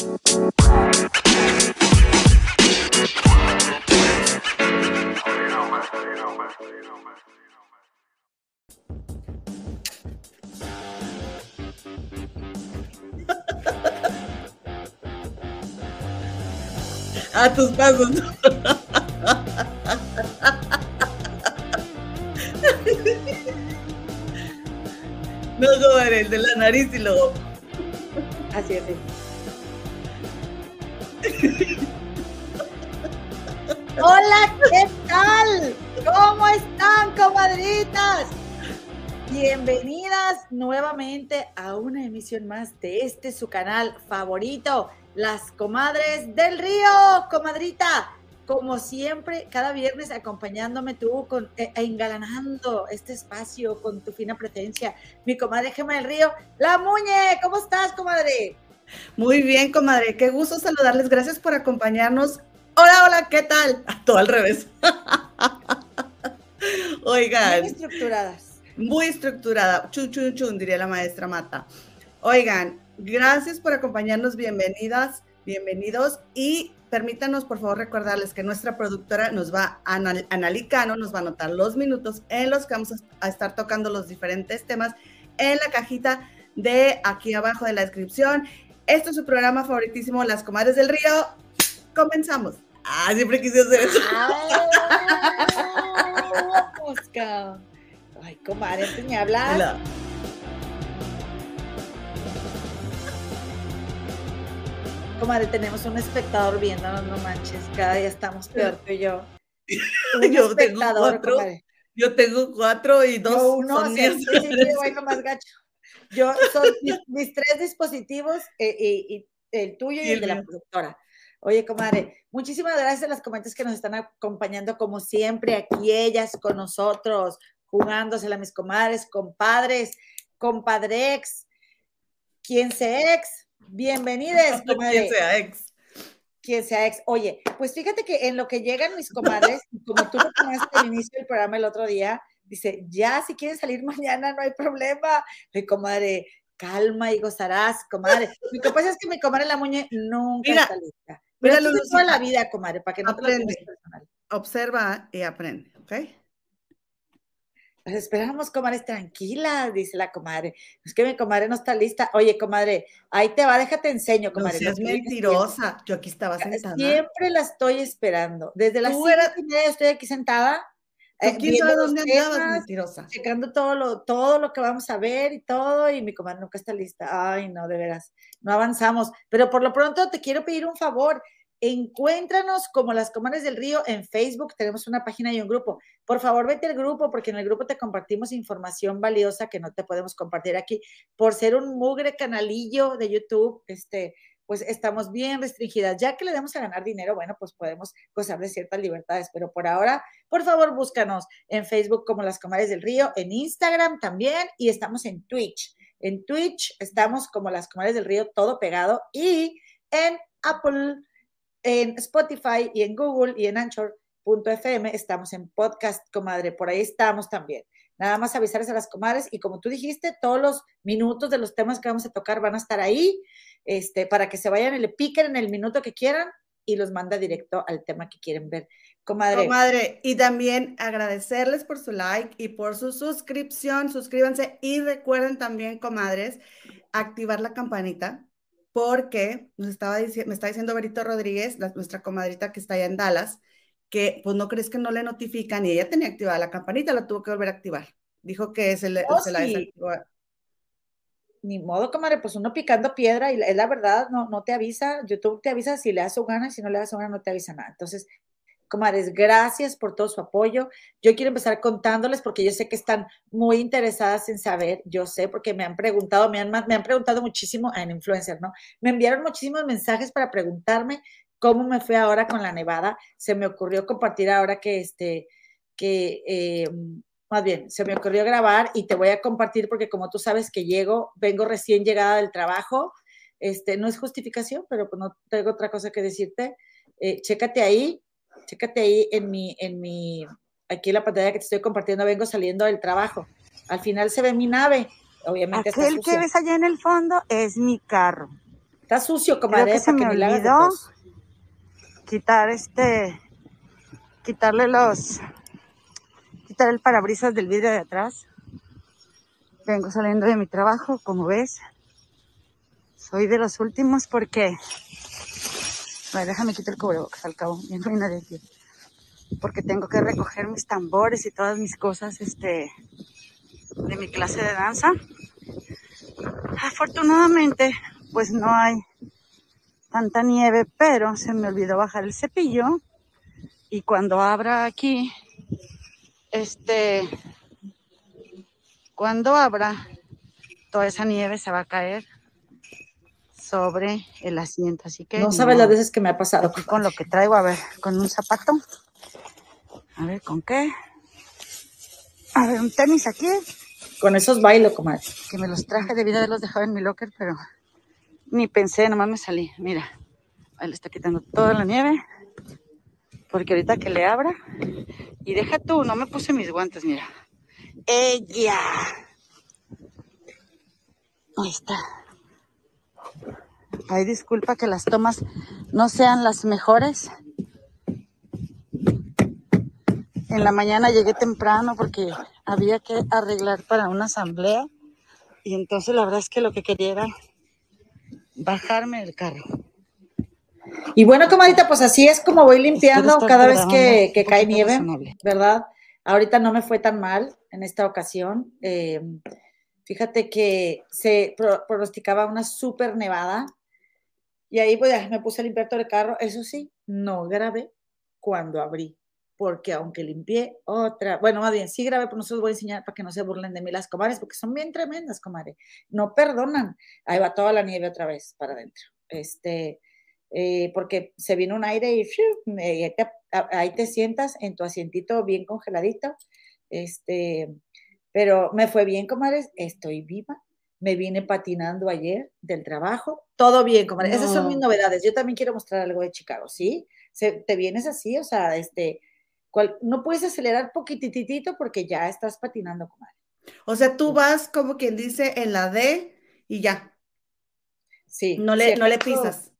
A tus pasos. No, comadre, el de la nariz y luego. Así es. Hola, ¿qué tal? ¿Cómo están, comadritas? Bienvenidas nuevamente a una emisión más de este su canal favorito, Las Comadres del Río, comadrita. Como siempre, cada viernes acompañándome tú, con, eh, engalanando este espacio con tu fina presencia. Mi comadre Gema del Río, La Muñe, ¿cómo estás, comadre? Muy bien, comadre. Qué gusto saludarles. Gracias por acompañarnos. Hola, hola, ¿qué tal? Todo al revés. Oigan. Muy estructuradas. Muy estructurada. Chun, chun, chun, diría la maestra Mata. Oigan, gracias por acompañarnos. Bienvenidas, bienvenidos. Y permítanos, por favor, recordarles que nuestra productora nos va a Analicano, nos va a anotar los minutos en los que vamos a estar tocando los diferentes temas en la cajita de aquí abajo de la descripción. Esto es su programa favoritísimo, Las Comadres del Río. Comenzamos. Ah, siempre quise hacer eso. Ay, comadre, ¿tú me hablas? Comadre, tenemos un espectador viéndonos, no manches, cada día estamos peor que yo. Un yo tengo cuatro, yo tengo cuatro y dos yo uno, son sí, sí, sí, más gacho. Yo son mis, tres dispositivos eh, y, el tuyo y, el de la productora. Oye, comadre, muchísimas gracias a las comentarios que nos están acompañando como siempre aquí ellas con nosotros, jugándosela mis comadres, compadres, compadrex, quien se ex, bienvenidas, comadre. Quien sea ex. Quien sea ex. Oye, pues fíjate que en lo que llegan mis comadres, como tú lo tomaste al inicio del programa el otro día, dice, ya si quieren salir mañana no hay problema. Mi comadre, calma y gozarás, comadre. Lo que pasa es que mi comadre la muñe nunca está lista. Pero Mira, toda la vida, comadre, para que no aprende. te personal. Observa y aprende, ¿ok? Las esperamos, comadres, tranquila, dice la comadre. Es que mi comadre no está lista. Oye, comadre, ahí te va, déjate enseño, comadre. No seas mentirosa. Yo aquí estaba sentada. Siempre la estoy esperando. Desde las cinco y media estoy aquí sentada. Eh, ¿Quién sabe dónde andabas, mentirosa? Checando todo lo, todo lo que vamos a ver y todo, y mi comadre nunca está lista. Ay, no, de veras, no avanzamos. Pero por lo pronto te quiero pedir un favor. Encuéntranos como las comadres del río en Facebook. Tenemos una página y un grupo. Por favor, vete al grupo porque en el grupo te compartimos información valiosa que no te podemos compartir aquí por ser un mugre canalillo de YouTube. Este, pues estamos bien restringidas. Ya que le demos a ganar dinero, bueno, pues podemos gozar de ciertas libertades, pero por ahora, por favor, búscanos en Facebook como Las Comadres del Río, en Instagram también y estamos en Twitch. En Twitch estamos como Las Comadres del Río, todo pegado y en Apple, en Spotify y en Google y en Anchor.fm estamos en podcast, comadre, por ahí estamos también. Nada más avisarles a las comadres y como tú dijiste, todos los minutos de los temas que vamos a tocar van a estar ahí este, para que se vayan y le piquen en el minuto que quieran y los manda directo al tema que quieren ver. Comadre. Comadre, y también agradecerles por su like y por su suscripción. Suscríbanse y recuerden también, comadres, activar la campanita porque nos estaba me está diciendo Berito Rodríguez, nuestra comadrita que está allá en Dallas, que pues no crees que no le notifican y ella tenía activada la campanita, la tuvo que volver a activar. Dijo que se, le, oh, se la desactivó ni modo, comadre, pues uno picando piedra y es la verdad, no, no te avisa, YouTube te avisa si le das su gana, si no le das su gana no te avisa nada. Entonces, comadres, gracias por todo su apoyo. Yo quiero empezar contándoles porque yo sé que están muy interesadas en saber, yo sé porque me han preguntado, me han, me han preguntado muchísimo en Influencer, ¿no? Me enviaron muchísimos mensajes para preguntarme cómo me fue ahora con la nevada. Se me ocurrió compartir ahora que este, que... Eh, más bien, se me ocurrió grabar y te voy a compartir porque como tú sabes que llego, vengo recién llegada del trabajo, este, no es justificación, pero pues no tengo otra cosa que decirte. Eh, chécate ahí, chécate ahí en mi, en mi, aquí en la pantalla que te estoy compartiendo, vengo saliendo del trabajo. Al final se ve mi nave, obviamente. Aquel que ves allá en el fondo es mi carro. Está sucio, comadre. que se me olvidó quitar este, quitarle los, quitar el parabrisas del vidrio de atrás. Vengo saliendo de mi trabajo, como ves. Soy de los últimos porque, déjame quitar el cubrebocas al cabo, porque tengo que recoger mis tambores y todas mis cosas este, de mi clase de danza. Afortunadamente, pues no hay tanta nieve, pero se me olvidó bajar el cepillo y cuando abra aquí, este, cuando abra, toda esa nieve se va a caer sobre el asiento, así que... No sabes las veces que me ha pasado. Con lo que traigo, a ver, con un zapato. A ver, ¿con qué? A ver, un tenis aquí. Con esos bailo, comadre. Que me los traje, debí de haberlos dejado en mi locker, pero ni pensé, nomás me salí. Mira, ahí le está quitando toda la nieve. Porque ahorita que le abra. Y deja tú, no me puse mis guantes, mira. ¡Ella! Ahí está. Ay, disculpa que las tomas no sean las mejores en la mañana llegué temprano porque había que arreglar para una asamblea y entonces la verdad es que lo que quería era bajarme del carro. Y bueno, comadita, pues así es como voy limpiando cada vez que, cae nieve, ¿verdad? Ahorita no me fue tan mal en esta ocasión. Eh, fíjate que se pronosticaba una súper nevada y ahí pues, me puse a limpiar todo el carro. Eso sí, no grabé cuando abrí porque aunque limpié otra, bueno, más bien, sí grabé, pero no se los voy a enseñar para que no se burlen de mí las comadres, porque son bien tremendas, comadre. No perdonan. Ahí va toda la nieve otra vez para adentro. Este, eh, porque se viene un aire y ahí, te, sientas en tu asientito bien congeladito. Este, pero me fue bien, comadres, estoy viva. Me vine patinando ayer del trabajo. Todo bien, comadre. Esas son mis novedades. Yo también quiero mostrar algo de Chicago, ¿sí? Se, te vienes así, o sea, este, no puedes acelerar poquititito porque ya estás patinando, comadre. O sea, tú vas como quien dice en la D y ya. Sí. No le, no le pisas.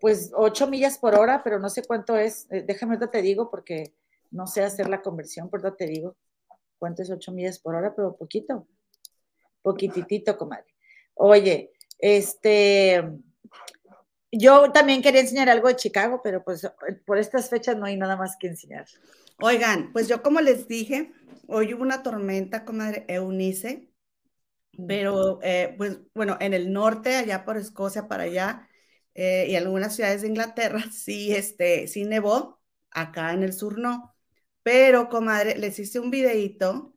Pues ocho millas por hora, pero no sé cuánto es. Eh, déjame te digo porque no sé hacer la conversión, pero te digo cuánto es ocho millas por hora, pero poquito. Poquititito, comadre. Oye, este, yo también quería enseñar algo de Chicago, pero pues por estas fechas no hay nada más que enseñar. Oigan, pues yo como les dije, hoy hubo una tormenta, comadre Eunice, pero eh, pues bueno, en el norte, allá por Escocia, para allá, eh, y algunas ciudades de Inglaterra, sí, este, sí nevó, acá en el sur no, pero comadre, les hice un videito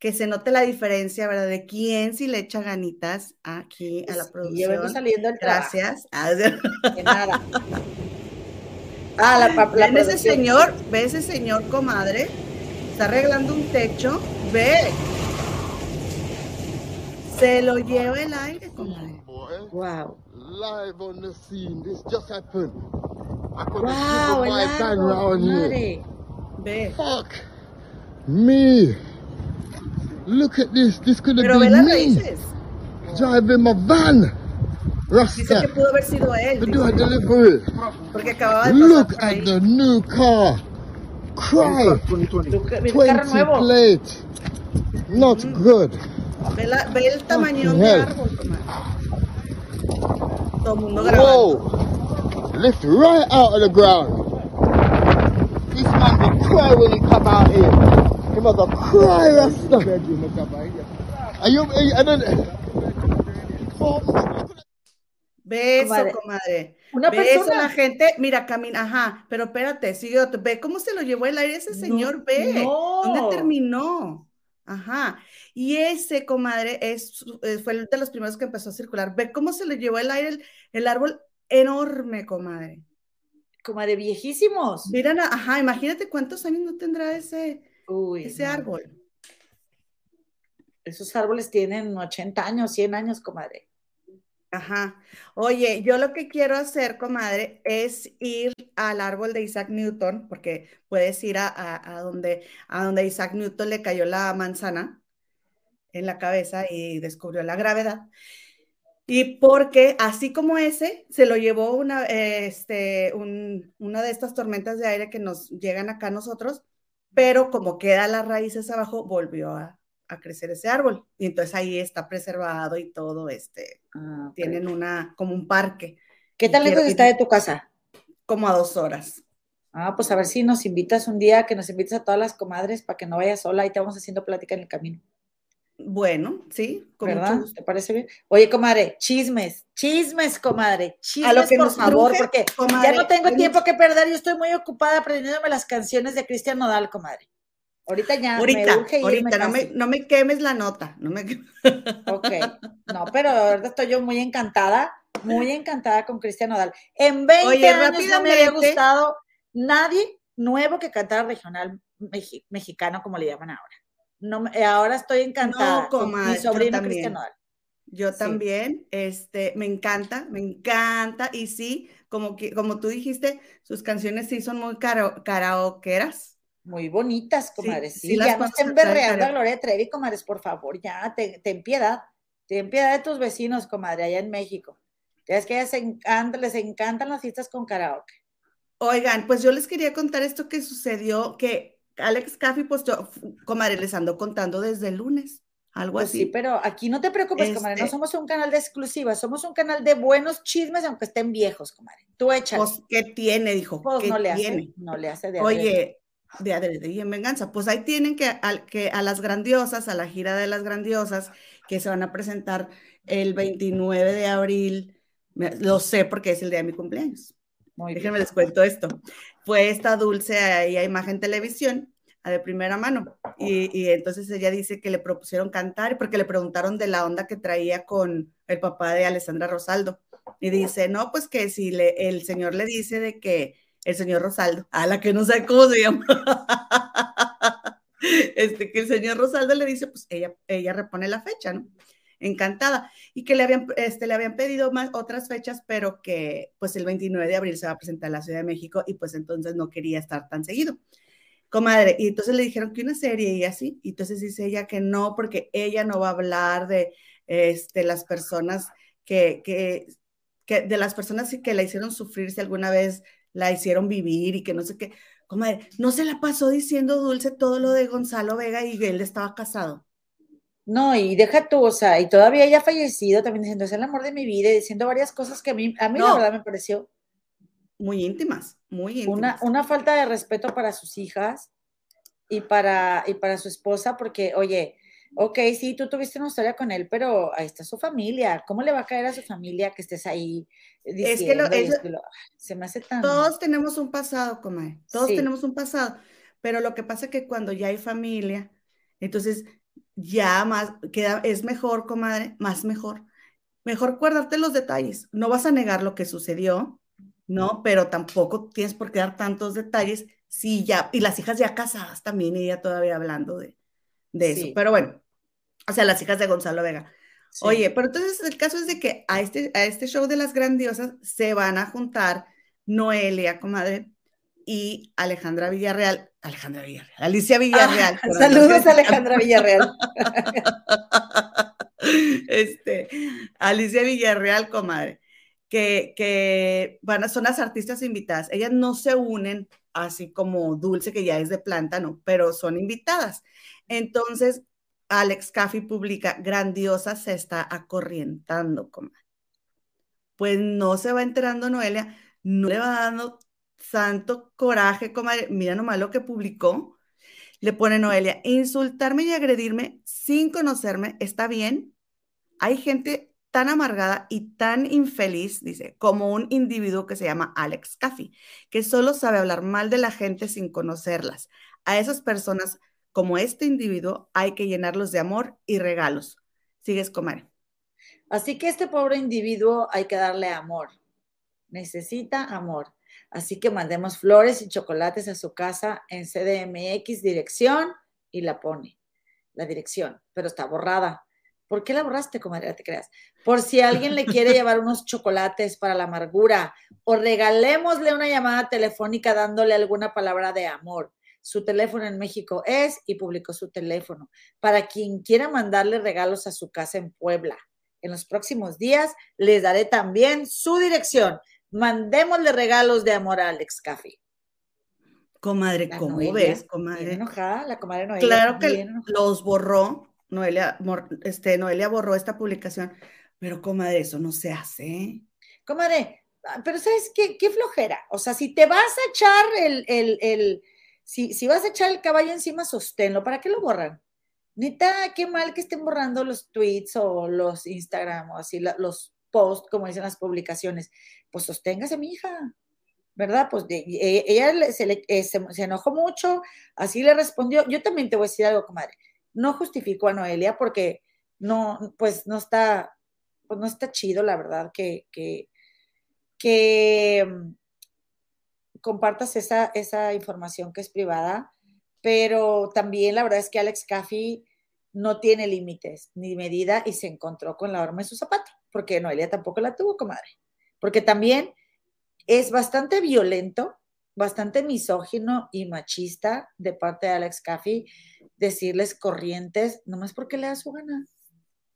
que se note la diferencia, ¿verdad? De quién si le echa ganitas aquí a la producción. saliendo el Gracias. Ah, de nada. Ah, la, la ese señor, ve ese señor, comadre, está arreglando un techo, ve. Se lo lleva el aire, comadre. Wow. Live on the scene, this just happened. I could wow, round here. Ve. Fuck me. Look at this. This could have been me. Driving my van. Rasta. pudo haber sido él. To do a delivery. porque acababa de pasar Look at the new car. Cry. Tu 20 plate. Not mm-hmm. good. Ve, la- ve el tamaño Fucking de hell. árbol, comadre. Todo el mundo grabando. Whoa. Lift right out of the ground. This man be cry when he come out here. He must have cry, Rasta. Are you, are you, and then, Ve eso, Comadre. comadre. Una Ve eso, persona. la gente, mira, camina, ajá, pero espérate, sigue otro. Ve cómo se lo llevó el aire ese señor, ve. no. ¿Dónde terminó? Ajá. Y ese, comadre, es, eh, fue el de los primeros que empezó a circular. Ve cómo se lo llevó el aire, el, el árbol enorme, comadre. Como de viejísimos. Miran, ajá, imagínate cuántos años no tendrá ese, Uy, ese no. árbol. Esos árboles tienen 80 años, 100 años, comadre. Ajá. Oye, yo lo que quiero hacer, comadre, es ir al árbol de Isaac Newton, porque puedes ir a, a- a donde, a donde Isaac Newton le cayó la manzana en la cabeza y descubrió la gravedad. Y porque así como ese, se lo llevó una, este, una de estas tormentas de aire que nos llegan acá a nosotros, pero como queda las raíces abajo, volvió a, crecer ese árbol. Y entonces ahí está preservado y todo, este, ah, tienen una, como un parque. ¿Qué tan lejos está de tu casa? Como a dos horas. Ah, pues a ver si nos invitas un día, que nos invites a todas las comadres para que no vayas sola y te vamos haciendo plática en el camino. Bueno, sí, ¿verdad? ¿Te parece bien? Oye, comadre, chismes, chismes, comadre, chismes, a lo que por favor, porque ya no tengo tiempo que perder, yo estoy muy ocupada aprendiéndome las canciones de Cristian Nodal, comadre. Ahorita ya ahorita, me ahorita, no me, no me, quemes la nota, no me Ok, no, pero ahorita estoy yo muy encantada, muy encantada con Cristian Nodal. En 20 años no me había gustado nadie nuevo que cantara regional mexicano, como le llaman ahora. No, eh, ahora estoy encantada con mi sobrino Cristian Nodal. Yo también, este, me encanta, me encanta, y sí, como, que, como tú dijiste, sus canciones sí son muy karaokeras. Muy bonitas, comadres. Sí, ya no estén berreando a Gloria Trevi, comadres, por favor, ya, ten, piedad, ten piedad de tus vecinos, comadre, allá en México. Ya es que les, encanta, les encantan las fiestas con karaoke. Oigan, pues yo les quería contar esto que sucedió, que Alex Caffey, pues yo, comadre, les ando contando desde el lunes, algo pues así. Sí, pero aquí no te preocupes, comadre, no este somos un canal de exclusivas, somos un canal de buenos chismes, aunque estén viejos, comadre. Tú échale. Pues, ¿qué tiene? Dijo. Pues no le tiene? hace, no le hace de Oye, de adrede y en venganza. Pues ahí tienen que a, que a las grandiosas, a la gira de las grandiosas, que se van a presentar el 29 de abril, lo sé porque es el día de mi cumpleaños. Déjenme les cuento esto. Fue esta dulce ahí a imagen televisión, de primera mano. Y, entonces ella dice que le propusieron cantar porque le preguntaron de la onda que traía con el papá de Alessandra Rosaldo. Y dice, no, pues que si el señor le dice de que el señor Rosaldo, a la que no sé cómo se llama, este, que el señor Rosaldo le dice, pues ella, ella repone la fecha, ¿no? encantada y que le habían, este, le habían pedido más otras fechas, pero que pues el 29 de abril se va a presentar en la Ciudad de México y pues entonces no quería estar tan seguido. Comadre, y entonces le dijeron que una serie y así, y entonces dice ella que no, porque ella no va a hablar de este, las personas que, que, que, de las personas que la hicieron sufrir si alguna vez la hicieron vivir y que no sé qué. Comadre, no se la pasó diciendo Dulce todo lo de Gonzalo Vega y él estaba casado. No, y deja tú, o sea, y todavía ella ha fallecido, también diciendo, es el amor de mi vida, y diciendo varias cosas que a mí, a mí la verdad me pareció. Muy íntimas, muy íntimas. Una, una falta de respeto para sus hijas y para, y para su esposa, porque, oye, ok, sí, tú tuviste una historia con él, pero ahí está su familia. ¿Cómo le va a caer a su familia que estés ahí diciendo es que lo, se me hace tan... Todos tenemos un pasado, comadre. Todos tenemos un pasado. Pero lo que pasa es que cuando ya hay familia, entonces ya más, queda, es mejor, comadre, más mejor. Mejor guardarte los detalles. No vas a negar lo que sucedió, ¿no? Pero tampoco tienes por qué dar tantos detalles si ya, y las hijas ya casadas también, ella todavía hablando de, de eso. Pero bueno, o sea, las hijas de Gonzalo Vega. Oye, pero entonces el caso es de que a este, a este show de las grandiosas se van a juntar Noelia, comadre, y Alejandra Villarreal, Alejandra Villarreal, Alicia Villarreal. Ah, saludos Alejandra Villarreal. este, Alicia Villarreal, comadre, que, van a, son las artistas invitadas. Ellas no se unen así como Dulce, que ya es de planta, no, pero son invitadas. Entonces, Alex Caffi publica, grandiosa se está acorrientando, comadre. Pues no se va enterando Noelia, no le va dando santo coraje, comadre. Mira nomás lo que publicó. Le pone Noelia, insultarme y agredirme sin conocerme está bien. Hay gente tan amargada y tan infeliz, dice, como un individuo que se llama Alex Caffey, que solo sabe hablar mal de la gente sin conocerlas. A esas personas como este individuo hay que llenarlos de amor y regalos. Sigues, comadre. Así que este pobre individuo hay que darle amor. Necesita amor. Así que mandemos flores y chocolates a su casa en CDMX dirección y la pone, la dirección, pero está borrada. ¿Por qué la borraste, comadre? Te creas. Por si alguien le quiere llevar unos chocolates para la amargura o regalémosle una llamada telefónica dándole alguna palabra de amor. Su teléfono en México es y publicó su teléfono para quien quiera mandarle regalos a su casa en Puebla. en los próximos días les daré también su dirección. Mandémosle regalos de amor a Alex Café. Comadre, La ¿cómo Noelia, ves, Bien comadre? enojada, la comadre Noelia. Claro que enojada. los borró, Noelia, este, Noelia borró esta publicación, pero comadre, eso no se hace. Comadre, ah, pero ¿sabes qué? Qué flojera. O sea, si te vas a echar el, el, el- si, si vas a echar el caballo encima, sosténlo. ¿Para qué lo borran? Neta, qué mal que estén borrando los tweets o los Instagram o así, los posts, como dicen las publicaciones. Pues sosténgase, mi hija. ¿Verdad? Pues de- e- ella se, le- eh, se enojó mucho, así le respondió. Yo también te voy a decir algo, comadre. No justifico a Noelia porque no, pues no está, pues no está chido, la verdad, que, que, que mm, compartas esa, esa información que es privada, pero también la verdad es que Alex Caffey no tiene límites ni medida y se encontró con la horma en su zapato, porque Noelia tampoco la tuvo, comadre. Porque también es bastante violento, bastante misógino y machista de parte de Alex Caffey decirles corrientes, nomás porque le da su gana.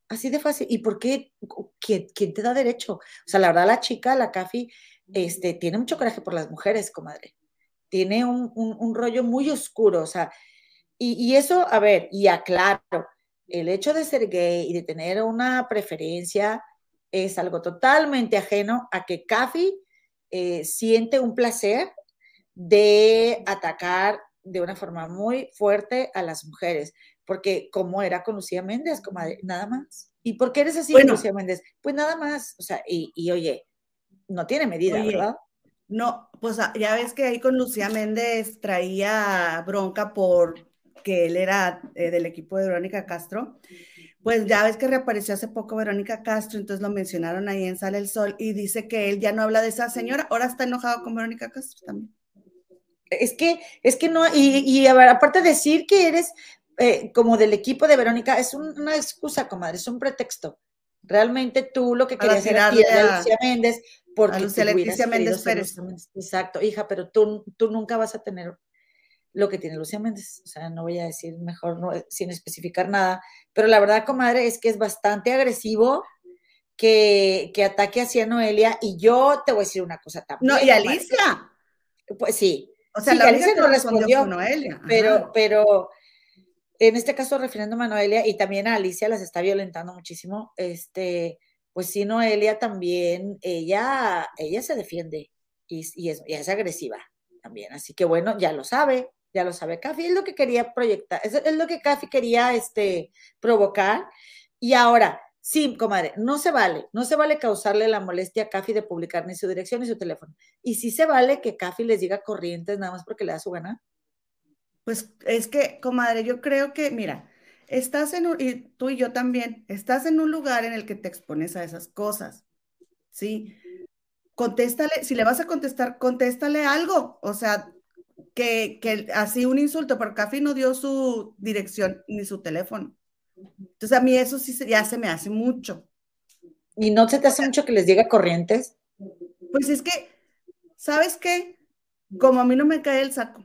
Así de fácil. ¿Y por qué? ¿Quién, quién te da derecho? O sea, la verdad, la chica, la Cafi, este, tiene mucho coraje por las mujeres, comadre. Tiene un, un- un rollo muy oscuro, o sea, y, y eso, a ver, y aclaro, el hecho de ser gay y de tener una preferencia es algo totalmente ajeno a que Cafi eh, siente un placer de atacar de una forma muy fuerte a las mujeres, porque como era con Lucía Méndez, comadre, nada más. ¿Y por qué eres así, Bueno. Lucía Méndez? Pues nada más, o sea, y, y oye, no tiene medida, Oye, ¿verdad? No, pues ah, ya ves que ahí con Lucía Méndez traía bronca por que él era eh, del equipo de Verónica Castro. Pues ya ves que reapareció hace poco Verónica Castro, entonces lo mencionaron ahí en Sale el Sol y dice que él ya no habla de esa señora, ahora está enojado con Verónica Castro también. Es que, es que no, y, y a ver, aparte decir que eres eh, como del equipo de Verónica, es un- una excusa, comadre, es un pretexto. Realmente tú lo que Para querías era a a- Lucía Méndez porque a hubieras Leticia Méndez Pérez. Méndez. Exacto, hija, pero tú, tú nunca vas a tener lo que tiene Lucía Méndez. O sea, no voy a decir mejor no, sin especificar nada, pero la verdad, comadre, es que es bastante agresivo que, que ataque hacia Noelia y yo te voy a decir una cosa también. No, y comadre. Alicia, Pues sí, o sea, Sí, la Alicia no respondió respondió, Noelia. ajá. pero, pero en este caso refiriéndome a Noelia y también a Alicia las está violentando muchísimo, este, pues sí, Noelia también, ella, ella se defiende y, y es, y es agresiva también, así que bueno, ya lo sabe, ya lo sabe Cafi, es lo que quería proyectar, es, es lo que Cafi quería este, provocar y ahora, sí, comadre, no se vale, no se vale causarle la molestia a Cafi de publicar ni su dirección ni su teléfono, y sí se vale que Cafi les diga corrientes nada más porque le da su gana. Pues es que, comadre, yo creo que, mira, estás en un, y tú y yo también, estás en un lugar en el que te expones a esas cosas, ¿sí? Contéstale, si le vas a contestar, contéstale algo, o sea, que, que así un insulto, pero Cafi no dio su dirección ni su teléfono. Entonces a mí eso sí se- ya se me hace mucho. ¿Y no se te hace mucho que les diga corrientes? Pues es que, ¿sabes qué? Como a mí no me cae el saco.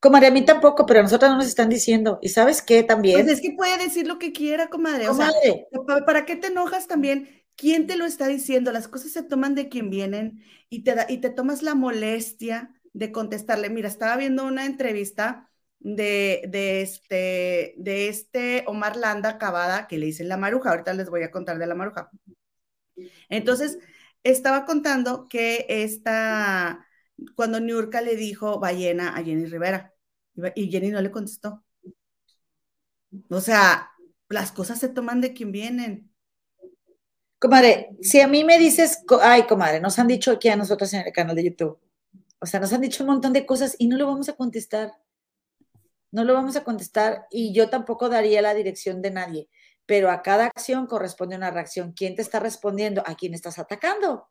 Comadre, a mí tampoco, pero a nosotros no nos están diciendo. ¿Y sabes qué también? Pues es que puede decir lo que quiera, comadre. O sea, Comadre, ¿Pa- ¿Para qué te enojas también? ¿Quién te lo está diciendo? Las cosas se toman de quien vienen y te, da, y te tomas la molestia de contestarle. Mira, estaba viendo una entrevista de, de, este, de este Omar Landa Cavada, que le dicen la maruja. Ahorita les voy a contar de la maruja. Entonces, estaba contando que esta, cuando Niurka le dijo ballena a Jenny Rivera, y Jenny no le contestó. O sea, las cosas se toman de quien vienen. comadre, si a mí me dices, ay, comadre, nos han dicho aquí a nosotros en el canal de YouTube. O sea, nos han dicho un montón de cosas y no lo vamos a contestar. No lo vamos a contestar y yo tampoco daría la dirección de nadie. Pero a cada acción corresponde una reacción. ¿Quién te está respondiendo? ¿A quién estás atacando?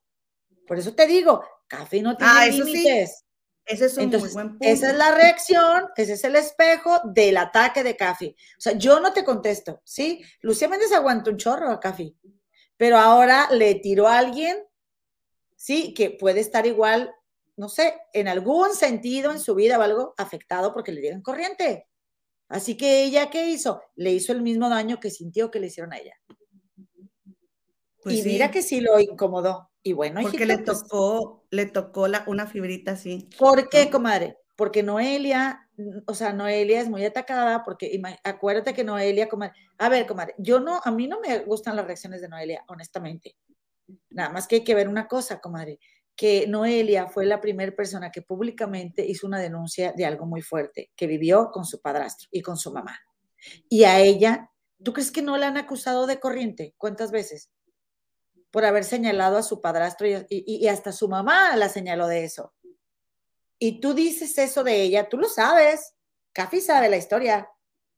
Por eso te digo, Café no tiene Ah, sí. límites. Ese es un Entonces, muy buen punto. esa es la reacción, ese es el espejo del ataque de Cafi. O sea, yo no te contesto, ¿sí? Lucía Méndez aguantó un chorro a Cafi, pero ahora le tiró a alguien, ¿sí? Que puede estar igual, no sé, en algún sentido en su vida o algo afectado porque le dieron corriente. Así que ella, ¿qué hizo? Le hizo el mismo daño que sintió que le hicieron a ella. Pues y sí. mira que sí lo incomodó. Y bueno, Porque hijito, le pues, tocó, le tocó la, una fibrita así. ¿Por qué, comadre? Porque Noelia, mm, o sea, Noelia es muy atacada, porque acuérdate que Noelia, comadre, a ver, comadre, yo no, a mí no me gustan las reacciones de Noelia, honestamente. Nada más que hay que ver una cosa, comadre, que Noelia fue la primera persona que públicamente hizo una denuncia de algo muy fuerte, que vivió con su padrastro y con su mamá. Y a ella, ¿tú crees que no la han acusado de corriente? ¿Cuántas veces? Por haber señalado a su padrastro y, y- y hasta su mamá la señaló de eso. Y tú dices eso de ella, tú lo sabes. Cafi sabe la historia,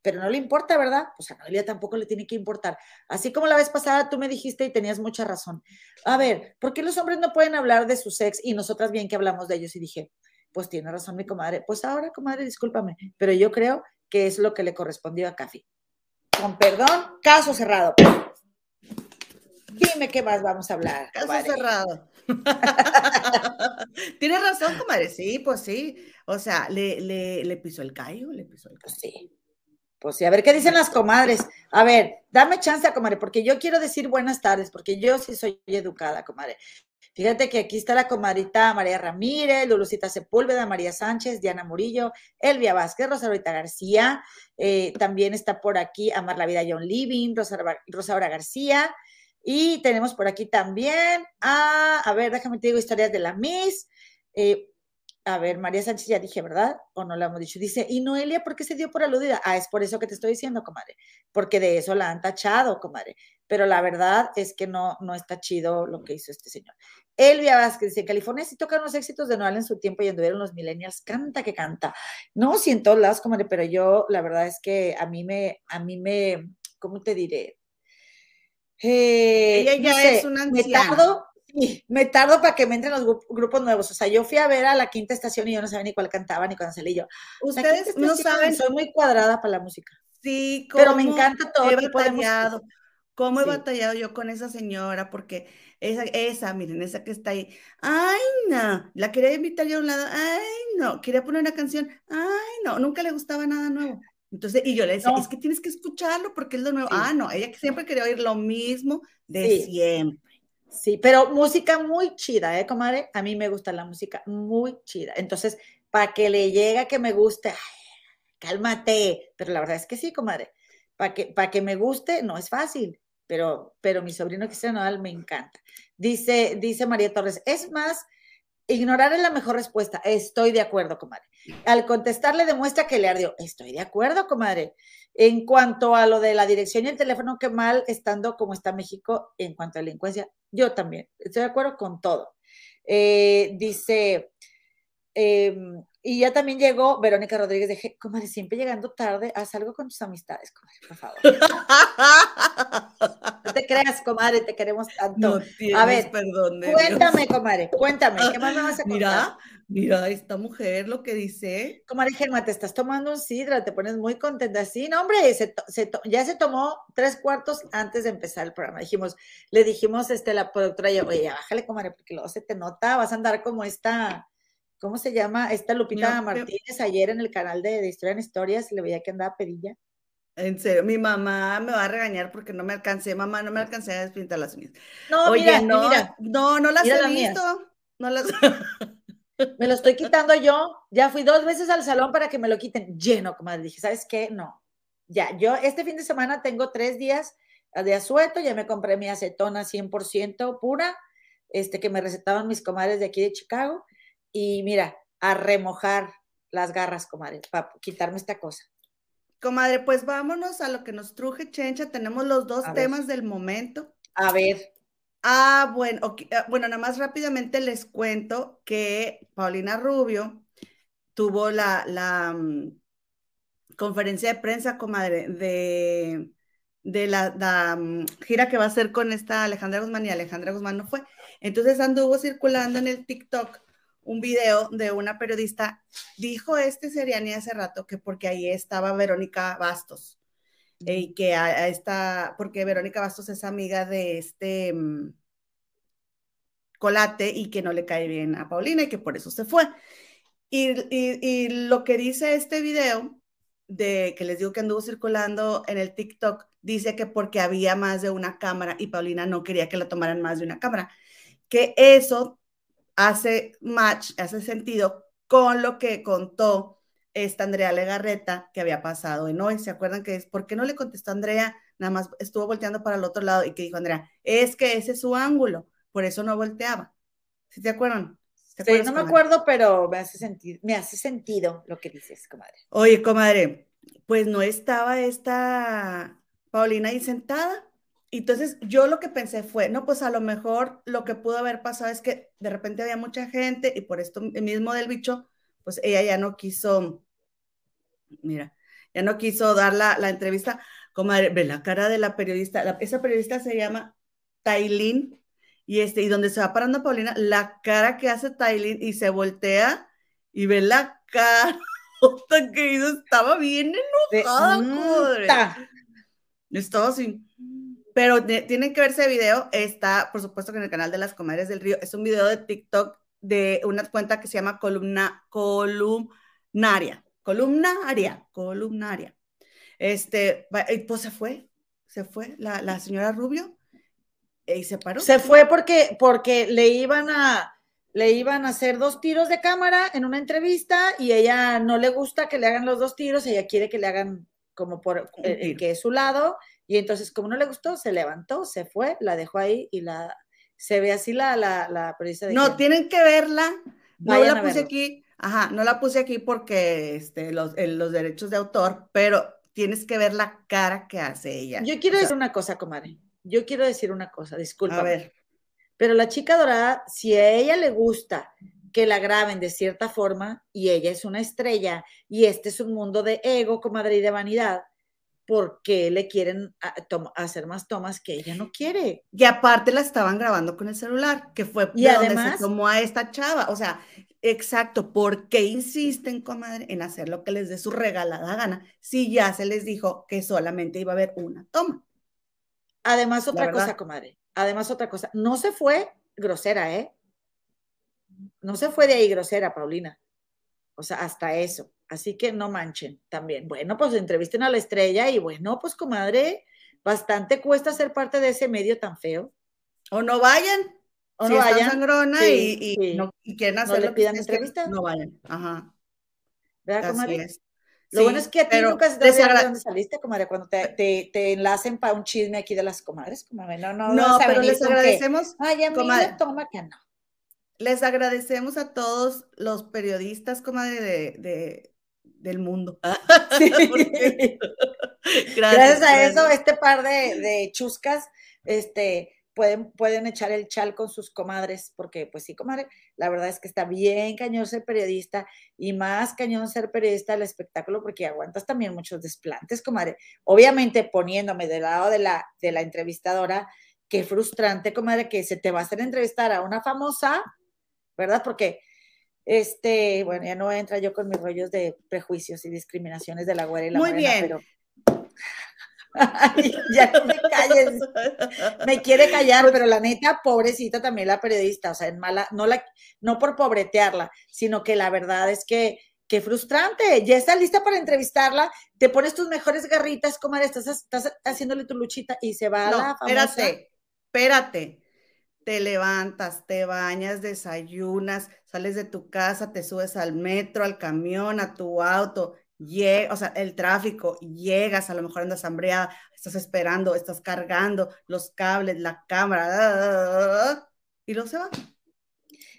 pero no le importa, ¿verdad? Pues a Noelia tampoco le tiene que importar. Así como la vez pasada tú me dijiste y tenías mucha razón. A ver, ¿por qué los hombres no pueden hablar de su sex y nosotras bien que hablamos de ellos? Y dije, pues tiene razón mi comadre. Pues ahora, comadre, discúlpame, pero yo creo que es lo que le correspondió a Cafi. Con perdón, caso cerrado. Dime qué más vamos a hablar. Caso comadre. cerrado. Tienes razón, comadre. Sí, pues sí. O sea, le, le, le pisó el callo, le pisó el callo. sí. Pues sí, a ver qué dicen las comadres. A ver, dame chance, comadre, porque yo quiero decir buenas tardes, porque yo sí soy educada, comadre. Fíjate que aquí está la comadrita María Ramírez, Lulucita Sepúlveda, María Sánchez, Diana Murillo, Elvia Vázquez, Rosalita García, eh, también está por aquí Amar la Vida John Living, Rosa, Rosaura García, y tenemos por aquí también a, a ver, déjame te digo historias de la Miss, eh, a ver, María Sánchez ya dije, ¿verdad? O no la hemos dicho. Dice, ¿y Noelia por qué se dio por aludida? Ah, es por eso que te estoy diciendo, comadre. Porque de eso la han tachado, comadre. Pero la verdad es que no, no está chido lo que hizo este señor. Elvia Vázquez dice, en California sí tocan los éxitos de Noel en su tiempo y anduvieron los millennials. Canta que canta. No, sí en todos lados, comadre, pero yo la verdad es que a mí me, a mí me, ¿cómo te diré? Eh, Ella ya no sé, es una me anciana. tardo, sí, me tardo para que me entren los gru- grupos nuevos. O sea, yo fui a ver a la quinta estación y yo no sabía ni cuál cantaba ni cuando salí yo. Ustedes no saben Soy muy cuadrada para la música. Sí, Pero me cómo encanta todo he tipo de música. batallado, cómo he Sí. batallado yo con esa señora, porque esa, esa, miren, esa que está ahí, ay, no, la quería invitar yo a un lado, ay, no, quería poner una canción, ay, no, nunca le gustaba nada nuevo. Entonces, y yo le decía, No. es que tienes que escucharlo porque es lo nuevo. Sí. Ah, no, ella siempre quería oír lo mismo de Sí. siempre. Sí, pero música muy chida, ¿eh, comadre? A mí me gusta la música muy chida. Entonces, para que le llegue que me guste, cálmate. Pero la verdad es que sí, comadre. Para que, que me guste, no es fácil. Pero, pero mi sobrino Cristiano Nodal me encanta. Dice, dice María Torres, es más, ignorar es la mejor respuesta. Estoy de acuerdo, comadre. Al contestarle demuestra que le ardió. Estoy de acuerdo, comadre. En cuanto a lo de la dirección y el teléfono, qué mal estando como está México en cuanto a delincuencia. Yo también. Estoy de acuerdo con todo. Eh, dice, eh, y ya también llegó Verónica Rodríguez de comadre, siempre llegando tarde, haz algo con tus amistades, comadre, por favor. No te creas, comadre, te queremos tanto. No tienes ver, perdón Dios. Cuéntame, comadre, cuéntame, ¿qué más me vas a contar? Mira, mira, esta mujer lo que dice. Comadre Germa, te estás tomando un sidra, te pones muy contenta. Sí, no, hombre, se se ya se tomó tres cuartos antes de empezar el programa. Dijimos, le dijimos este, la productora, yo, oye, bájale, comadre, porque luego se te nota, vas a andar como esta, ¿cómo se llama? Esta Lupita Martínez ayer en el canal de, de Historia en Historias, le veía que andaba pedilla. En serio, mi mamá me va a regañar porque no me alcancé, mamá, no me alcancé a despintar las uñas. No, Oye, mira, no, mira, no, no las mira he visto. No las. me lo estoy quitando yo. Ya fui dos veces al salón para que me lo quiten. Lleno, comadre. Dije, ¿sabes qué? No. Ya, yo este fin de semana tengo tres días de asueto, ya me compré mi acetona 100% pura, este que me recetaban mis comadres de aquí de Chicago. Y mira, a remojar las garras, comadre, para quitarme esta cosa. Comadre, pues vámonos a lo que nos truje, Chencha. Tenemos los dos A ver. temas del momento. A ver, Ah, bueno, ah, bueno, nada más rápidamente les cuento que Paulina Rubio tuvo la, la mm, conferencia de prensa, comadre, de, de la, la, mm, gira que va a hacer con esta Alejandra Guzmán y Alejandra Guzmán no fue. Entonces anduvo circulando en el TikTok un video de una periodista, dijo este Seriani hace rato que porque ahí estaba Verónica Bastos y que a, a esta, porque Verónica Bastos es amiga de este mm, Colate y que no le cae bien a Paulina y que por eso se fue. Y, y- y lo que dice este video, de que les digo que anduvo circulando en el TikTok, dice que porque había más de una cámara y Paulina no quería que la tomaran más de una cámara, que eso hace match, hace sentido con lo que contó esta Andrea Legarreta que había pasado en hoy. ¿Se acuerdan que es, por qué no le contestó Andrea? Nada más estuvo volteando para el otro lado y que dijo Andrea, es que ese es su ángulo, por eso no volteaba. ¿Sí te acuerdan? Sí, no me acuerdo, pero me hace, sentido, me hace sentido lo que dices, comadre. Oye, comadre, pues no estaba esta Paulina ahí sentada. Entonces yo lo que pensé fue, no, pues a lo mejor lo que pudo haber pasado es que de repente había mucha gente y por esto mismo del bicho, pues ella ya no quiso, mira, ya no quiso dar la, la entrevista. Comadre, ve la cara de la periodista, esa periodista se llama Tailín y, este, y donde se va parando Paulina, la cara que hace Tailin y se voltea y ve la cara que hizo, estaba bien enojada, Estaba así. Pero tienen que verse video, está por supuesto que en el canal de las comadres del río, es un video de TikTok de una cuenta que se llama columna, columnaria, columnaria, columnaria. Este, pues se fue, se fue la, la señora Rubio y se paró. Se fue porque, porque le iban a le iban a hacer dos tiros de cámara en una entrevista y ella no le gusta que le hagan los dos tiros, ella quiere que le hagan como por el, que es su lado y entonces como no le gustó, se levantó, se fue, la dejó ahí y la se ve así la, la, la periodista. De no, tienen que verla. No la puse aquí, ajá, no la puse aquí porque este, los, los derechos de autor, pero tienes que ver la cara que hace ella. Yo quiero decir una cosa, comadre yo quiero decir una cosa, disculpa. A ver. Pero la chica dorada, si a ella le gusta que la graben de cierta forma y ella es una estrella y este es un mundo de ego, comadre, y de vanidad, ¿por qué le quieren hacer más tomas que ella no quiere? Y aparte la estaban grabando con el celular, que fue y además, se tomó a esta chava. O sea, exacto, ¿por qué insisten, comadre, en hacer lo que les dé su regalada gana si ya se les dijo que solamente iba a haber una toma? Además, otra cosa, comadre. Además, otra cosa. No se fue grosera, ¿eh? No se fue de ahí grosera, Paulina. O sea, hasta eso. Así que no manchen también. Bueno, pues entrevisten a la estrella y bueno, pues comadre, bastante cuesta ser parte de ese medio tan feo. O no vayan. O no vayan. sangrona y, No, quieren hacer no le pidan entrevista. No vayan. Ajá. ¿Verdad, comadre? Lo bueno es que a ti nunca se te de dónde saliste, comadre, cuando te, te, te enlacen para un chisme aquí de las comadres, comadre. No, no, no, pero les agradecemos. Ay, a mí comadre, toma que no. Les agradecemos a todos los periodistas, comadre, de, de del mundo. Sí. gracias, gracias, a eso, este par de, de chuscas, este, pueden, pueden echar el chal con sus comadres, porque pues sí, comadre, la verdad es que está bien cañón ser periodista y más cañón ser periodista del espectáculo porque aguantas también muchos desplantes, comadre. Obviamente poniéndome del lado de la, de la entrevistadora, qué frustrante, comadre, que se te va a hacer entrevistar a una famosa, ¿verdad? Porque, este, bueno, ya no entra yo con mis rollos de prejuicios y discriminaciones de la güera y la Muy bien. pero ya no me calles. Me quiere callar, pero la neta, pobrecita también la periodista, o sea, en mala, no la, no por pobretearla, sino que la verdad es que qué frustrante. Ya está lista para entrevistarla, te pones tus mejores garritas, comadre, estás, estás haciéndole tu luchita y se va a la famosa. Espérate, espérate. Te levantas, te bañas, desayunas, sales de tu casa, te subes al metro, al camión, a tu auto, o sea, el tráfico, llegas, a lo mejor andas hambreada, estás esperando, estás cargando los cables, la cámara, y luego se va.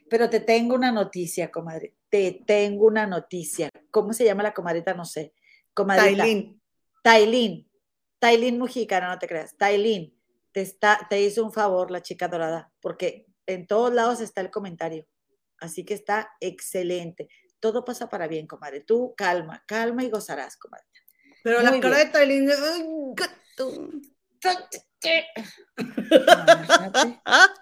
Pero te tengo una noticia, comadre. Te tengo una noticia. ¿Cómo se llama la comadrita? No sé. Comadrita. Tailín. Tailín. Tailín Mujicana, no te creas. Tailín. Te, está, te hizo un favor la chica dorada, porque en todos lados está el comentario. Así que está excelente todo pasa para bien, comadre. Tú calma, calma y gozarás, comadre. Pero la cara de Tailín,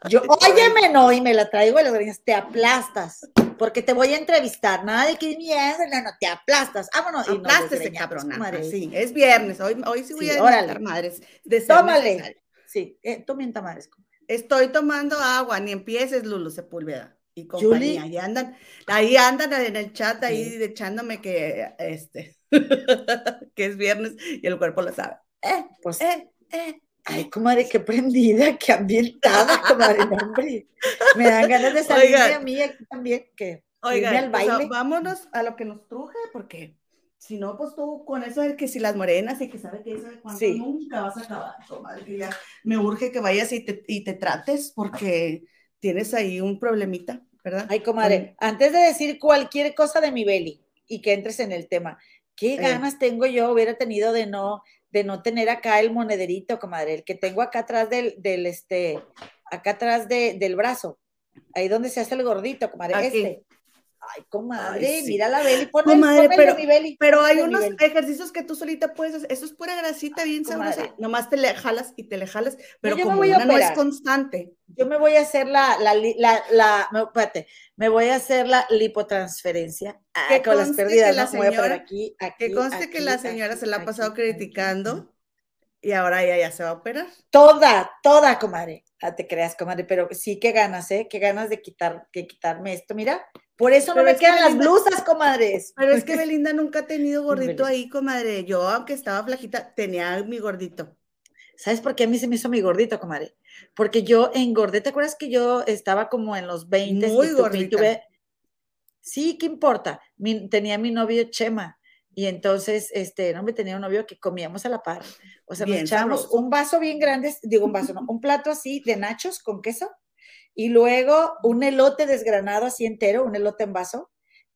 yo, óyeme, no, y me la traigo y le te aplastas, porque te voy a entrevistar. Nada de que miedo, no, no, te aplastas. Vámonos. Y Aplástese, cabrona. Sí, es viernes. Hoy, hoy sí voy a órale. madres. Tómale. Sí, eh, tomen tamales. Estoy tomando agua, ni empieces, Lulu Sepúlveda y compañía. Ahí andan, ahí andan en el chat ahí echándome que este que es viernes y el cuerpo lo sabe. Eh, pues eh, eh, Ay, comadre, qué prendida, qué ambientada, comadre, hombre. Me dan ganas de salir Oigan. de a mí aquí también, que Oigan, al baile. vámonos a lo que nos truje, porque si no, pues tú con eso de que si las morenas y que sabe que sabe cuánto, Sí. nunca vas a acabar, comadre, que ya me urge que vayas y te, y te trates, porque tienes ahí un problemita, ¿verdad? Ay, comadre, antes de decir cualquier cosa de mi Beli y que entres en el tema, ¿qué Eh. ganas tengo yo hubiera tenido de no, de no tener acá el monederito, comadre? El que tengo acá atrás del, del este, acá atrás de- del brazo, ahí donde se hace el gordito, comadre, Aquí. este. Ay, comadre, Ay, sí. mira la Beli, ponle, Comadre, ponle pero- mi Beli. Pero hay unos ejercicios que tú solita puedes hacer. Eso es pura grasita bien Comadre. sabrosa. Nomás te le jalas y te le jalas, pero me como una no es constante. Yo me voy a hacer la, la, la, la, no, espérate, me voy a hacer la lipotransferencia. Ah, Que con las pérdidas, que la ¿no? Me voy a señora- aquí, aquí, Que conste que aquí, la señora se la ha pasado criticando y ahora ella ya se va a operar. Toda, toda, comadre. Ah, te creas, comadre, pero sí que ganas, ¿eh? Qué ganas de quitar, que quitarme esto, mira. Por eso no me que quedan las Belinda- blusas, comadres. Pero es que Belinda nunca ha tenido gordito ahí, comadre. Yo, aunque estaba flajita, tenía mi gordito. ¿Sabes por qué a mí se me hizo mi gordito, comadre? Porque yo engordé, ¿te acuerdas que yo estaba como en los 20? Muy y gordita. tuve- Sí, ¿qué importa? Mi- tenía mi novio Chema y entonces, este, no me tenía un novio que comíamos a la par. O sea, nos Bien echábamos sabroso. un vaso bien grande, digo un vaso, no, un plato así de nachos con queso y luego un elote desgranado así entero, un elote en vaso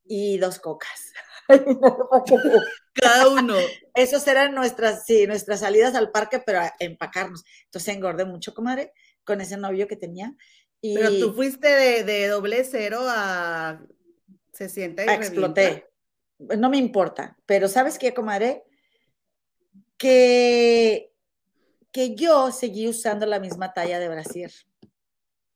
y dos cocas. Cada uno. Esos eran nuestras, sí, nuestras salidas al parque, pero a empacarnos. Entonces engordé mucho, comadre, con ese novio que tenía. Y Pero tú fuiste de, de doble cero a se sienta y ah, revienta. exploté. No me importa, pero ¿sabes qué, comadre? Que, que yo seguí usando la misma talla de brasier.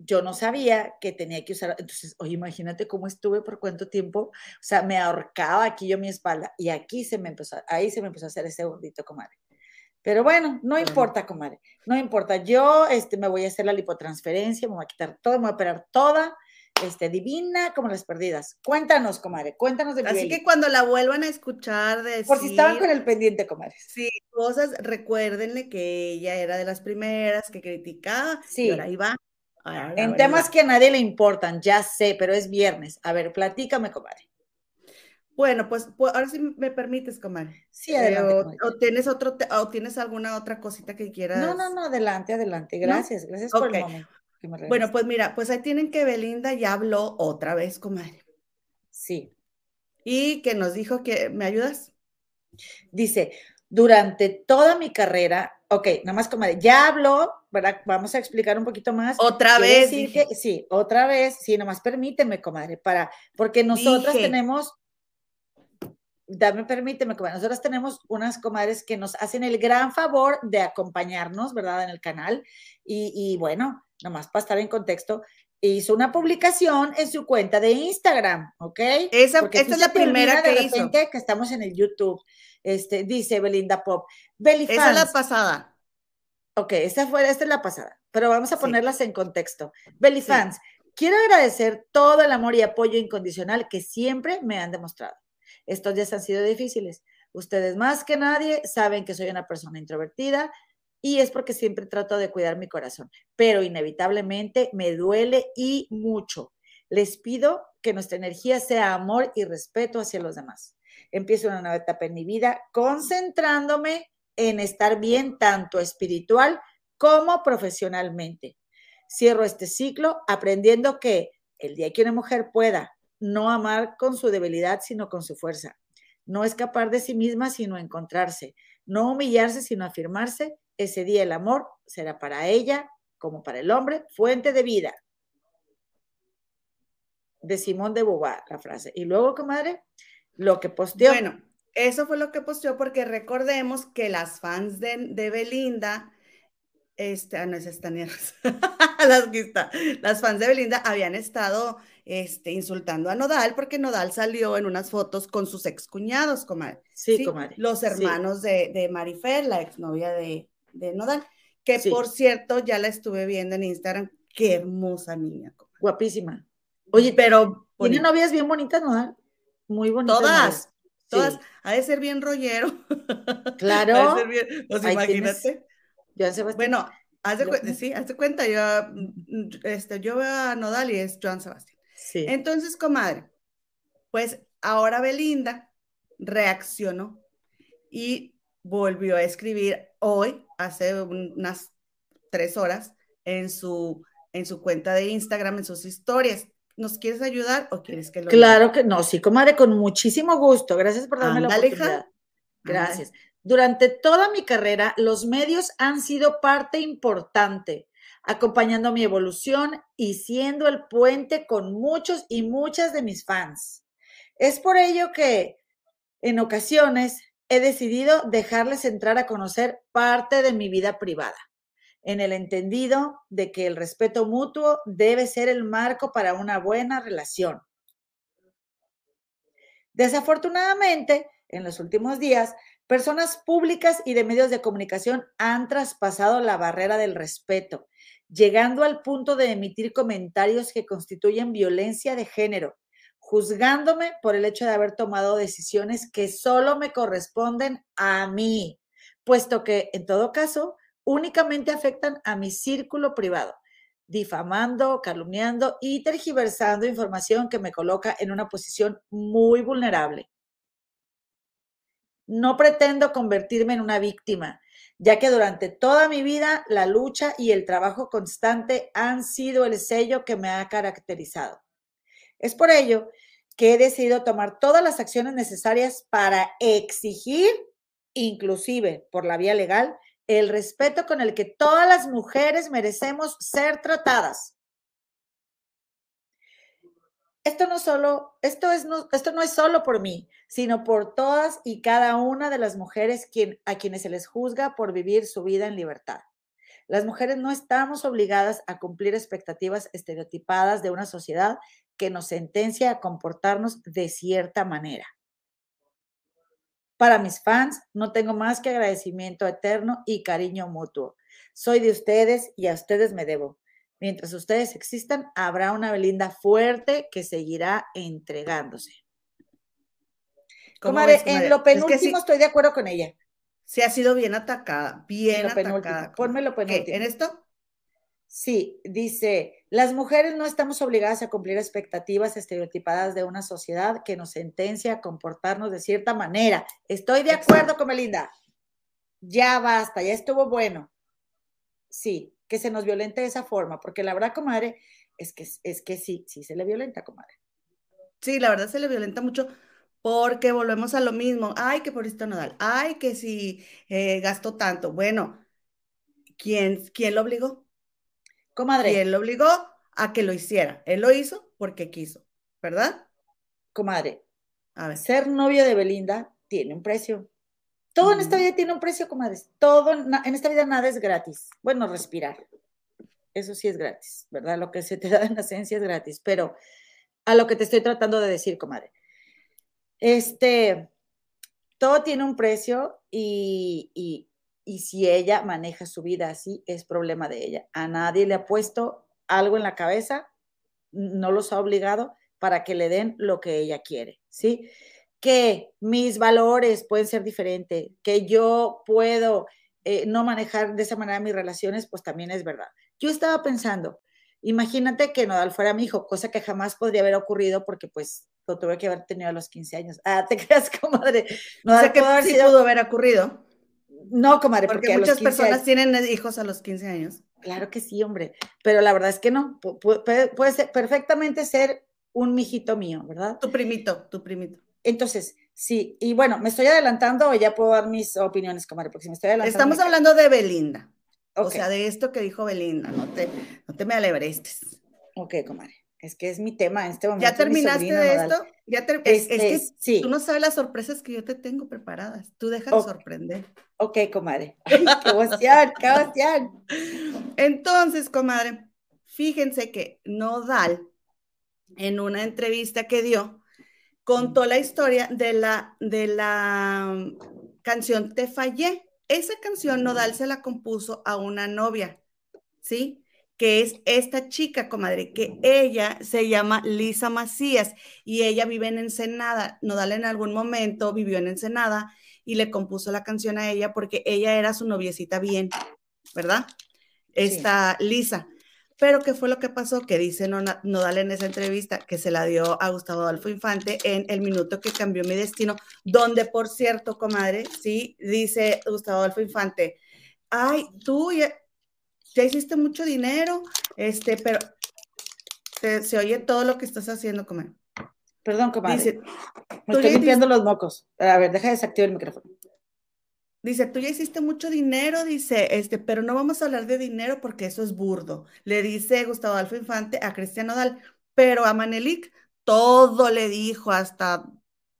Yo no sabía que tenía que usar, entonces, oye, imagínate cómo estuve por cuánto tiempo, o sea, me ahorcaba aquí yo mi espalda y aquí se me empezó, ahí se me empezó a hacer ese gordito, comadre. Pero bueno, no importa, comadre, no importa. Yo este, me voy a hacer la lipotransferencia, me voy a quitar todo, me voy a operar toda, este, divina como las perdidas. Cuéntanos, comadre, cuéntanos de Así que cuando la vuelvan a escuchar decir Por si estaban con el pendiente, comadre. sí, cosas, recuérdenle que ella era de las primeras que criticaba Sí. y ahora ahí ahora En temas que a nadie le importan, ya sé, pero es viernes. A ver, platícame, comadre. Bueno, pues, pues, ahora sí me permites, comadre. Sí, adelante, Eh, o, tienes otro te- o tienes alguna otra cosita que quieras. No, no, no, adelante, adelante. Gracias, gracias por el momento. que me Bueno, pues mira, pues ahí tienen que Belinda ya habló otra vez, comadre. sí. Y que nos dijo que, ¿me ayudas? Dice, durante toda mi carrera, ok, nada más, comadre, ya habló, ¿verdad? Vamos a explicar un poquito más. Otra vez. que- sí, otra vez, sí, nomás permíteme, comadre, para, porque nosotras Dije. tenemos, dame, permíteme, comadre, nosotras tenemos unas comadres que nos hacen el gran favor de acompañarnos, ¿verdad? En el canal, y, y bueno, nomás para estar en contexto, hizo una publicación en su cuenta de Instagram, ¿ok? Esa, Porque esta es la primera de que hizo. repente que estamos en el YouTube. Este, dice Belinda Pop. Belly Esa es la pasada. Ok, esta fue, esta es la pasada, pero vamos a Sí. ponerlas en contexto. Belly Sí. fans, quiero agradecer todo el amor y apoyo incondicional que siempre me han demostrado. Estos días han sido difíciles. Ustedes más que nadie saben que soy una persona introvertida y es porque siempre trato de cuidar mi corazón, pero inevitablemente me duele y mucho. Les pido que nuestra energía sea amor y respeto hacia los demás. Empiezo una nueva etapa en mi vida concentrándome en estar bien tanto espiritual como profesionalmente. Cierro este ciclo aprendiendo que el día que una mujer pueda no amar con su debilidad, sino con su fuerza, no escapar de sí misma, sino encontrarse, no humillarse, sino afirmarse, ese día el amor será para ella, como para el hombre, fuente de vida. De Simón de Beauvoir, la frase. Y luego, comadre, lo que posteó. Bueno, eso fue lo que posteó porque recordemos que las fans de, de Belinda, este, ah, no es esta ni- las, las fans de Belinda habían estado este, insultando a Nodal porque Nodal salió en unas fotos con sus excuñados, comadre. sí, ¿sí? comadre. Los sí. hermanos de, de Marifer, la exnovia de, de Nodal, que Sí. por cierto ya la estuve viendo en Instagram. Qué hermosa niña, comadre. Guapísima. Oye, pero tiene novias bien bonitas, ¿no? Muy bonitas. todas, novias. todas, ha de ser bien rollero. Claro. Ha de ser bien- pues imagínate. Joan Sebastián. Bueno, haz de cuenta, sí, haz de cuenta, yo, mm, este, yo veo a Nodal y es Joan Sebastián. sí. Entonces, comadre, pues ahora Belinda reaccionó y volvió a escribir hoy, hace unas tres horas, en su, en su cuenta de Instagram, en sus historias. ¿Nos quieres ayudar o quieres que lo? Claro que no, sí, comadre, con muchísimo gusto. Gracias por darme la hija. oportunidad. Gracias. Durante toda mi carrera, los medios han sido parte importante, acompañando mi evolución y siendo el puente con muchos y muchas de mis fans. Es por ello que en ocasiones he decidido dejarles entrar a conocer parte de mi vida privada, en el entendido de que el respeto mutuo debe ser el marco para una buena relación. Desafortunadamente, en los últimos días, personas públicas y de medios de comunicación han traspasado la barrera del respeto, llegando al punto de emitir comentarios que constituyen violencia de género, juzgándome por el hecho de haber tomado decisiones que solo me corresponden a mí, puesto que, en todo caso, únicamente afectan a mi círculo privado, difamando, calumniando y tergiversando información que me coloca en una posición muy vulnerable. No pretendo convertirme en una víctima, ya que durante toda mi vida la lucha y el trabajo constante han sido el sello que me ha caracterizado. Es por ello que he decidido tomar todas las acciones necesarias para exigir, inclusive por la vía legal, el respeto con el que todas las mujeres merecemos ser tratadas. Esto no solo, esto es no, esto no es solo por mí, sino por todas y cada una de las mujeres a quienes se les juzga por vivir su vida en libertad. Las mujeres no estamos obligadas a cumplir expectativas estereotipadas de una sociedad que nos sentencia a comportarnos de cierta manera. Para mis fans, no tengo más que agradecimiento eterno y cariño mutuo. Soy de ustedes y a ustedes me debo. Mientras ustedes existan, habrá una Belinda fuerte que seguirá entregándose. ¿Cómo Comadre, ves, comadre? en lo Es que penúltimo sí, estoy de acuerdo con ella. sí ha sido bien atacada, bien En lo penúltimo. atacada. Ponme lo ¿Qué? penúltimo. ¿En esto? Sí, dice, las mujeres no estamos obligadas a cumplir expectativas estereotipadas de una sociedad que nos sentencia a comportarnos de cierta manera. Estoy de acuerdo con Belinda. Ya basta, ya estuvo bueno. Sí, que se nos violente de esa forma, porque la verdad, comadre, es que, es que sí, sí se le violenta, comadre. Sí, la verdad se le violenta mucho porque volvemos a lo mismo. Ay, que por esto Nodal. Ay, que si eh, gastó tanto. Bueno, ¿quién, quién lo obligó? Comadre, ¿Quién lo obligó a que lo hiciera? Él lo hizo porque quiso, ¿verdad? comadre, A ver. ser novio de Belinda tiene un precio. Todo en esta Mm. vida tiene un precio, comadres. Todo en esta vida nada es gratis. Bueno, respirar. Eso sí es gratis, ¿verdad? Lo que se te da en la esencia es gratis. Pero a lo que te estoy tratando de decir, comadre. Este, todo tiene un precio y, y, y si ella maneja su vida así, es problema de ella. A nadie le ha puesto algo en la cabeza, no los ha obligado para que le den lo que ella quiere, ¿sí? Que mis valores pueden ser diferentes, que yo puedo eh, no manejar de esa manera mis relaciones, pues también es verdad. Yo estaba pensando, imagínate que Nodal fuera mi hijo, cosa que jamás podría haber ocurrido porque pues lo tuve que haber tenido a los 15 años. Ah, te creas, comadre. O Nodal sea que pudo haber sí sido- pudo haber ocurrido. No, comadre, Porque, muchas 15 personas años- tienen hijos a los 15 años. Claro que sí, hombre. Pero la verdad es que no. Pu- pu- Puede, puede ser, perfectamente ser un mijito mío, ¿verdad? Tu primito, tu primito. Entonces, sí. Y bueno, ¿me estoy adelantando o ya puedo dar mis opiniones, comadre? Porque si me estoy adelantando. Estamos me- hablando de Belinda. O sea, de esto que dijo Belinda. No te, no te me alebrestes. ok, comadre. Es que es mi tema en este momento. ¿Ya terminaste sobrino de esto? ¿Ya ter- es, es Este, que sí. tú no sabes las sorpresas que yo te tengo preparadas. Tú dejas de sorprender. Ok, comadre. Ay, qué emoción, qué. Entonces, comadre, fíjense que Nodal, en una entrevista que dio, contó la historia de la, de la mm, canción Te Fallé. Esa canción Nodal se la compuso a una novia, ¿sí? Que es esta chica, comadre, que ella se llama Lisa Macías y ella vive en Ensenada. Nodal en algún momento vivió en Ensenada y le compuso la canción a ella porque ella era su noviecita bien, ¿verdad? Esta Lisa. Pero ¿qué fue lo que pasó? Que dice Nodal en esa entrevista que se la dio a Gustavo Adolfo Infante en El Minuto que Cambió Mi Destino, donde, por cierto, comadre, sí, dice Gustavo Adolfo Infante, ay, tú ya, hiciste mucho dinero, este, pero se oye todo lo que estás haciendo, comadre. Perdón, comadre. Dice, Me estoy limpiando los mocos. A ver, deja de desactivar el micrófono. Dice, tú ya hiciste mucho dinero, dice, este, pero no vamos a hablar de dinero porque eso es burdo. Le dice Gustavo Adolfo Infante a Cristian Nodal, pero a Manelik todo le dijo, hasta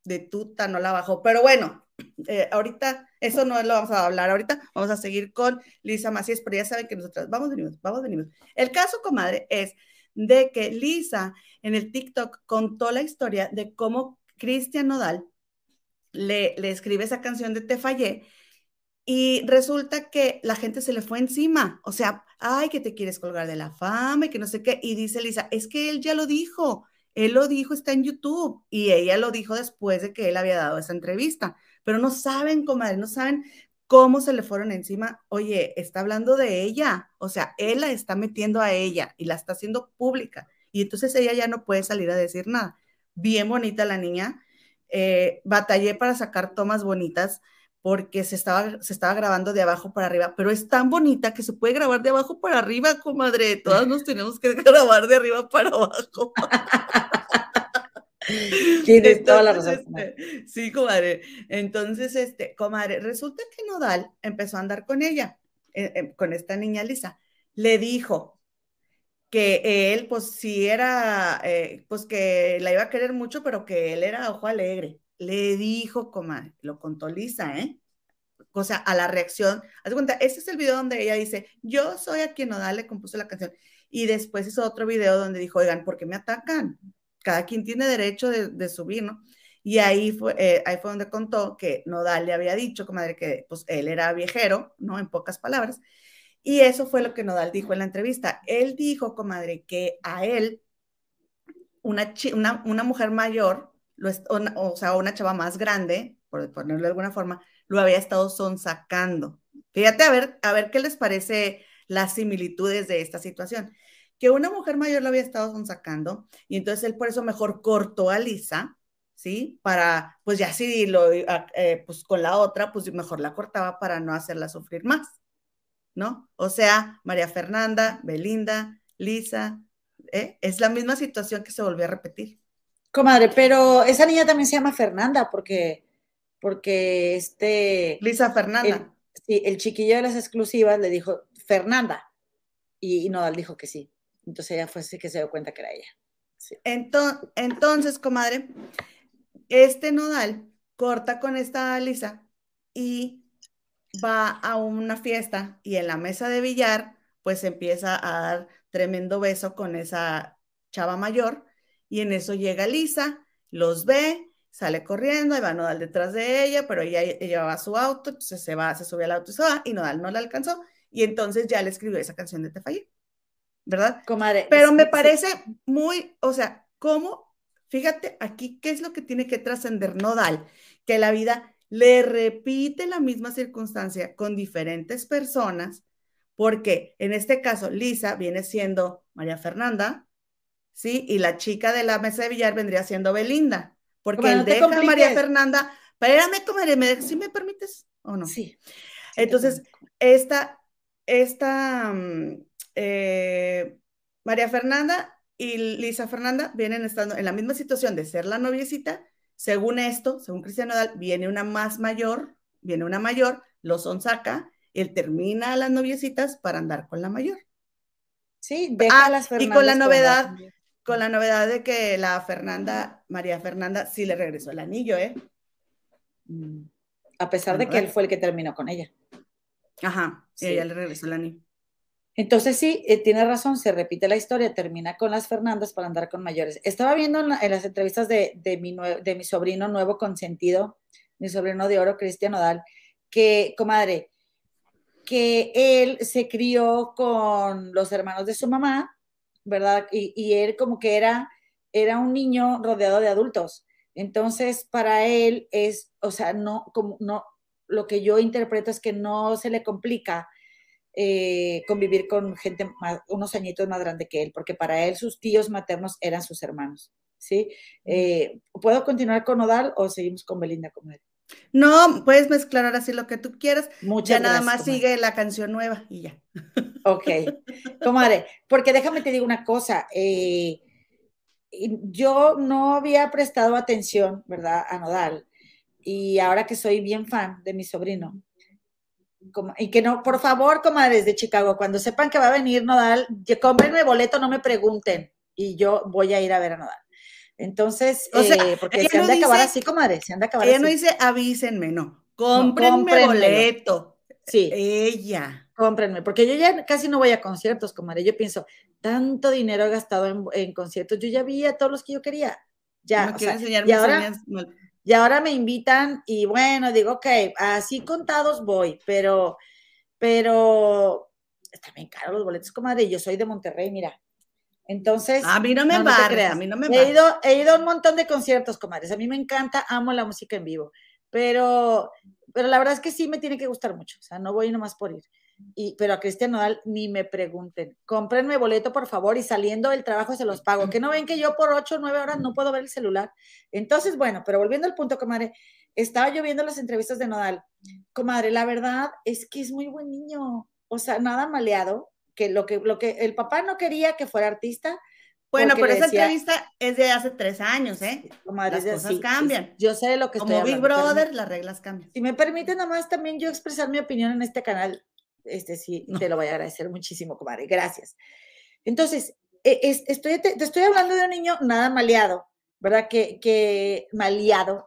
de tuta no la bajó. Pero bueno, eh, ahorita eso no lo vamos a hablar ahorita, vamos a seguir con Lisa Macías, pero ya saben que nosotros vamos, venimos, vamos, venimos. El caso, comadre, es de que Lisa en el TikTok contó la historia de cómo Cristian Nodal le, le escribe esa canción de Te Fallé y resulta que la gente se le fue encima, o sea, ay, que te quieres colgar de la fama y que no sé qué. Y dice Lisa, es que él ya lo dijo, él lo dijo, está en YouTube. Y ella lo dijo después de que él había dado esa entrevista. Pero no saben, comadre, no saben cómo se le fueron encima. Oye, está hablando de ella, o sea, él la está metiendo a ella y la está haciendo pública. Y entonces ella ya no puede salir a decir nada. Bien bonita la niña. Eh, batallé para sacar tomas bonitas porque se estaba, se estaba grabando de abajo para arriba, pero es tan bonita que se puede grabar de abajo para arriba, comadre. Todas nos tenemos que grabar de arriba para abajo. Tienes toda la razón. Este, sí, comadre. Entonces, este, comadre, resulta que Nodal empezó a andar con ella, eh, eh, con esta niña Lisa. Le dijo que él, pues sí era, eh, pues que la iba a querer mucho, pero que él era ojo alegre le dijo, comadre, lo contó Lisa, ¿eh? O sea, a la reacción, haz cuenta, este es el video donde ella dice, yo soy a quien Nodal le compuso la canción. Y después hizo otro video donde dijo, oigan, ¿por qué me atacan? Cada quien tiene derecho de, subir, ¿no? Y ahí fue, eh, ahí fue donde contó que Nodal le había dicho, comadre, que pues él era viejero, ¿no? En pocas palabras. Y eso fue lo que Nodal dijo en la entrevista. Él dijo, comadre, que a él, una, una, mujer mayor, o, sea, una chava más grande, por ponerlo de alguna forma, lo había estado sonsacando. Fíjate a ver, a ver qué les parece las similitudes de esta situación. Que una mujer mayor lo había estado sonsacando y entonces él por eso mejor cortó a Lisa, ¿sí? Para, pues ya si lo, ah, eh, pues con la otra, pues mejor la cortaba para no hacerla sufrir más, ¿no? O sea, María Fernanda, Belinda, Lisa, ¿eh? es la misma situación que se volvió a repetir. Comadre, pero esa niña también se llama Fernanda porque, porque este... Lisa Fernanda. sí, el chiquillo de las exclusivas le dijo Fernanda y, Nodal dijo que sí. Entonces ella fue así que se dio cuenta que era ella. Entonces, comadre, este Nodal corta con esta Lisa y va a una fiesta y en la mesa de billar pues empieza a dar tremendo beso con esa chava mayor y en eso llega Lisa, los ve, sale corriendo, y va Nodal detrás de ella, pero ella, llevaba su auto, entonces se va, se sube al auto y se va, y Nodal no la alcanzó, y entonces ya le escribió esa canción de Te Fallé, ¿verdad? Comadre. Pero me parece muy, o sea, ¿cómo? Fíjate aquí, ¿qué es lo que tiene que trascender Nodal? Que la vida le repite la misma circunstancia con diferentes personas, porque en este caso Lisa viene siendo María Fernanda, ¿sí? Y la chica de la mesa de billar vendría siendo Belinda, porque él deja a María Fernanda, espérame, comadre, si me permites o no. Sí. Entonces, esta, esta mm, eh, María Fernanda y Lisa Fernanda vienen estando en la misma situación de ser la noviecita. Según esto, según Cristiano Dal, viene una más mayor, viene una mayor, lo sonsaca, él termina a las noviecitas para andar con la mayor. Sí, deja ah, las Y con la novedad, con la novedad de que la Fernanda, María Fernanda, sí le regresó el anillo, ¿eh? Mm. A pesar de que él fue el que terminó con ella. Ajá, sí. ella le regresó el anillo. Entonces sí, eh, tiene razón, se repite la historia, termina con las Fernandas para andar con mayores. Estaba viendo en, las entrevistas de, mi sobrino nuevo consentido, mi sobrino de oro, Cristian Odal, que, comadre, que él se crió con los hermanos de su mamá, ¿verdad? Y, él como que era, era un niño rodeado de adultos. Entonces, para él es, o sea, no, como, no, lo que yo interpreto es que no se le complica eh, convivir con gente más- unos añitos más grande que él, porque para él sus tíos maternos eran sus hermanos, ¿sí? Eh, ¿Puedo continuar con Odal o seguimos con Belinda, comadre? No, puedes mezclar ahora sí lo que tú quieras. Muchas Ya nada más comadre. sigue la canción nueva y ya. Ok, comadre, porque déjame te digo una cosa, eh, yo no había prestado atención, ¿verdad?, a Nodal, y ahora que soy bien fan de mi sobrino, como- y que no, por favor, comadres de Chicago, cuando sepan que va a venir Nodal, cómprenme boleto, no me pregunten, y yo voy a ir a ver a Nodal. Entonces, O sea, eh, porque se han no de acabar así, comadre, se han de acabar Ella no así. dice avísenme, no. Cómprenme cómprenmelo. boleto. Sí. Ella. cómprenme, porque yo ya casi no voy a conciertos, comadre. Yo pienso, tanto dinero he gastado en, en conciertos, yo ya vi a todos los que yo quería. Ya, me o quiero sea, enseñar y mis ahora. No. Y ahora me invitan y bueno, digo, ok, así contados voy, pero, pero están bien caros los boletos, comadre. Yo soy de Monterrey, mira. Entonces, A mí no me creas. a mí no me He ido, he ido a un montón de conciertos, comadres. A mí me encanta, amo la música en vivo, pero, pero la verdad es que sí me tiene que gustar mucho. O sea, no voy nomás por ir. Y, pero a Cristian Nodal ni me pregunten. Cómprenme boleto, por favor, y saliendo del trabajo se los pago. Que no ven que yo por ocho o nueve horas no puedo ver el celular. Entonces, bueno, pero volviendo al punto, comadre, estaba yo viendo las entrevistas de Nodal. Comadre, la verdad es que es muy buen niño. O sea, nada maleado. Que lo que, lo que el papá no quería que fuera artista, Bueno, pero esa decía- entrevista es de hace tres años, ¿eh? Comadre, Las cosas sí, cambian. sí. Yo sé de lo que estoy Como Big hablando, Brother, las reglas cambian. Si me permite nada más también yo expresar mi opinión en este canal, este sí, No. te lo voy a agradecer muchísimo, comadre. Gracias. Entonces, e- es- estoy, te, te estoy hablando de un niño nada maleado, ¿verdad? Que, que maleado,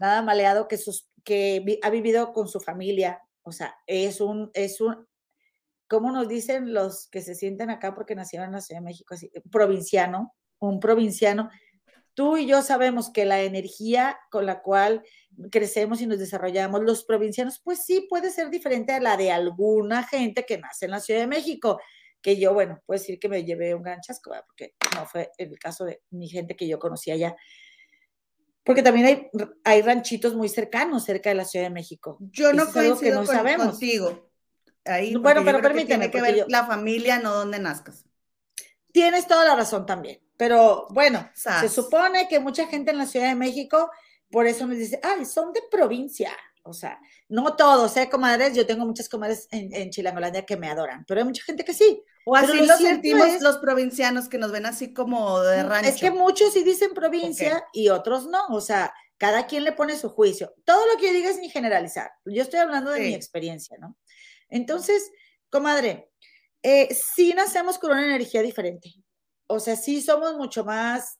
nada maleado, que, sus, que vi- ha vivido con su familia. O sea, es un, es un, ¿cómo nos dicen los que se sienten acá porque nacieron en la Ciudad de México? Así, provinciano, un provinciano. Tú y yo sabemos que la energía con la cual crecemos y nos desarrollamos los provincianos, pues sí puede ser diferente a la de alguna gente que nace en la Ciudad de México, que yo, bueno, puedo decir que me llevé un gran chasco, ¿verdad? porque no fue el caso de mi gente que yo conocía allá. Porque también hay, hay ranchitos muy cercanos cerca de la Ciudad de México. Yo no Eso es algo que coincido no con- sabemos. contigo. Ahí, bueno, pero creo que permíteme, Tiene que ver yo- la familia, no donde nazcas. Tienes toda la razón también, pero bueno, se supone que mucha gente en la Ciudad de México, por eso nos dice, ay, son de provincia. O sea, no todos, ¿eh, comadres? Yo tengo muchas comadres en, en Chilangolandia que me adoran, pero hay mucha gente que sí. O Pero así lo sentimos es- los provincianos que nos ven así como de rancho. Es que muchos sí dicen provincia y otros no. O sea, cada quien le pone su juicio. Todo lo que yo diga es ni generalizar. Yo estoy hablando de mi experiencia, ¿no? Entonces, comadre, eh, sí nacemos con una energía diferente. O sea, sí somos mucho más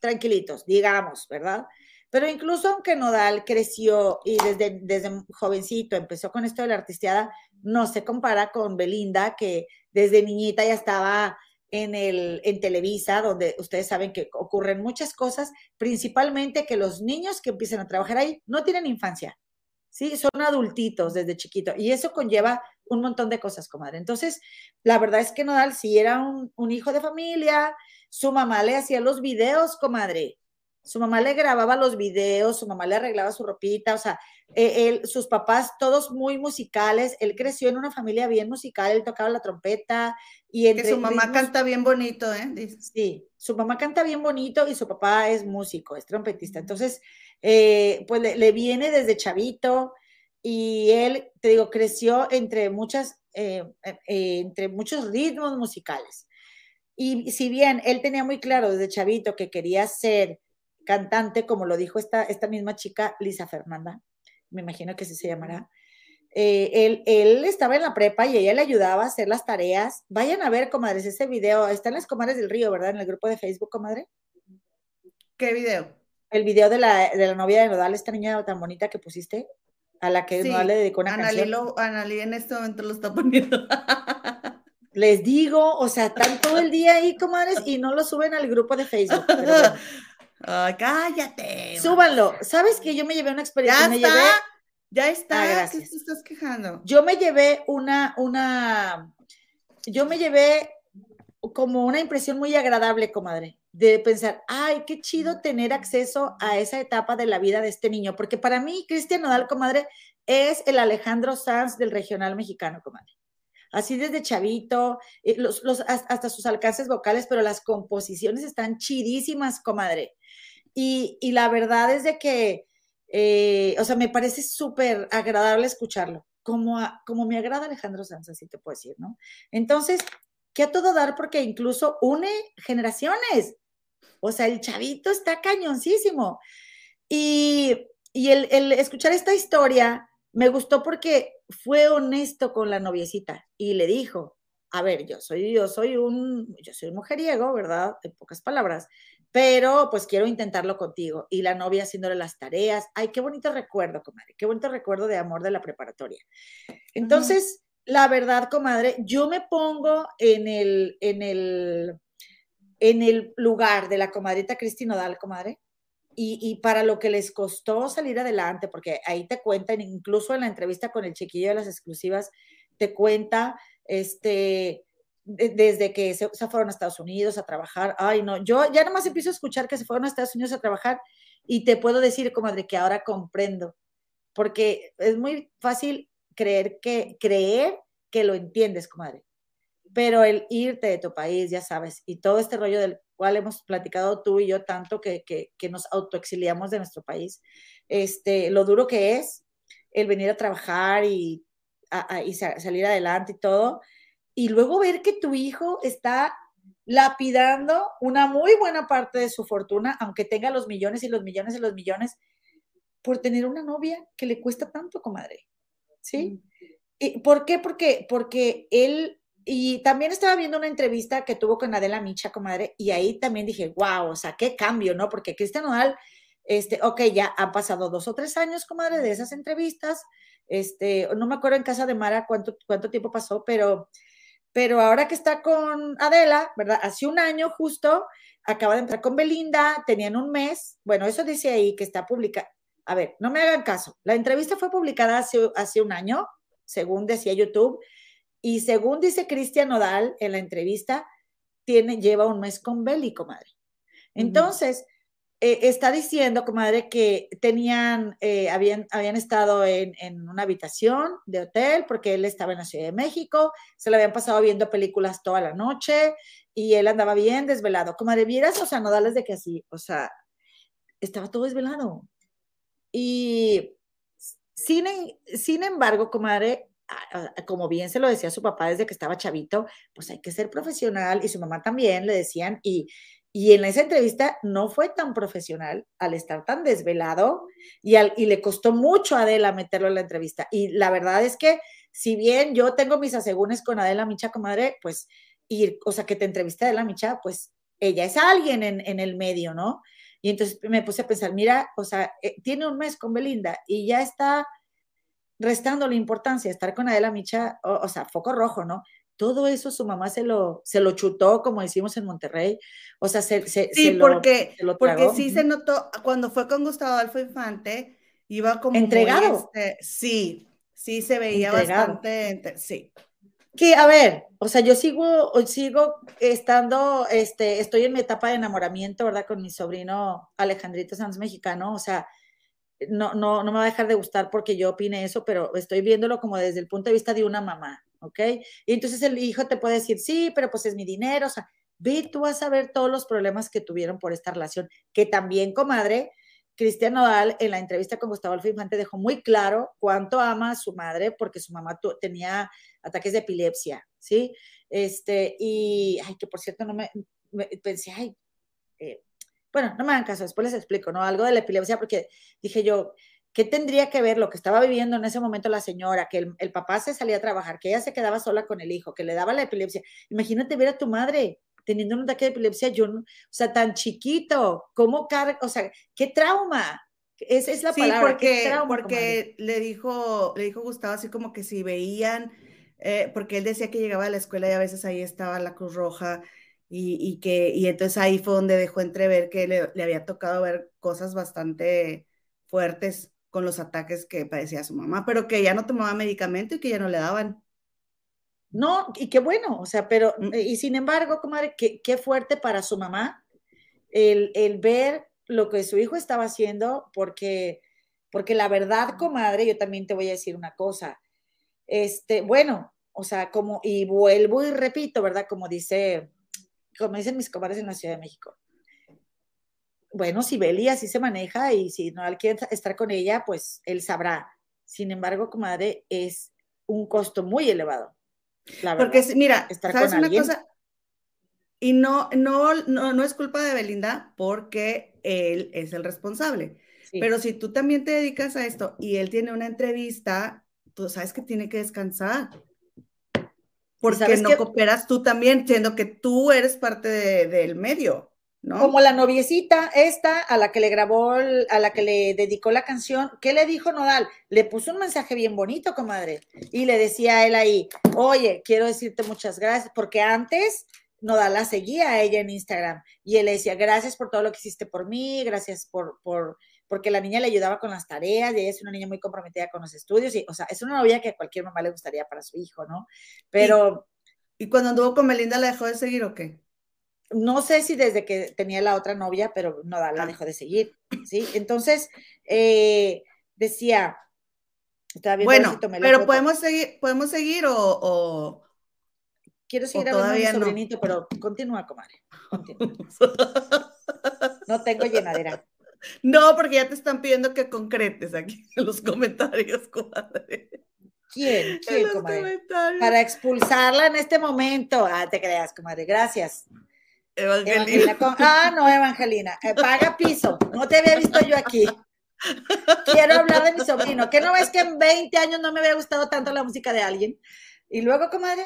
tranquilitos, digamos, ¿verdad? Pero incluso aunque Nodal creció y desde, desde jovencito empezó con esto de la artisteada, no se compara con Belinda, que desde niñita ya estaba en, el, en Televisa, donde ustedes saben que ocurren muchas cosas, principalmente que los niños que empiezan a trabajar ahí no tienen infancia, ¿sí? Son adultitos desde chiquito y eso conlleva un montón de cosas, comadre. Entonces, la verdad es que Nodal sí era un, un hijo de familia, su mamá le hacía los videos, comadre. Su mamá le grababa los videos, su mamá le arreglaba su ropita, o sea, eh, él, sus papás todos muy musicales, él creció en una familia bien musical, él tocaba la trompeta y Que entre su mamá ritmos- canta bien bonito, ¿eh? Dice. Sí, su mamá canta bien bonito y su papá es músico, es trompetista. Entonces, eh, pues le, le viene desde chavito y él, te digo, creció entre muchas, eh, eh, eh, entre muchos ritmos musicales. Y si bien él tenía muy claro desde chavito que quería ser cantante, como lo dijo esta, esta misma chica, Lisa Fernanda, me imagino que así se llamará, eh, él, él estaba en la prepa y ella le ayudaba a hacer las tareas. Vayan a ver, comadres, ese video. Está en las comadres del río, ¿verdad? En el grupo de Facebook, comadre. ¿Qué video? El video de la, de la novia de Nodal, esta niña tan bonita que pusiste, a la que Sí, Nodal le dedicó una Analí, canción. lo- Analí en este momento lo está poniendo. Les digo, o sea, están todo el día ahí, comadres, y no lo suben al grupo de Facebook. pero bueno. Ay, cállate. Súbanlo. ¿Sabes que yo me llevé una experiencia? Ya me está. llevé Ya está. Ah, ¿Qué te estás quejando? yo me llevé una, una, yo me llevé como una impresión muy agradable, comadre, de pensar, ay, qué chido tener acceso a esa etapa de la vida de este niño, porque para mí, Cristian Nodal, comadre, es el Alejandro Sanz del regional mexicano, comadre. Así desde chavito, eh, hasta sus alcances vocales, pero las composiciones están chidísimas, comadre. Y, la verdad es de que, eh, o sea, me parece súper agradable escucharlo, como, como me agrada Alejandro Sanz, así te puedo decir, ¿no? Entonces, que a todo dar porque incluso une generaciones. O sea, el chavito está cañoncísimo. Y, y el escuchar esta historia me gustó porque fue honesto con la noviecita y le dijo, a ver, yo soy, yo soy un, yo soy un mujeriego, ¿verdad? En pocas palabras, pero pues quiero intentarlo contigo. Y la novia haciéndole las tareas. Ay, qué bonito recuerdo, comadre, qué bonito recuerdo de amor de la preparatoria. Entonces, la verdad, comadre, yo me pongo en el, en el, en el lugar de la comadrita Cristina Nodal, comadre, y, para lo que les costó salir adelante, porque ahí te cuentan, incluso en la entrevista con el chiquillo de las exclusivas, te cuenta, este, desde que se, fueron a Estados Unidos a trabajar, ay no, yo ya nomás empiezo a escuchar que se fueron a Estados Unidos a trabajar y te puedo decir, como de que ahora comprendo, porque es muy fácil creer que, creer que lo entiendes, comadre, pero el irte de tu país, ya sabes, y todo este rollo del cual hemos platicado tú y yo tanto que, que, que nos autoexiliamos de nuestro país, este, lo duro que es el venir a trabajar y, a, y salir adelante y todo, y luego ver que tu hijo está lapidando una muy buena parte de su fortuna, aunque tenga los millones y los millones y los millones, por tener una novia que le cuesta tanto, comadre. ¿Sí? ¿Y ¿Por qué? Porque, porque él y también estaba viendo una entrevista que tuvo con Adela Micha, comadre, y ahí también dije, wow, o sea, qué cambio, ¿no? Porque Cristian Nodal, este, ok, ya han pasado dos o tres años, comadre, de esas entrevistas. Este, no me acuerdo en casa de Mara cuánto, cuánto tiempo pasó, pero, pero ahora que está con Adela, ¿verdad? Hace un año justo, acaba de entrar con Belinda, tenían un mes, bueno, eso dice ahí que está publicada. A ver, no me hagan caso. La entrevista fue publicada hace, hace un año, según decía YouTube, y según dice Cristian Nodal en la entrevista, tiene, lleva un mes con Beli, comadre. Entonces, eh, está diciendo, comadre, que tenían, eh, habían, habían estado en, en, una habitación de hotel porque él estaba en la Ciudad de México, se le habían pasado viendo películas toda la noche y él andaba bien desvelado. Comadre, vieras, o sea, Nodal de que así, o sea, estaba todo desvelado. Y sin, sin embargo, comadre, como bien se lo decía su papá desde que estaba chavito, pues hay que ser profesional y su mamá también le decían y, y en esa entrevista no fue tan profesional al estar tan desvelado y, al, y le costó mucho a Adela meterlo en la entrevista. Y la verdad es que si bien yo tengo mis asegúnes con Adela Micha, comadre, pues, y, o sea, que te entrevista Adela Micha, pues ella es alguien en, en el medio, ¿no? Y entonces me puse a pensar, mira, o sea, eh, tiene un mes con Belinda y ya está restando la importancia estar con Adela Micha, o, sea, foco rojo, ¿no? Todo eso su mamá se lo, se lo chutó, como decimos en Monterrey. O sea, se, se, sí, porque, porque sí se notó, cuando fue con Gustavo Adolfo Infante, iba como entregado. Este, sí, sí se veía bastante, sí. Que, a ver, o sea, yo sigo, sigo estando, este, estoy en mi etapa de enamoramiento, ¿verdad? Con mi sobrino Alejandrito Sanz Mexicano, o sea, no, no, no me va a dejar de gustar porque yo opine eso, pero estoy viéndolo como desde el punto de vista de una mamá, ¿ok? Y entonces el hijo te puede decir, sí, pero pues es mi dinero, o sea, ve, tú vas a ver todos los problemas que tuvieron por esta relación, que también, comadre, Cristian Nodal en la entrevista con Gustavo Alfa Infante dejó muy claro cuánto ama a su madre porque su mamá tenía ataques de epilepsia, ¿sí? Este, y, ay, que por cierto, no me, pensé, ay, eh, bueno, no me hagan caso, después les explico, ¿no? Algo de la epilepsia, porque dije yo, ¿qué tendría que ver lo que estaba viviendo en ese momento la señora? Que el, papá se salía a trabajar, que ella se quedaba sola con el hijo, que le daba la epilepsia. Imagínate ver a tu madre teniendo un ataque de epilepsia, yo, o sea, tan chiquito, ¿cómo carga? O sea, qué trauma. Esa es la sí, palabra. Porque, porque le dijo, le dijo Gustavo así como que si veían, eh, porque él decía que llegaba a la escuela y a veces ahí estaba la Cruz Roja y, que, y entonces ahí fue donde dejó entrever que le, le, había tocado ver cosas bastante fuertes con los ataques que padecía su mamá, pero que ya no tomaba medicamento y que ya no le daban. No, y qué bueno, o sea, pero, mm. y sin embargo, comadre, qué, qué fuerte para su mamá el, el, ver lo que su hijo estaba haciendo, porque, porque la verdad, comadre, yo también te voy a decir una cosa, este, bueno, o sea, como, y vuelvo y repito, ¿verdad? Como dice, como dicen mis comadres en la Ciudad de México. Bueno, si Beli así se maneja y si no quiere estar con ella, pues él sabrá. Sin embargo, comadre, es un costo muy elevado. La verdad, Porque mira, estar ¿sabes una cosa? Y no, no, no, no es culpa de Belinda porque él es el responsable. Pero si tú también te dedicas a esto y él tiene una entrevista, tú sabes que tiene que descansar. Porque no cooperas tú también, siendo que tú eres parte del medio. ¿No? Como la noviecita esta a la que le grabó, a la que le dedicó la canción, ¿qué le dijo Nodal? Le puso un mensaje bien bonito, comadre, y le decía a él ahí, oye, quiero decirte muchas gracias, porque antes Nodal la seguía a ella en Instagram, y él le decía, gracias por todo lo que hiciste por mí, gracias por, por, porque la niña le ayudaba con las tareas y ella es una niña muy comprometida con los estudios y, o sea, es una novia que a cualquier mamá le gustaría para su hijo, ¿no? Pero... ¿Y, cuando anduvo con Melinda la dejó de seguir o qué? No sé si desde que tenía la otra novia, pero no, la ah. dejó de seguir, ¿sí? Entonces, eh, decía... bueno, pero podemos seguir, podemos seguir o... Quiero seguir hablando de mi sobrinito, pero continúa, comadre. Continúa. no tengo llenadera. No, porque ya te están pidiendo que concretes aquí en los comentarios, comadre. ¿Quién? ¿Quién, comadre? Para expulsarla en este momento. Ah, te creas, comadre. Gracias. Evangelina. ah, no, Evangelina. Eh, paga piso. No te había visto yo aquí. Quiero hablar de mi sobrino. ¿Qué no ves que en 20 años no me había gustado tanto la música de alguien? Y luego, comadre.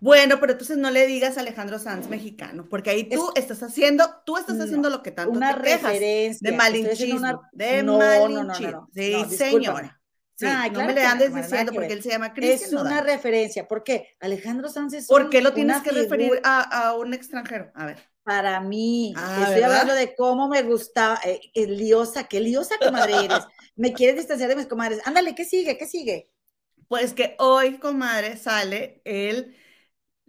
Bueno, pero entonces no le digas Alejandro Sanz mexicano, porque ahí tú estás haciendo, tú estás haciendo lo que tanto una referencia, de malinchismo, de no, malinchismo. sí, señora. no me le andes diciendo porque él se llama Cristian. Es una referencia. ¿Por qué? Alejandro Sanz es ¿Por qué lo tienes que referir a, un extranjero? A ver. Para mí, ah, estoy hablando de cómo me gustaba, eh, liosa, qué liosa comadre eres. me quieres distanciar de mis comadres. Ándale, ¿qué sigue? ¿Qué sigue? Pues que hoy, comadre, sale el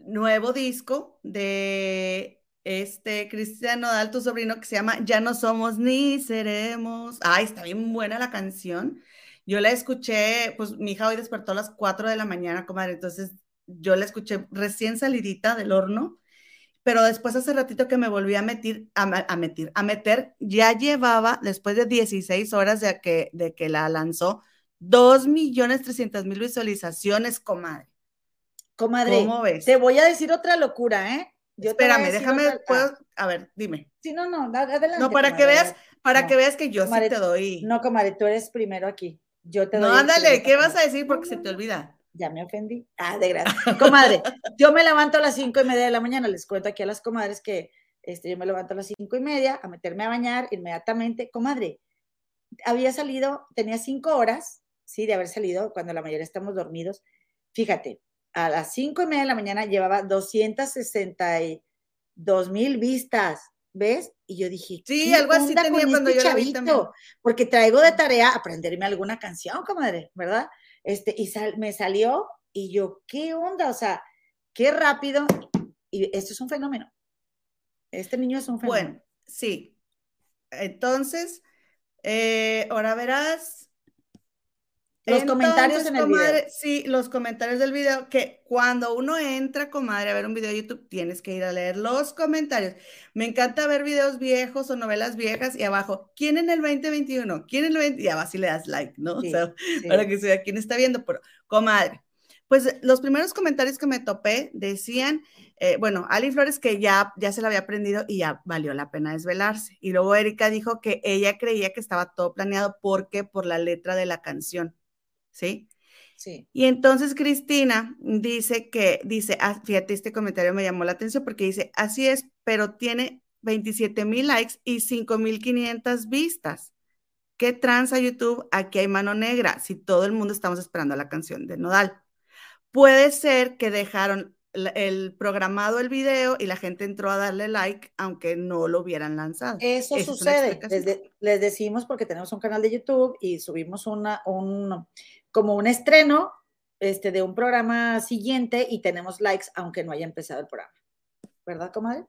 nuevo disco de este Cristian Nodal, tu sobrino, que se llama Ya no somos ni seremos. Ay, está bien buena la canción. Yo la escuché, pues mi hija hoy despertó a las 4 de la mañana, comadre, entonces yo la escuché recién salidita del horno, pero después hace ratito que me volví a meter, a, meter, a meter, ya llevaba, después de 16 horas de que, de que la lanzó, 2 millones 300 mil visualizaciones, comadre. Comadre, ¿Cómo ves? te voy a decir otra locura, ¿eh? Yo Espérame, déjame, a ver, dime. Sí, no, no, adelante. No, para que veas, para que veas que yo sí te doy. No, comadre, tú eres primero aquí. Yo te doy. No, ándale, ¿qué vas a decir? Porque se te olvida. Ya me ofendí. Ah, de gracia. Comadre, yo me levanto a las cinco y media de la mañana. Les cuento aquí a las comadres que este, yo me levanto a las cinco y media a meterme a bañar inmediatamente. Comadre, había salido, tenía cinco horas, sí, de haber salido cuando la mayoría estamos dormidos. Fíjate, a las cinco y media de la mañana llevaba 262 mil vistas, ¿ves? Y yo dije, sí, algo así tenía cuando este yo chavito? Porque traigo de tarea aprenderme alguna canción, comadre, ¿verdad? Este, y me salió y yo, ¿qué onda? O sea, qué rápido. Y esto es un fenómeno. Este niño es un fenómeno. Bueno, sí. Entonces, eh, ahora verás, los comentarios en el video. Sí, los comentarios del video, que cuando uno entra, comadre, a ver un video de YouTube, tienes que ir a leer los comentarios. Me encanta ver videos viejos o novelas viejas y abajo, ¿quién en el 2021? ¿Quién en el 20? Y abajo sí le das like, ¿no? o sea, para que se vea quién está viendo, pero comadre. Pues los primeros comentarios que me topé decían, eh, bueno, Ali Flores que ya, ya se lo había aprendido y ya valió la pena desvelarse. Y luego Erika dijo que ella creía que estaba todo planeado porque por la letra de la canción. ¿Sí? Sí. Y entonces Cristina dice que, dice, ah, fíjate, este comentario me llamó la atención porque dice, así es, pero tiene 27 mil likes y 5 mil 500 vistas. ¿Qué transa YouTube? Aquí hay mano negra, si todo el mundo estamos esperando la canción de Nodal. Puede ser que dejaron el programado el video y la gente entró a darle like aunque no lo hubieran lanzado. Eso, sucede. Les, decimos porque tenemos un canal de YouTube y subimos una, un, como un estreno este, de un programa siguiente y tenemos likes aunque no haya empezado el programa. ¿Verdad, comadre?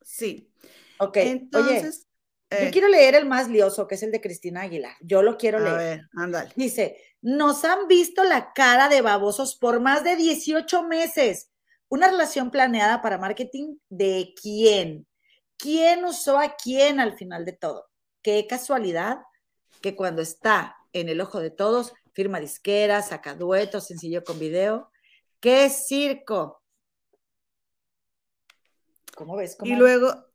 Sí. Ok. Entonces, Yo Eh, quiero leer el más lioso, que es el de Cristina Aguilar. Yo lo quiero a leer. ver, ándale. Dice, nos han visto la cara de babosos por más de 18 meses. Una relación planeada para marketing de quién? ¿Quién usó a quién al final de todo? Qué casualidad que cuando está en el ojo de todos, firma disquera, saca duetos, sencillo con video. ¡Qué circo! ¿Cómo ves? Y luego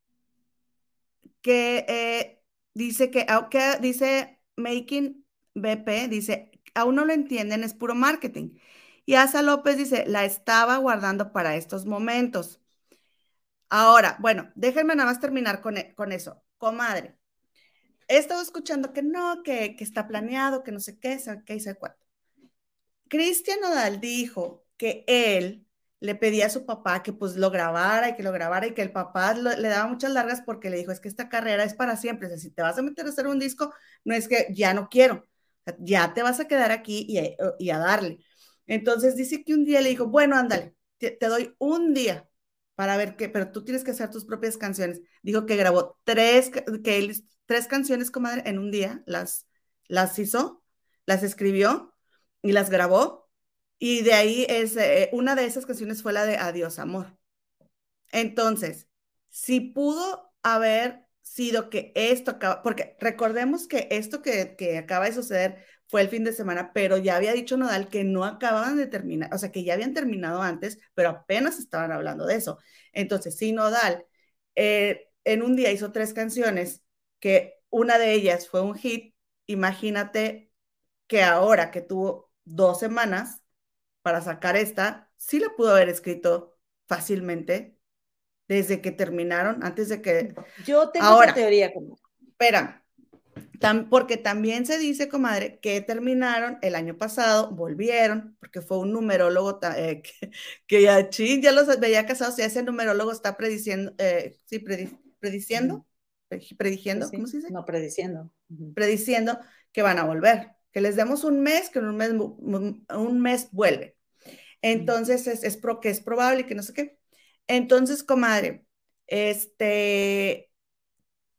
que eh, dice que, aunque dice Making BP, dice, aún no lo entienden, es puro marketing. Y Asa López dice, la estaba guardando para estos momentos. Ahora, bueno, déjenme nada más terminar con, e- con eso. Comadre, he estado escuchando que no, que, que está planeado, que no sé qué, y sabe cuánto. Cristian Nodal dijo que él le pedía a su papá que pues lo grabara y que lo grabara y que el papá le daba muchas largas porque le dijo, es que esta carrera es para siempre, o sea, si te vas a meter a hacer un disco, no es que ya no quiero, ya te vas a quedar aquí y, a- y a darle. Entonces dice que un día le dijo, bueno, ándale, te, te doy un día para ver qué, pero tú tienes que hacer tus propias canciones. Dijo que grabó tres, que él, tres canciones, comadre, en un día, las, las hizo, las escribió y las grabó. Y de ahí es, eh, una de esas canciones fue la de Adiós, amor. Entonces, si pudo haber sido que esto acaba, porque recordemos que esto que, que acaba de suceder fue el fin de semana, pero ya había dicho Nodal que no acababan de terminar, o sea, que ya habían terminado antes, pero apenas estaban hablando de eso. Entonces, si Nodal eh, en un día hizo tres canciones, que una de ellas fue un hit, imagínate que ahora que tuvo dos semanas para sacar esta, sí la pudo haber escrito fácilmente desde que terminaron, antes de que... Yo tengo Ahora. teoría. Como... Espera, tam- porque también se dice, comadre, que terminaron el año pasado, volvieron, porque fue un numerólogo eh, que, que ya, chin, ya los veía casados, ya ese numerólogo está prediciendo, eh, sí, predi- prediciendo, pre- predigiendo, Sí, ¿cómo se dice? No, prediciendo. Prediciendo que van a volver, que les demos un mes, que en un mes, un mes vuelve. Entonces es, es pro, que es probable y que no sé qué. Entonces, comadre, este,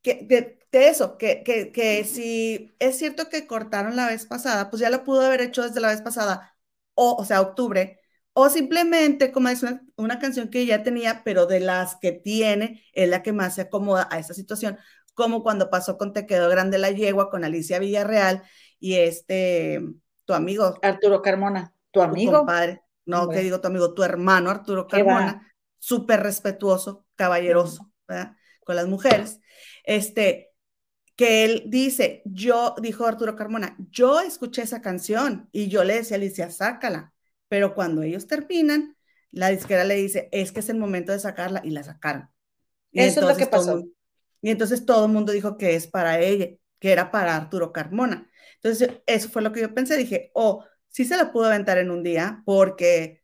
que, de, de eso, que, que, que si es cierto que cortaron la vez pasada, pues ya lo pudo haber hecho desde la vez pasada, o, o sea, octubre, o simplemente, como es una, una canción que ya tenía, pero de las que tiene, es la que más se acomoda a esa situación, como cuando pasó con Te quedó grande la yegua con Alicia Villarreal y este, tu amigo, Arturo Carmona, tu tu amigo. compadre, no, Hombre. que digo tu amigo, tu hermano Arturo. Carmona, súper respetuoso, caballeroso, ¿verdad? Con las mujeres, este, que él dice, yo, dijo Arturo Carmona, yo escuché esa canción y yo le decía a Alicia, sácala, pero cuando ellos terminan, la disquera le dice, es que es el momento de sacarla y la sacaron. Y Eso es lo que pasó. mundo- y entonces todo el mundo dijo que es para ella, que era para Arturo Carmona. Entonces, eso fue lo que yo pensé. Dije, oh, sí se la pudo aventar en un día, porque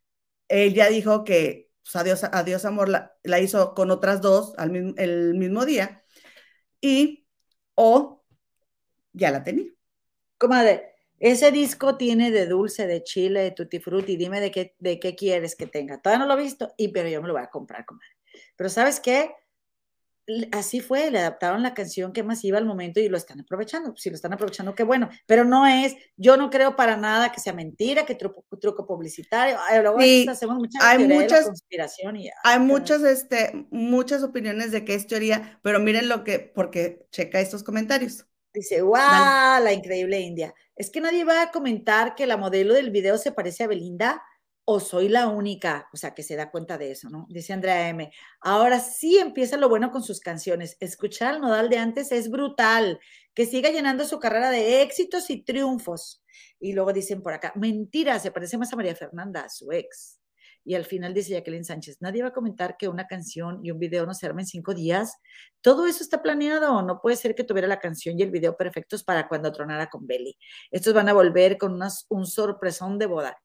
él ya dijo que pues, Adiós, Adiós Amor la, la hizo con otras dos al mismo, el mismo día, y o ya la tenía. Comadre, ese disco tiene de dulce, de chile, de tutti frutti. Dime de qué, de qué quieres que tenga. Todavía no lo he visto, y, pero yo me lo voy a comprar, comadre. Pero ¿sabes qué? Así fue, le adaptaron la canción que más iba al momento y lo están aprovechando. Si lo están aprovechando, qué bueno. Pero no es, yo no creo para nada que sea mentira, que truco, truco publicitario. Luego Sí, hacemos hay muchas- conspiración y Hay ay, muchas, este, muchas opiniones de que es teoría, pero miren lo que, porque checa estos comentarios. Dice, ¡guau! La increíble India. Es que nadie va a comentar que la modelo del video se parece a Belinda o soy la única, o sea, que se da cuenta de eso, ¿no? Dice Andrea M. Ahora sí empieza lo bueno con sus canciones. Escuchar al Nodal de antes es brutal. Que siga llenando su carrera de éxitos y triunfos. Y luego dicen por acá, mentira, se parece más a María Fernanda, su ex. Y al final dice Jacqueline Sánchez, nadie va a comentar que una canción y un video no se armen en cinco días. Todo eso está planeado. No puede ser que tuviera la canción y el video perfectos para cuando tronara con Belly. Estos van a volver con unas- un sorpresón de boda.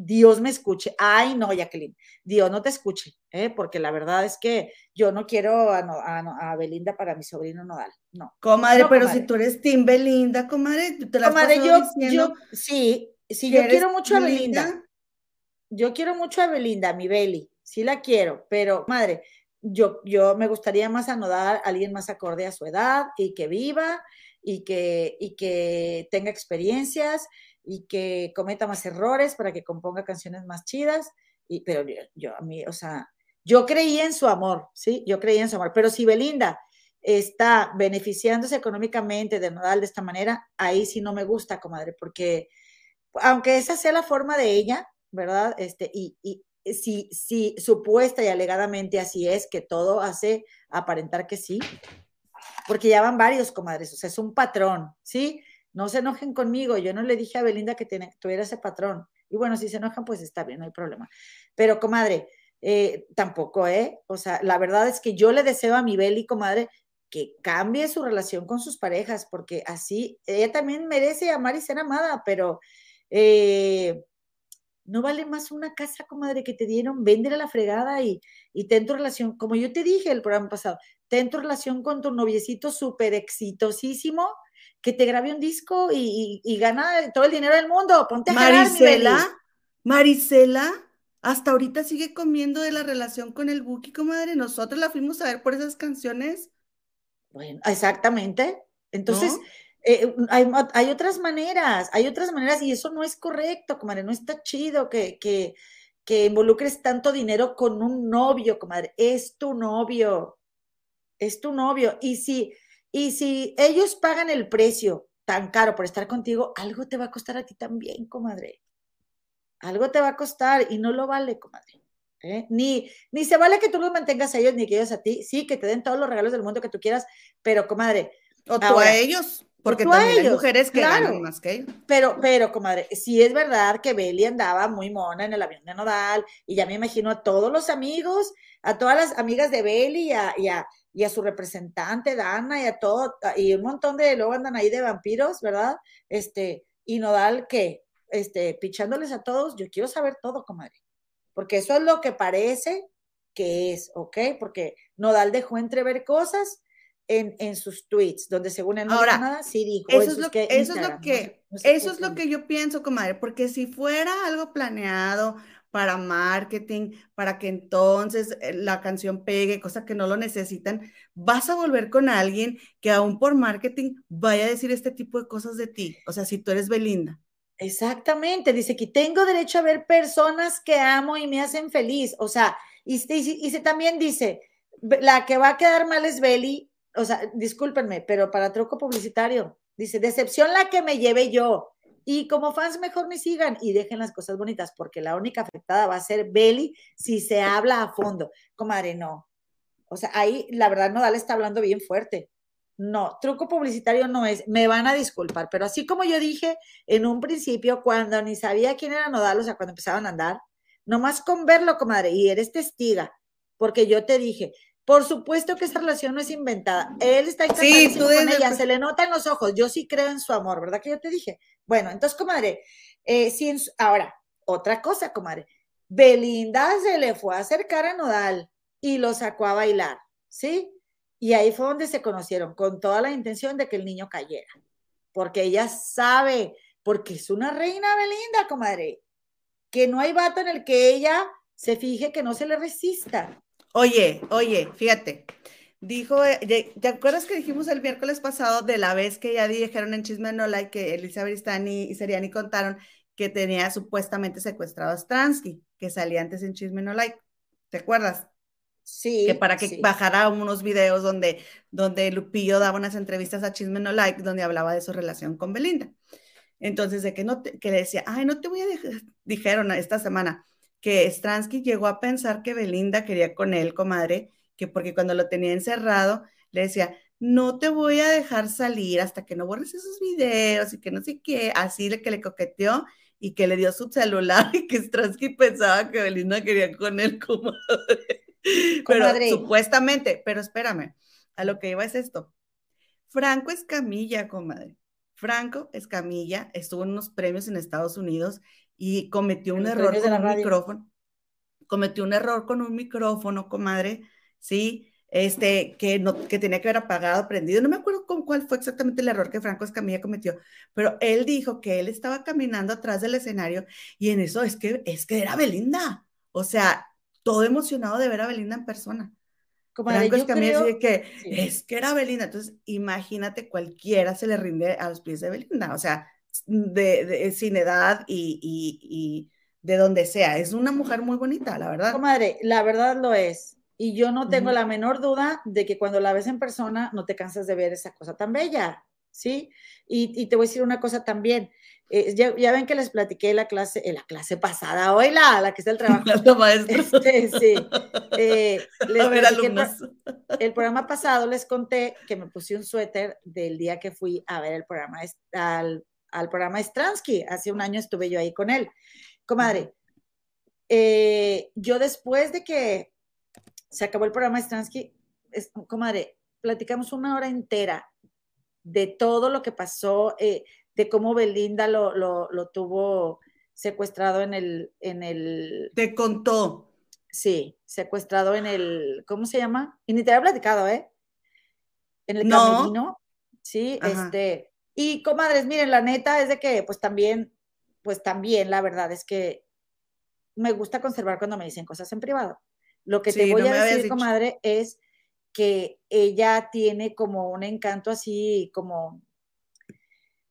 Dios me escuche. Ay, no, Jacqueline. Dios no te escuche, ¿eh? porque la verdad es que yo no quiero a, a Belinda para mi sobrino Nodal. No. Comadre, No, pero comadre. si tú eres Tim Belinda, comadre, te la Comadre, yo, diciendo yo, sí, sí, yo quiero mucho a Belinda. Belinda. Yo quiero mucho a Belinda, mi Beli. Sí la quiero, pero, madre, yo, yo me gustaría más anodar a alguien más acorde a su edad y que viva y que, y que tenga experiencias y que cometa más errores para que componga canciones más chidas. Y, pero yo, a mí, o sea, yo creí en su amor, ¿sí? Yo creí en su amor. Pero si Belinda está beneficiándose económicamente de Nodal de esta manera, ahí sí no me gusta, comadre, porque aunque esa sea la forma de ella, ¿verdad? Este, y, y si, si supuesta y alegadamente así es, que todo hace aparentar que sí, porque ya van varios, comadres, o sea, es un patrón, ¿sí? No se enojen conmigo, yo no le dije a Belinda que tuviera ese patrón. Y bueno, si se enojan, pues está bien, no hay problema. Pero, comadre, eh, tampoco, ¿eh? O sea, la verdad es que yo le deseo a mi Beli, comadre, que cambie su relación con sus parejas, porque así ella también merece amar y ser amada, pero eh, no vale más una casa, comadre, que te dieron, vender a la fregada y, y ten tu relación, como yo te dije el programa pasado, ten tu relación con tu noviecito súper exitosísimo, que te grabe un disco y, gana todo el dinero del mundo. Ponte a Marisela, Marisela, hasta ahorita sigue comiendo de la relación con el Buki, comadre. Nosotros la fuimos a ver por esas canciones. Bueno, exactamente. Entonces, eh, hay, otras maneras, hay otras maneras y eso no es correcto, comadre. No está chido que, que, que involucres tanto dinero con un novio, comadre. Es tu novio. Es tu novio. Y si y si ellos pagan el precio tan caro por estar contigo, algo te va a costar a ti también, comadre. Algo te va a costar y no lo vale, comadre. ¿eh? Ni, ni se vale que tú los mantengas a ellos ni que ellos a ti. Sí, que te den todos los regalos del mundo que tú quieras, pero, comadre. O tú a ellos. Porque también hay mujeres que ganan más que ellos. Pero, pero, comadre, sí es verdad que Beli andaba muy mona en el avión de Nodal, y ya me imagino a todos los amigos, a todas las amigas de Beli y a, y a su representante, Dana, y a todo, y un montón de, luego andan ahí de vampiros, ¿verdad? Este, y Nodal, ¿qué? Este, pichándoles a todos, yo quiero saber todo, comadre, porque eso es lo que parece que es, ¿ok? Porque Nodal dejó entrever cosas en, en sus tweets, donde según él no Ahora, nada, sí dijo. Eso es, lo, que, eso es lo que, eso es lo que yo pienso, comadre, porque si fuera algo planeado, para marketing, para que entonces eh, la canción pegue, cosa que no lo necesitan, vas a volver con alguien que aún por marketing vaya a decir este tipo de cosas de ti. O sea, si tú eres Belinda. Exactamente, dice que tengo derecho a ver personas que amo y me hacen feliz. O sea, y, y, y también dice, la que va a quedar mal es Beli, o sea, discúlpenme, pero para truco publicitario, dice, decepción la que me lleve yo. Y como fans, mejor me sigan y dejen las cosas bonitas, porque la única afectada va a ser Belly si se habla a fondo. Comadre, no. O sea, ahí la verdad Nodal está hablando bien fuerte. No, truco publicitario no es, me van a disculpar, pero así como yo dije en un principio, cuando ni sabía quién era Nodal, o sea, cuando empezaban a andar, nomás con verlo, comadre, y eres testiga, porque yo te dije, por supuesto que esa relación no es inventada. Él está sí, con ella, se le nota en los ojos. Yo sí creo en su amor, ¿verdad que yo te dije? Bueno, entonces, comadre, eh, ahora, otra cosa, comadre. Belinda se le fue a acercar a Nodal y lo sacó a bailar, ¿sí? Y ahí fue donde se conocieron, con toda la intención de que el niño cayera. Porque ella sabe, porque es una reina Belinda, comadre, que no hay vato en el que ella se fije que no se le resista. Oye, oye, fíjate. Dijo, eh, ¿te acuerdas que dijimos el miércoles pasado de la vez que ya dijeron en Chisme No Like que Elizabeth Stani y Seriani contaron que tenía supuestamente secuestrado a Stransky, que salía antes en Chisme No Like? ¿Te acuerdas? Sí. Que para que bajara unos videos donde, donde Lupillo daba unas entrevistas a Chisme No Like donde hablaba de su relación con Belinda. Entonces, de que no que le decía, ay, no te voy a dejar, dijeron esta semana, que Stransky llegó a pensar que Belinda quería con él, comadre, que porque cuando lo tenía encerrado, le decía, no te voy a dejar salir hasta que no borres esos videos y que no sé qué, así le que le coqueteó y que le dio su celular y que Stransky pensaba que Belinda quería con él, comadre. Pero supuestamente, pero espérame, a lo que iba es esto. Franco Escamilla, comadre. Franco Escamilla estuvo en unos premios en Estados Unidos y cometió un error con un micrófono. Cometió un error con un micrófono, comadre, ¿sí? Este, que, no, que tenía que haber apagado, prendido. No me acuerdo con cuál fue exactamente el error que Franco Escamilla cometió, pero él dijo que él estaba caminando atrás del escenario y en eso es que, es que era Belinda. O sea, todo emocionado de ver a Belinda en persona. Comadre, Franco Escamilla creo- dice que sí. es que era Belinda. Entonces, imagínate, cualquiera se le rinde a los pies de Belinda, o sea, de, de- sin edad y, y- y de donde sea. Es una mujer muy bonita, la verdad. Comadre, la verdad lo es. Y yo no tengo la menor duda de que cuando la ves en persona no te cansas de ver esa cosa tan bella, ¿sí? Y, y te voy a decir una cosa también. eh, ya, ya ven que les platiqué la clase, en la clase pasada, hoy la, la que está el trabajo. La maestra. Este, sí. Eh, les a ver, platiqué el, alumnos. el programa pasado les conté que me puse un suéter del día que fui a ver el programa al, al programa Stransky. Hace un año estuve yo ahí con él. Comadre, eh, yo después de que se acabó el programa Stransky, es- comadre, platicamos una hora entera de todo lo que pasó, eh, de cómo Belinda lo, lo, lo tuvo secuestrado en el, en el, Te contó. Sí, secuestrado en el, ¿cómo se llama? Y ni te había platicado, ¿eh? En el No. camerino, sí, Ajá. este, y comadres, miren, la neta es de que, pues también, pues también, la verdad es que me gusta conservar cuando me dicen cosas en privado. Lo que te voy no a decir, comadre, es que ella tiene como un encanto así, como,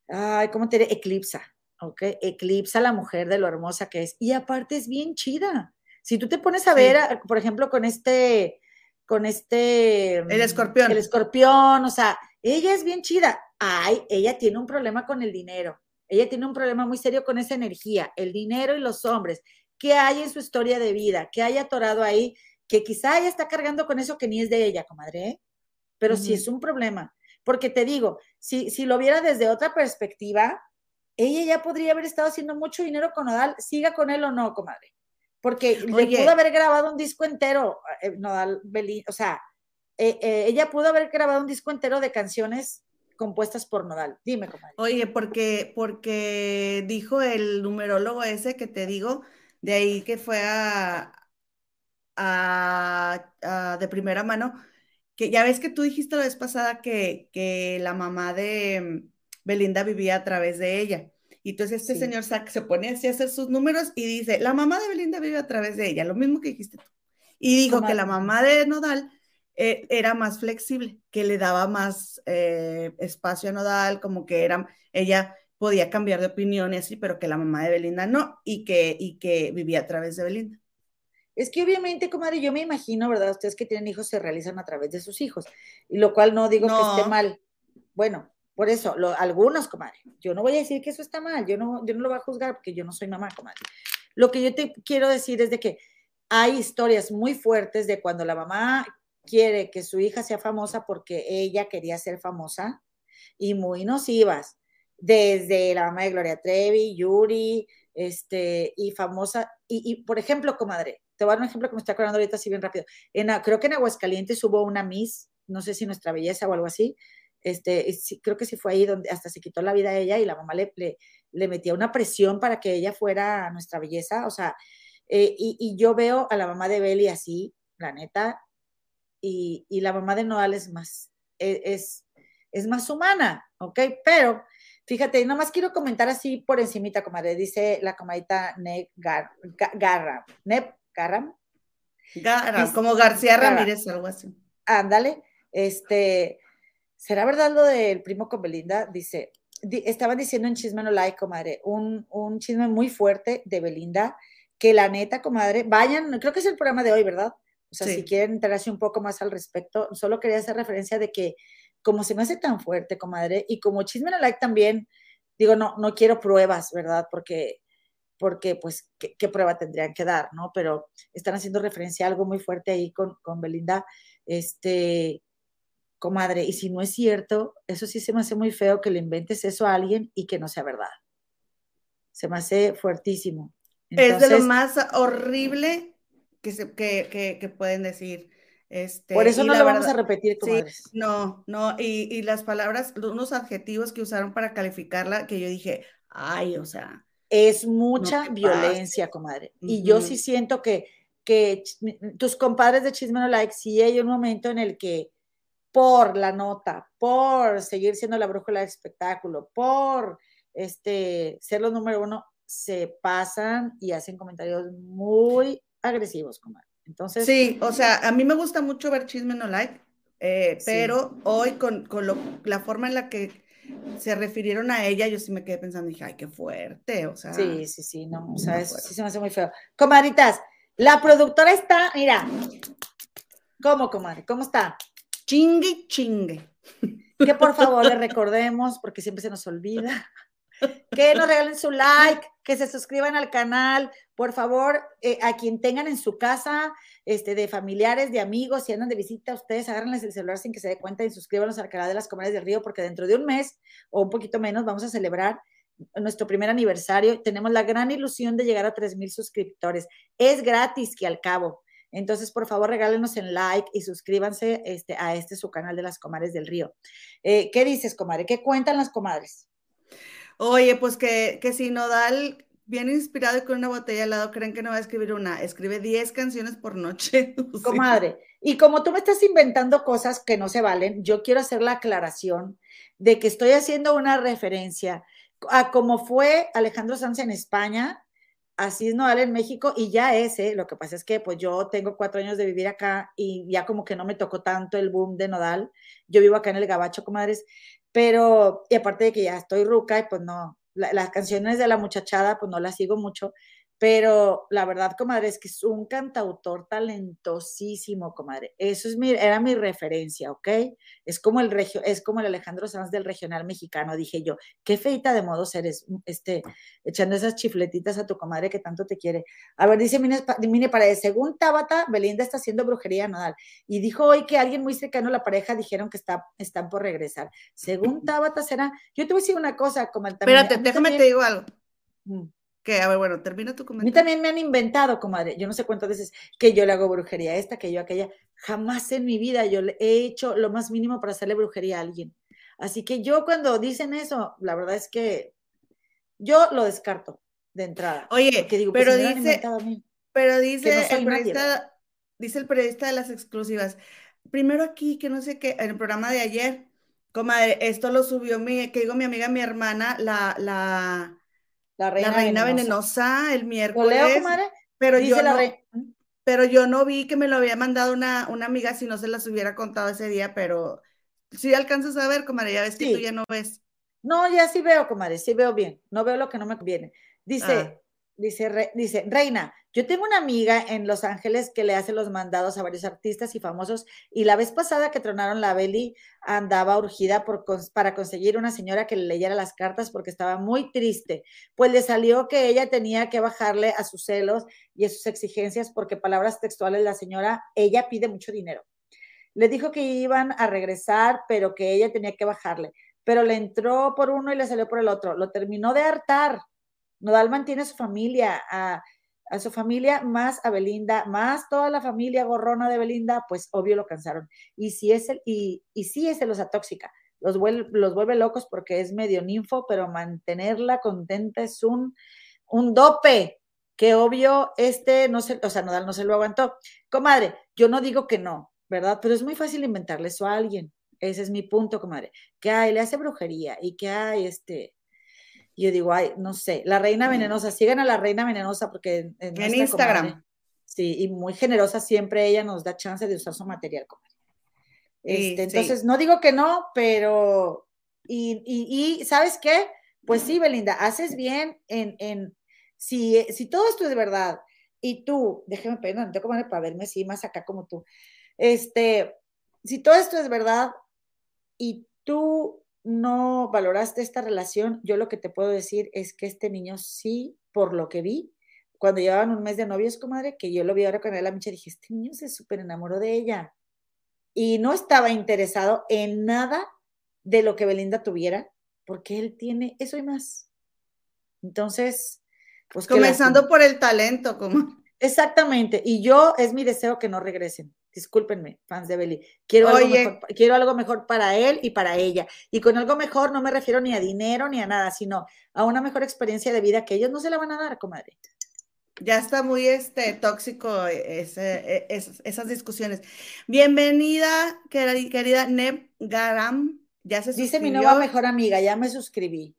ay, ¿cómo te diré? Eclipsa, ¿ok? Eclipsa a la mujer de lo hermosa que es. Y aparte es bien chida. Si tú te pones a Sí. ver, por ejemplo, con este, con este... El escorpión. El escorpión, o sea, ella es bien chida. Ay, ella tiene un problema con el dinero. Ella tiene un problema muy serio con esa energía, el dinero y los hombres. ¿Qué hay en su historia de vida? ¿Qué hay atorado ahí? Que quizá ella está cargando con eso que ni es de ella, comadre. ¿eh? Pero sí Ujú. es un problema. Porque te digo, si, si lo viera desde otra perspectiva, ella ya podría haber estado haciendo mucho dinero con Nodal, siga con él o no, comadre. Porque le pudo haber grabado un disco entero, eh, Nodal Belín, o sea, eh, eh, ella pudo haber grabado un disco entero de canciones compuestas por Nodal. Dime, comadre. Oye, porque, porque dijo el numerólogo ese que te digo, de ahí que fue a, a- a- de primera mano, que ya ves que tú dijiste la vez pasada que, que la mamá de Belinda vivía a través de ella. Y entonces este Sí. señor sac- se pone así a hacer sus números y dice, la mamá de Belinda vive a través de ella, lo mismo que dijiste tú. Y dijo que la mamá de Nodal eh, era más flexible, que le daba más eh, espacio a Nodal, como que era, ella podía cambiar de opinión y así, pero que la mamá de Belinda no, y que, y que vivía a través de Belinda. Es que obviamente, comadre, yo me imagino, ¿verdad? Ustedes que tienen hijos se realizan a través de sus hijos, y lo cual no digo que No. esté mal. Bueno, por eso, lo- algunos, comadre, yo no voy a decir que eso está mal, yo no, yo no lo voy a juzgar porque yo no soy mamá, comadre. Lo que yo te quiero decir es de que hay historias muy fuertes de cuando la mamá quiere que su hija sea famosa porque ella quería ser famosa y muy nocivas, desde la mamá de Gloria Trevi, Yuri, este, y famosa, y, por ejemplo, comadre, te voy a dar un ejemplo que me estoy acordando ahorita así bien rápido. En, creo que en Aguascalientes hubo una Miss, no sé si nuestra belleza o algo así, este, creo que sí fue ahí donde hasta se quitó la vida a ella y la mamá le, le, le metía una presión para que ella fuera nuestra belleza, o sea, eh, y, y yo veo a la mamá de Beli así, la neta, y, y la mamá de Noal es más, e- es, es, más humana, ¿ok? Pero, fíjate, nada más quiero comentar así por encimita, comadre, dice la comadita Neb Gar, Ga- Garra, Neb Garram, como García. Ramírez, algo así. ándale, este, ¿será verdad lo del primo con Belinda? Dice, di- estaban diciendo en Chisme No Like, comadre, un, un chisme muy fuerte de Belinda, que la neta, comadre, vayan, creo que es el programa de hoy, ¿verdad? O sea, Sí. si quieren enterarse un poco más al respecto, solo quería hacer referencia de que como se me hace tan fuerte, comadre, y como Chisme No Like también, digo, no, no quiero pruebas, ¿verdad? Porque, porque pues, ¿qué, qué prueba tendrían que dar, no? Pero están haciendo referencia a algo muy fuerte ahí con, con Belinda, este, comadre, y si no es cierto, eso sí se me hace muy feo que le inventes eso a alguien y que no sea verdad. Se me hace fuertísimo. es de lo más horrible que, se, que, que, que pueden decir. Este, por eso no lo vamos a repetir, Sí, no, no, y, y las palabras, unos adjetivos que usaron para calificarla, que yo dije, ay, o sea, Es mucha violencia, comadre. Y yo sí siento que, que tus compadres de Chisme No Like, sí hay un momento en el que por la nota, por seguir siendo la brújula del espectáculo, por este, ser los número uno, se pasan y hacen comentarios muy agresivos, comadre. Entonces. Sí, o sea, a mí me gusta mucho ver Chisme No Like, eh, pero hoy con, con lo, la forma en la que se refirieron a ella, yo sí me quedé pensando, dije, ay, qué fuerte, o sea. Sí, sí, sí, no, o sea, eso sí se me hace muy feo. Comadritas, la productora está, mira, ¿cómo, comadre? ¿Cómo está? Chingue, chingue. Que por favor le recordemos, porque siempre se nos olvida, que nos regalen su like, que se suscriban al canal, por favor, eh, a quien tengan en su casa, este, de familiares, de amigos, si andan de visita, ustedes agárrenles el celular sin que se dé cuenta y suscríbanos al canal de las Comadres del Río, porque dentro de un mes o un poquito menos vamos a celebrar nuestro primer aniversario. Tenemos la gran ilusión de llegar a 3,000 suscriptores. Es gratis que al cabo. Entonces, por favor, regálenos en like y suscríbanse este, a este su canal de las Comadres del Río. Eh, ¿Qué dices, comadre? ¿Qué cuentan las comadres? Oye, pues que, que si Viene inspirado y con una botella al lado, creen que no va a escribir una, escribe 10 canciones por noche. Sí. Comadre, y como tú me estás inventando cosas que no se valen, yo quiero hacer la aclaración de que estoy haciendo una referencia a cómo fue Alejandro Sanz en España, así es Nodal en México y ya es, ¿eh? lo que pasa es que pues yo tengo cuatro años de vivir acá y ya como que no me tocó tanto el boom de Nodal, yo vivo acá en el Gabacho, comadres, pero y aparte de que ya estoy ruca y pues no, la, las canciones de la muchachada pues no las sigo mucho, pero la verdad, comadre, es que es un cantautor talentosísimo, comadre. Eso es mi, era mi referencia, ¿ok? Es como el regio, es como el Alejandro Sanz del regional mexicano, dije yo. Qué feita de modos eres, este, echando esas chifletitas a tu comadre que tanto te quiere. A ver, dice Mine, Mine Paredes, según Tabata, Belinda está haciendo brujería nodal. Y dijo hoy que alguien muy cercano a la pareja dijeron que está, están por regresar. Según Tabata será, yo te voy a decir una cosa, el también, Espérate, déjame también, te digo algo. Mm. Que, a ver, bueno, termina tu comentario. A mí también me han inventado, comadre, yo no sé cuántas veces que yo le hago brujería a esta, que yo aquella. Jamás en mi vida yo le he hecho lo más mínimo para hacerle brujería a alguien. Así que yo cuando dicen eso, la verdad es que yo lo descarto de entrada. Oye, digo, pero, pues, dice, pero dice, no el periodista, dice el periodista de las exclusivas, primero aquí, que no sé qué, en el programa de ayer, comadre, esto lo subió mi, que digo mi amiga, mi hermana, la, la, la reina, la reina venenosa. venenosa. el miércoles. ¿Lo leo, comadre? Pero Dice yo, no, pero yo no vi que me lo había mandado una, una amiga si no se las hubiera contado ese día, pero sí alcanzas a ver, comadre, ya ves sí. que tú ya no ves. No, ya sí veo, comadre, sí veo bien. No veo lo que no me conviene. Dice, ah. dice, re, dice, Reina, yo tengo una amiga en Los Ángeles que le hace los mandados a varios artistas y famosos y la vez pasada que tronaron la Beli andaba urgida por, para conseguir una señora que le leyera las cartas porque estaba muy triste, pues le salió que ella tenía que bajarle a sus celos y a sus exigencias porque palabras textuales la señora, ella pide mucho dinero. Le dijo que iban a regresar, pero que ella tenía que bajarle, pero le entró por uno y le salió por el otro, lo terminó de hartar. Nodal mantiene a su familia, a a su familia, más a Belinda, más toda la familia gorrona de Belinda, pues obvio lo cansaron. Y si es el, y, y sí es celosa tóxica, los vuelve, los vuelve locos porque es medio ninfo, pero mantenerla contenta es un, un dope, que obvio este no se, o sea, Nodal no se lo aguantó. Comadre, yo no digo que no, ¿verdad? Pero es muy fácil inventarle eso a alguien. Ese es mi punto, comadre. Que hay, le hace brujería y que hay este, y yo digo, ay, no sé, la reina venenosa, sigan a la reina venenosa porque en, en Instagram. Comadre, sí, y muy generosa, siempre ella nos da chance de usar su material, comadre. Este, sí, entonces, sí. no digo que no, pero, y, y, y, ¿sabes qué? Pues sí, Belinda, haces bien en, en si, si todo esto es verdad, y tú, déjeme pedir tengo comadre, para verme así más acá como tú, este, si todo esto es verdad, y tú no valoraste esta relación, yo lo que te puedo decir es que este niño sí, por lo que vi, cuando llevaban un mes de novios, comadre, que yo lo vi ahora con la micha, dije, este niño se súper enamoró de ella. Y no estaba interesado en nada de lo que Belinda tuviera, porque él tiene eso y más. Entonces, pues... Comenzando por el talento, como. Exactamente. Y yo, es mi deseo que no regresen discúlpenme, fans de Belly, quiero, algo mejor, quiero algo mejor para él y para ella. Y con algo mejor no me refiero ni a dinero ni a nada, sino a una mejor experiencia de vida que ellos no se la van a dar, comadre. Ya está muy este, tóxico ese, es, esas discusiones. Bienvenida, querida Neb Garam. Ya se Dice mi nueva mejor amiga, ya me suscribí.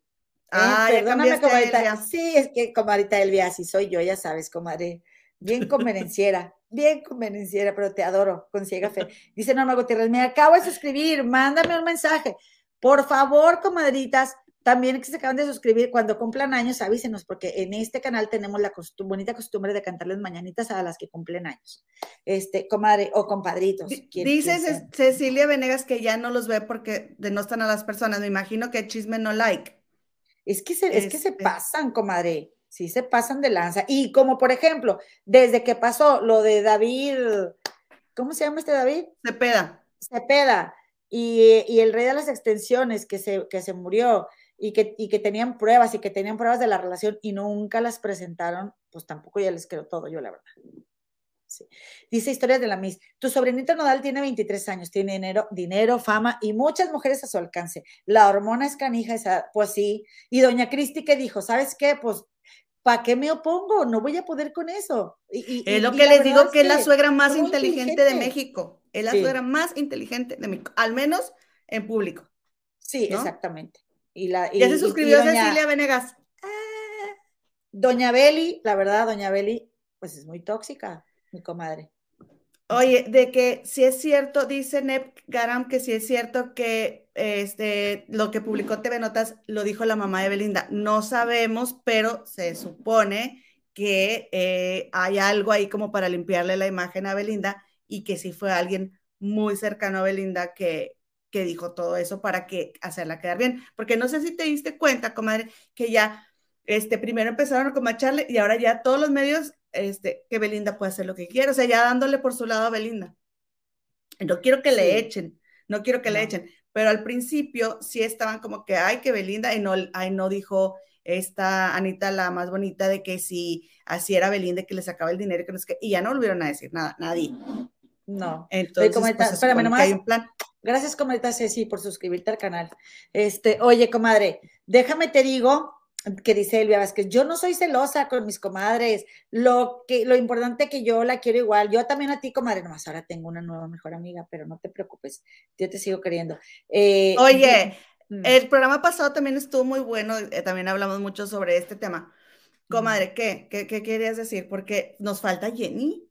Ah, eh, perdóname, comadrita. Sí, es que comadrita Elvia, así soy yo, ya sabes, comadre Bien convenenciera, bien convenenciera, pero te adoro, con ciega fe. Dice Norma Gutiérrez, me acabo de suscribir, mándame un mensaje. Por favor, comadritas, también que se acaban de suscribir, cuando cumplan años, avísenos, porque en este canal tenemos la bonita costumbre de cantarles mañanitas a las que cumplen años. Este, comadre o compadritos. Dice Cecilia Venegas que ya no los ve porque denostan a las personas. Me imagino que chisme no like. Es que se, es que se este pasan, comadre. Sí, se pasan de lanza. Y como por ejemplo, desde que pasó lo de David, ¿cómo se llama este David? Cepeda. Cepeda. Y, y el rey de las extensiones que se, que se murió y que, y que tenían pruebas y que tenían pruebas de la relación y nunca las presentaron, pues tampoco ya les creo todo yo, la verdad. Dice Historias de la Miss. Tu sobrinita Nodal tiene 23 años, tiene dinero, dinero, fama y muchas mujeres a su alcance. La hormona es canija, esa, pues sí. Y doña Cristi que dijo, ¿sabes qué? Pues, ¿para qué me opongo? No voy a poder con eso. Y, es lo que les digo que es la suegra más inteligente, de México. Es la suegra más inteligente de México, al menos en público. Sí, exactamente. Y la, ya se suscribió Cecilia Venegas. Doña Beli, la verdad, doña Beli, pues es muy tóxica, mi comadre. Oye, de que si es cierto, dice Nep Garam que si es cierto que este, lo que publicó TV Notas lo dijo la mamá de Belinda. No sabemos, pero se supone que eh, hay algo ahí como para limpiarle la imagen a Belinda y que si fue alguien muy cercano a Belinda que, que dijo todo eso para que hacerla quedar bien. Porque no sé si te diste cuenta, comadre, que ya este, primero empezaron a comacharle y ahora ya todos los medios, este, que Belinda puede hacer lo que quiera, o sea, ya dándole por su lado a Belinda. No quiero que le echen, no quiero que le echen, pero al principio sí estaban como que, ay, que Belinda, y no, ay, no dijo esta Anita, la más bonita, de que si así era Belinda, que le sacaba el dinero, que no es que, y ya no volvieron a decir nada, nadie. No. Entonces, pues, espérame nomás. Hay un plan. Gracias, comadre Ceci, por suscribirte al canal. Este, oye, comadre, déjame te digo que dice Elvia Vázquez, yo no soy celosa con mis comadres, lo que lo importante que yo la quiero igual, yo también a ti, comadre, nomás ahora tengo una nueva mejor amiga, pero no te preocupes, yo te sigo queriendo. Eh, oye, mm. el programa pasado también estuvo muy bueno, eh, también hablamos mucho sobre este tema. Comadre, ¿qué? ¿qué? ¿Qué querías decir? Porque nos falta Jenny.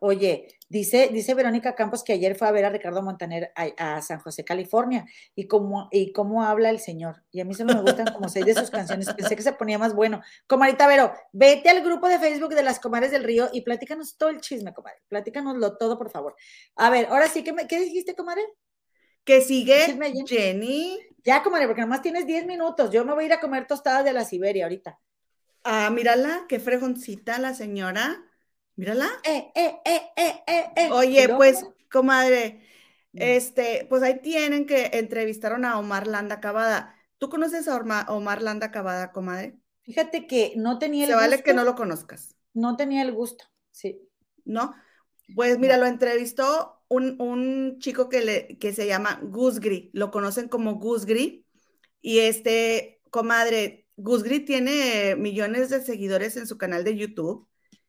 Oye, dice, dice Verónica Campos que ayer fue a ver a Ricardo Montaner a, San José, California, y cómo, y cómo habla el señor. Y a mí solo me gustan como seis de sus canciones. Pensé que se ponía más bueno. Comarita Vero, vete al grupo de Facebook de las Comares del Río y platícanos todo el chisme, comadre. Platícanoslo todo, por favor. A ver, ahora sí, ¿qué, qué dijiste, comadre? Que sigue Jenny. Ya, comadre, porque nomás tienes 10 minutos. Yo me voy a ir a comer tostadas de la Siberia ahorita. Ah, mírala, qué frejoncita la señora. Mírala. Eh, eh, eh. Oye, pues, comadre, este, pues ahí tienen que entrevistaron a Omar Landa Cavada. ¿Tú conoces a Omar Landa Cavada, comadre? Fíjate que no tenía el Se vale que no lo conozcas. No tenía el gusto, sí. ¿No? Pues mira, lo entrevistó un, un, chico que, le, que se llama Gusgri, lo conocen como Gusgri, y este, comadre, Gusgri tiene millones de seguidores en su canal de YouTube.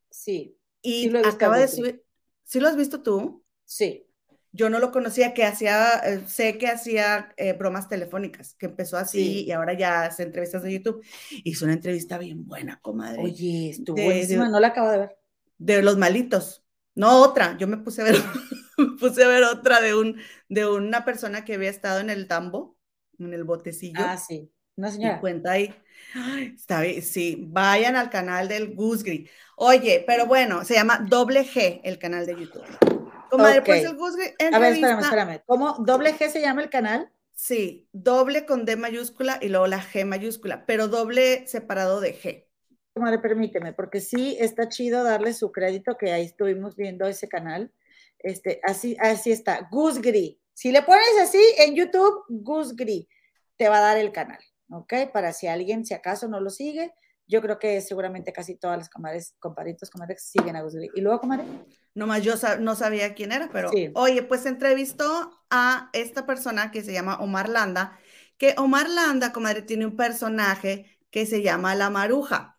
Sí. Y acaba de subir. ¿Sí lo has visto tú? Sí. Yo no lo conocía, que hacía, eh, sé que hacía eh, bromas telefónicas, que empezó así y ahora ya hace entrevistas de YouTube. Hizo una entrevista bien buena, comadre. Oye, estuvo buenísima, no la acabo de ver. De los malitos. No otra, yo me puse a ver, puse a ver otra de un, de una persona que había estado en el tambo, en el botecillo. Ah, sí. Una señora. Y cuenta ahí. Está bien, sí, vayan al canal del Gusgri. Oye, pero bueno, se llama Doble G el canal de YouTube. Comadre, pues el Gusgri A ver, espérame, espérame. ¿Cómo doble G se llama el canal? Sí, doble con D mayúscula y luego la G mayúscula, pero doble separado de G. Comadre, permíteme, porque sí está chido darle su crédito, que ahí estuvimos viendo ese canal. Este, así, así está, Gusgri. Si le pones así en YouTube, Gusgri, te va a dar el canal. ¿Ok? Para si alguien, si acaso no lo sigue, yo creo que seguramente casi todas las comadres, compadritos, comadres siguen a Guzgri. ¿Y luego, comadre? Nomás yo no sabía quién era, pero oye, pues entrevistó a esta persona que se llama Omar Landa, que Omar Landa, comadre, tiene un personaje que se llama La Maruja.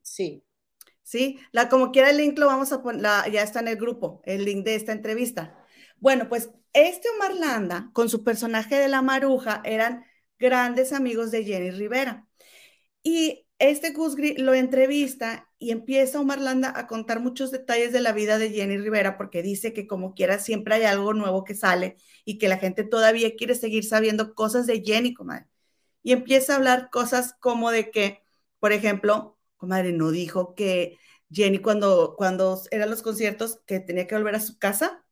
Sí. Sí, la como quiera el link lo vamos a poner, ya está en el grupo, el link de esta entrevista. Bueno, pues este Omar Landa con su personaje de La Maruja eran grandes amigos de Jenny Rivera. Y este Gusgri lo entrevista y empieza Omar Landa a contar muchos detalles de la vida de Jenny Rivera porque dice que como quiera siempre hay algo nuevo que sale y que la gente todavía quiere seguir sabiendo cosas de Jenny, comadre. Y empieza a hablar cosas como de que, por ejemplo, comadre, no dijo que Jenny cuando, cuando eran los conciertos que tenía que volver a su casa,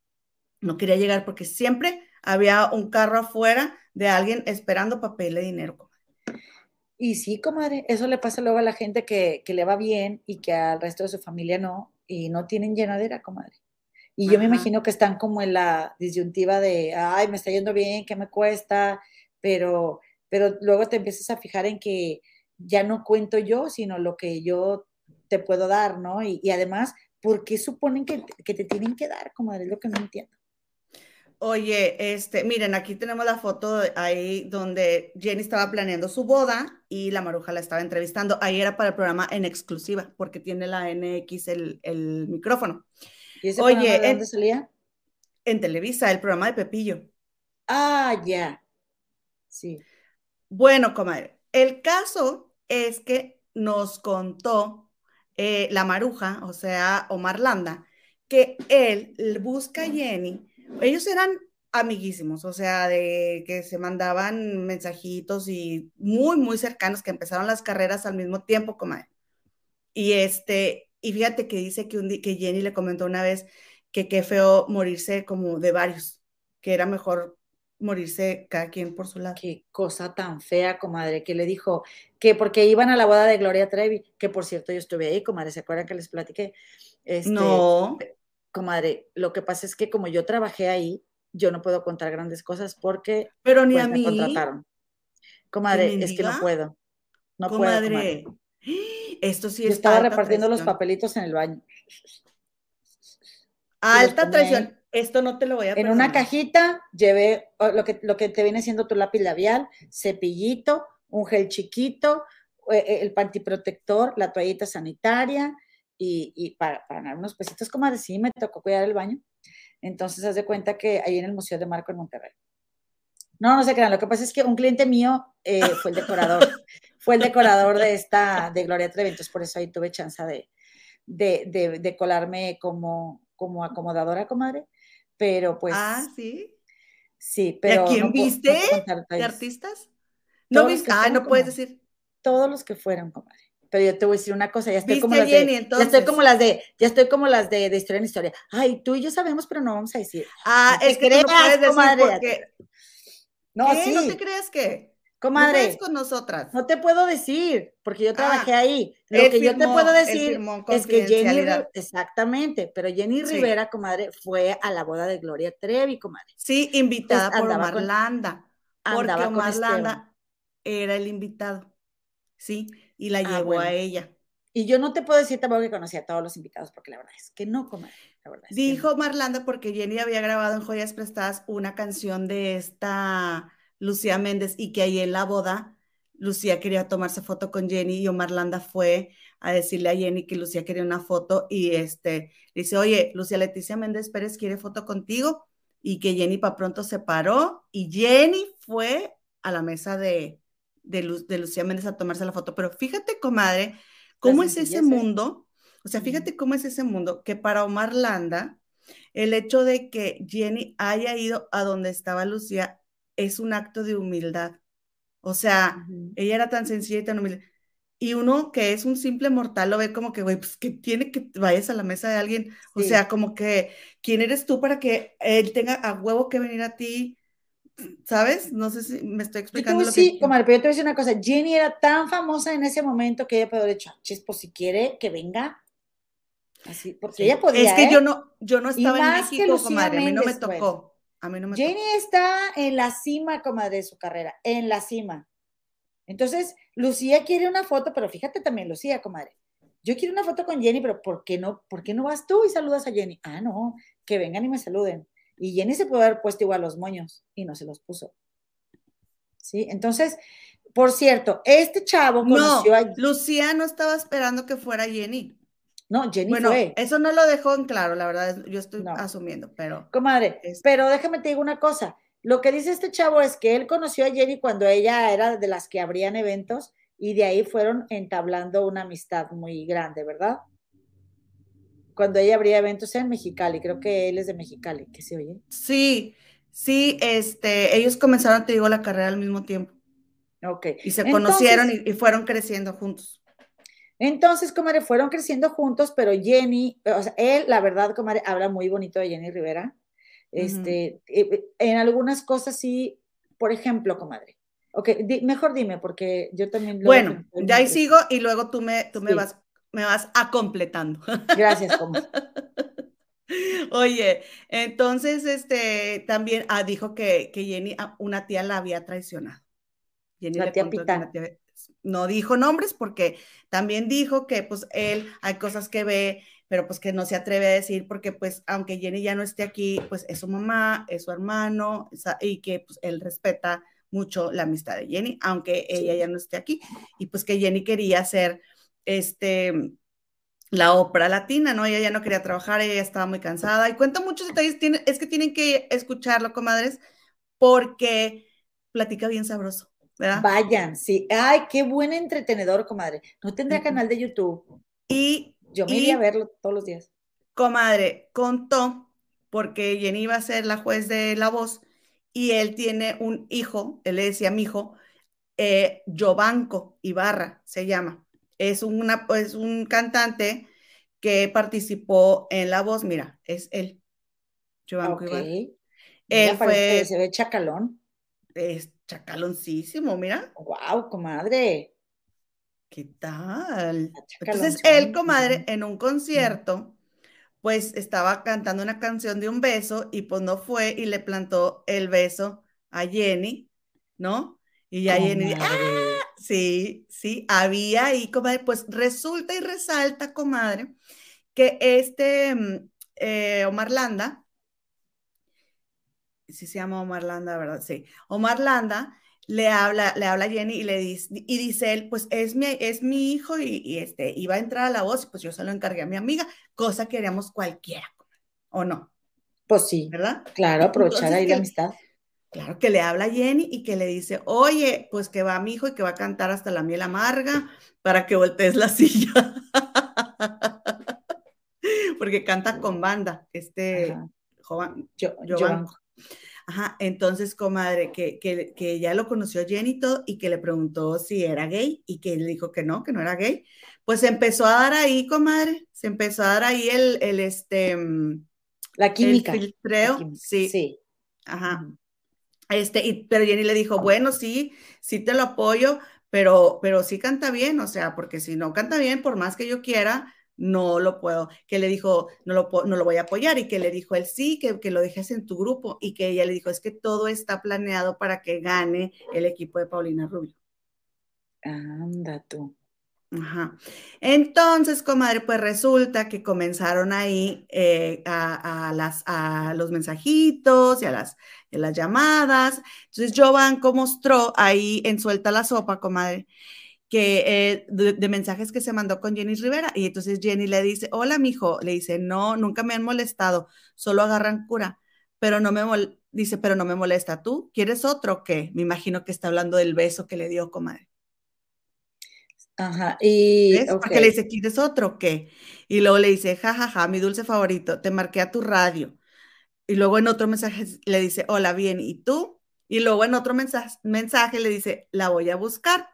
no quería llegar porque siempre había un carro afuera de alguien esperando papel de dinero. Y sí, comadre, eso le pasa luego a la gente que, le va bien y que al resto de su familia no, y no tienen llenadera, comadre. Y yo me imagino que están como en la disyuntiva de, ay, me está yendo bien, ¿qué me cuesta? Pero, pero luego te empiezas a fijar en que ya no cuento yo, sino lo que yo te puedo dar, ¿no? Y, y además, ¿por qué suponen que, que te tienen que dar, comadre? Es lo que no entiendo. Oye, este, miren, aquí tenemos la foto ahí donde Jenny estaba planeando su boda y la Maruja la estaba entrevistando. Ahí era para el programa en exclusiva, porque tiene la NX el, el micrófono. ¿Y ese Oye, de dónde salía? En Televisa, el programa de Pepillo. Ah, ya. Sí. Bueno, comadre, el caso es que nos contó eh, la Maruja, o sea, Omar Landa, que él busca a Jenny ellos eran amiguísimos, o sea, de que se mandaban mensajitos y muy, muy cercanos, que empezaron las carreras al mismo tiempo, comadre. Y este, y fíjate que dice que, un que Jenny le comentó una vez que qué feo morirse como de varios, que era mejor morirse cada quien por su lado. Qué cosa tan fea, comadre, que le dijo que porque iban a la boda de Gloria Trevi, que por cierto yo estuve ahí, comadre, ¿se acuerdan que les platiqué? Este, no comadre, lo que pasa es que como yo trabajé ahí, yo no puedo contar grandes cosas porque Pero ni pues, a mí. me contrataron. Comadre, es que no puedo. No comadre. puedo. Esto sí yo estaba repartiendo los papelitos en el baño. Alta traición. Esto no te lo voy a En una cajita llevé lo que, lo que te viene siendo tu lápiz labial, cepillito, un gel chiquito, eh, eh, el pantiprotector, la toallita sanitaria, y, para, ganar unos pesitos, como sí, me tocó cuidar el baño. Entonces, haz de cuenta que ahí en el Museo de Marco en Monterrey. No, no se crean, lo que pasa es que un cliente mío eh, fue el decorador, fue el decorador de esta, de Gloria Trevi, entonces por eso ahí tuve chance de, de, de, colarme como, como acomodadora, comadre, pero pues... Ah, sí. Sí, pero... ¿Y a quién viste? ¿De artistas? No viste, ah, no puedes decir. Todos los que fueron, comadre pero yo te voy a decir una cosa, ya estoy como las de, ya estoy como las de, ya estoy como las de, de, historia en historia. Ay, tú y yo sabemos, pero no vamos a decir. Ah, es que creas, no puedes decir porque... No, sí. ¿No te crees que? Comadre. No con nosotras. No te puedo decir, porque yo trabajé ah, ahí. Lo que yo te puedo decir es que Jenny, exactamente, pero Jenny Rivera, comadre, fue a la boda de Gloria Trevi, comadre. Sí, invitada por Marlanda. porque Marlanda era el invitado. Sí, y la ah, llevó a ella. Y yo no te puedo decir tampoco que conocía a todos los invitados, porque la verdad es que no. La verdad Dijo Marlanda porque Jenny había grabado en Joyas Prestadas una canción de esta Lucía Méndez y que ahí en la boda Lucía quería tomarse foto con Jenny y Omar Landa fue a decirle a Jenny que Lucía quería una foto y este dice, oye, Lucía Leticia Méndez Pérez quiere foto contigo y que Jenny para pronto se paró y Jenny fue a la mesa de, de, de Lucía Méndez a tomarse la foto, pero fíjate, comadre, cómo es ese mundo, o sea, fíjate cómo es ese mundo, que para Omar Landa, el hecho de que Jenny haya ido a donde estaba Lucía es un acto de humildad. O sea, ella era tan sencilla y tan humilde. Y uno que es un simple mortal lo ve como que, güey, pues que tiene que vayas a la mesa de alguien. O sea, como que, ¿quién eres tú para que él tenga a huevo que venir a ti? ¿Sabes? No sé si me estoy explicando. Lo sí, comadre, pero yo te voy a decir una cosa. Jenny era tan famosa en ese momento que ella puede haber dicho, pues si quiere que venga. Así, porque ella podía. Es que ¿eh? yo no, yo no estaba en México, comadre. a mí no me pues. tocó. A mí no me Jenny está en la cima, comadre, de su carrera. En la cima. Entonces, Lucía quiere una foto, pero fíjate también, Lucía, comadre. Yo quiero una foto con Jenny, pero ¿por qué no, por qué no vas tú y saludas a Jenny? Ah, no, que vengan y me saluden. Y Jenny se puede haber puesto igual los moños y no se los puso. ¿Sí? Entonces, por cierto, este chavo conoció no, Lucía no estaba esperando que fuera Jenny. No, Jenny bueno, fue. Eso no lo dejó en claro, la verdad, yo estoy asumiendo, pero. Comadre, pero déjame te digo una cosa. Lo que dice este chavo es que él conoció a Jenny cuando ella era de las que abrían eventos y de ahí fueron entablando una amistad muy grande, ¿verdad? Cuando ella abría eventos en Mexicali, creo que él es de Mexicali, que se oye. Sí, sí, este, ellos comenzaron, te digo, la carrera al mismo tiempo. Ok. Y se conocieron y, y, fueron creciendo juntos. Entonces, comadre, fueron creciendo juntos, pero Jenny, o sea, él, la verdad, comadre, habla muy bonito de Jenny Rivera. Este, uh -huh. en algunas cosas sí, por ejemplo, comadre. Ok, di, mejor dime, porque yo también. Bueno, ya ahí sigo y luego tú me, tú sí. me vas, me vas a completando. Gracias, comadre. Oye, entonces, este, también ah, dijo que, que Jenny, una tía la había traicionado. Jenny la tía Pitán. Tía, no dijo nombres porque también dijo que pues él hay cosas que ve, pero pues que no se atreve a decir porque pues aunque Jenny ya no esté aquí, pues es su mamá, es su hermano y que pues él respeta mucho la amistad de Jenny, aunque ella ya no esté aquí y pues que Jenny quería hacer este la ópera latina, ¿no? Ella ya no quería trabajar, ella ya estaba muy cansada y cuenta muchos detalles, tiene, es que tienen que escucharlo, comadres, porque platica bien sabroso. ¿verdad? Vayan, sí. Ay, qué buen entretenedor, comadre. No tendrá canal de YouTube. Y yo me iría a verlo todos los días. Comadre, contó, porque Jenny iba a ser la juez de La Voz, y él tiene un hijo, él le decía mi hijo, eh, Jovanco Ibarra se llama. Es, una, es un cantante que participó en La Voz, mira, es él. Jovanco okay. Él fue. Se ve chacalón. Es, chacaloncísimo, mira. Wow, comadre. ¿Qué tal? Entonces él, comadre, en un concierto, pues estaba cantando una canción de un beso y pues no fue y le plantó el beso a Jenny, ¿no? Y ya Jenny, ¡ah! Sí, sí, había ahí, comadre, pues resulta y resalta, comadre, que este eh, Omar Landa, sí se llama Omar Landa, ¿verdad? Sí. Omar Landa le habla, le habla a Jenny y le dice, y dice él, pues es mi, es mi hijo y, y, este, iba a entrar a la voz, pues yo se lo encargué a mi amiga, cosa que haríamos cualquiera, ¿o no? Pues sí, ¿verdad? Claro, aprovechar Entonces, ahí la amistad. Claro, que le habla a Jenny y que le dice, oye, pues que va mi hijo y que va a cantar hasta la miel amarga para que voltees la silla. Porque canta con banda, este joven, yo, yo, yo Ajá, entonces, comadre, que, que, que, ya lo conoció Jenny y todo, y que le preguntó si era gay, y que le dijo que no, que no era gay. Pues se empezó a dar ahí, comadre, se empezó a dar ahí el, el este... La química. El filtreo, La química. sí. Sí. Ajá. Este, y, pero Jenny le dijo, bueno, sí, sí te lo apoyo, pero, pero sí canta bien, o sea, porque si no canta bien, por más que yo quiera, no lo puedo, que le dijo, no lo, no lo voy a apoyar y que le dijo él sí, que, que, lo dejes en tu grupo y que ella le dijo, es que todo está planeado para que gane el equipo de Paulina Rubio. Anda tú. Ajá. Entonces, comadre, pues resulta que comenzaron ahí eh, a, las, a los mensajitos y a las, las llamadas. Entonces, Jovanco mostró ahí en Suelta la Sopa, comadre, que eh, de, mensajes que se mandó con Jenny Rivera y entonces Jenny le dice, hola mijo, le dice, no, nunca me han molestado, solo agarran cura, pero no me dice, pero no me molesta, ¿tú quieres otro qué? Me imagino que está hablando del beso que le dio, comadre. Ajá, y... Okay. Porque le dice, ¿quieres otro o qué? Y luego le dice, jajaja, ja, ja, mi dulce favorito, te marqué a tu radio. Y luego en otro mensaje le dice, hola, bien, ¿y tú? Y luego en otro mensaje, mensaje le dice, la voy a buscar.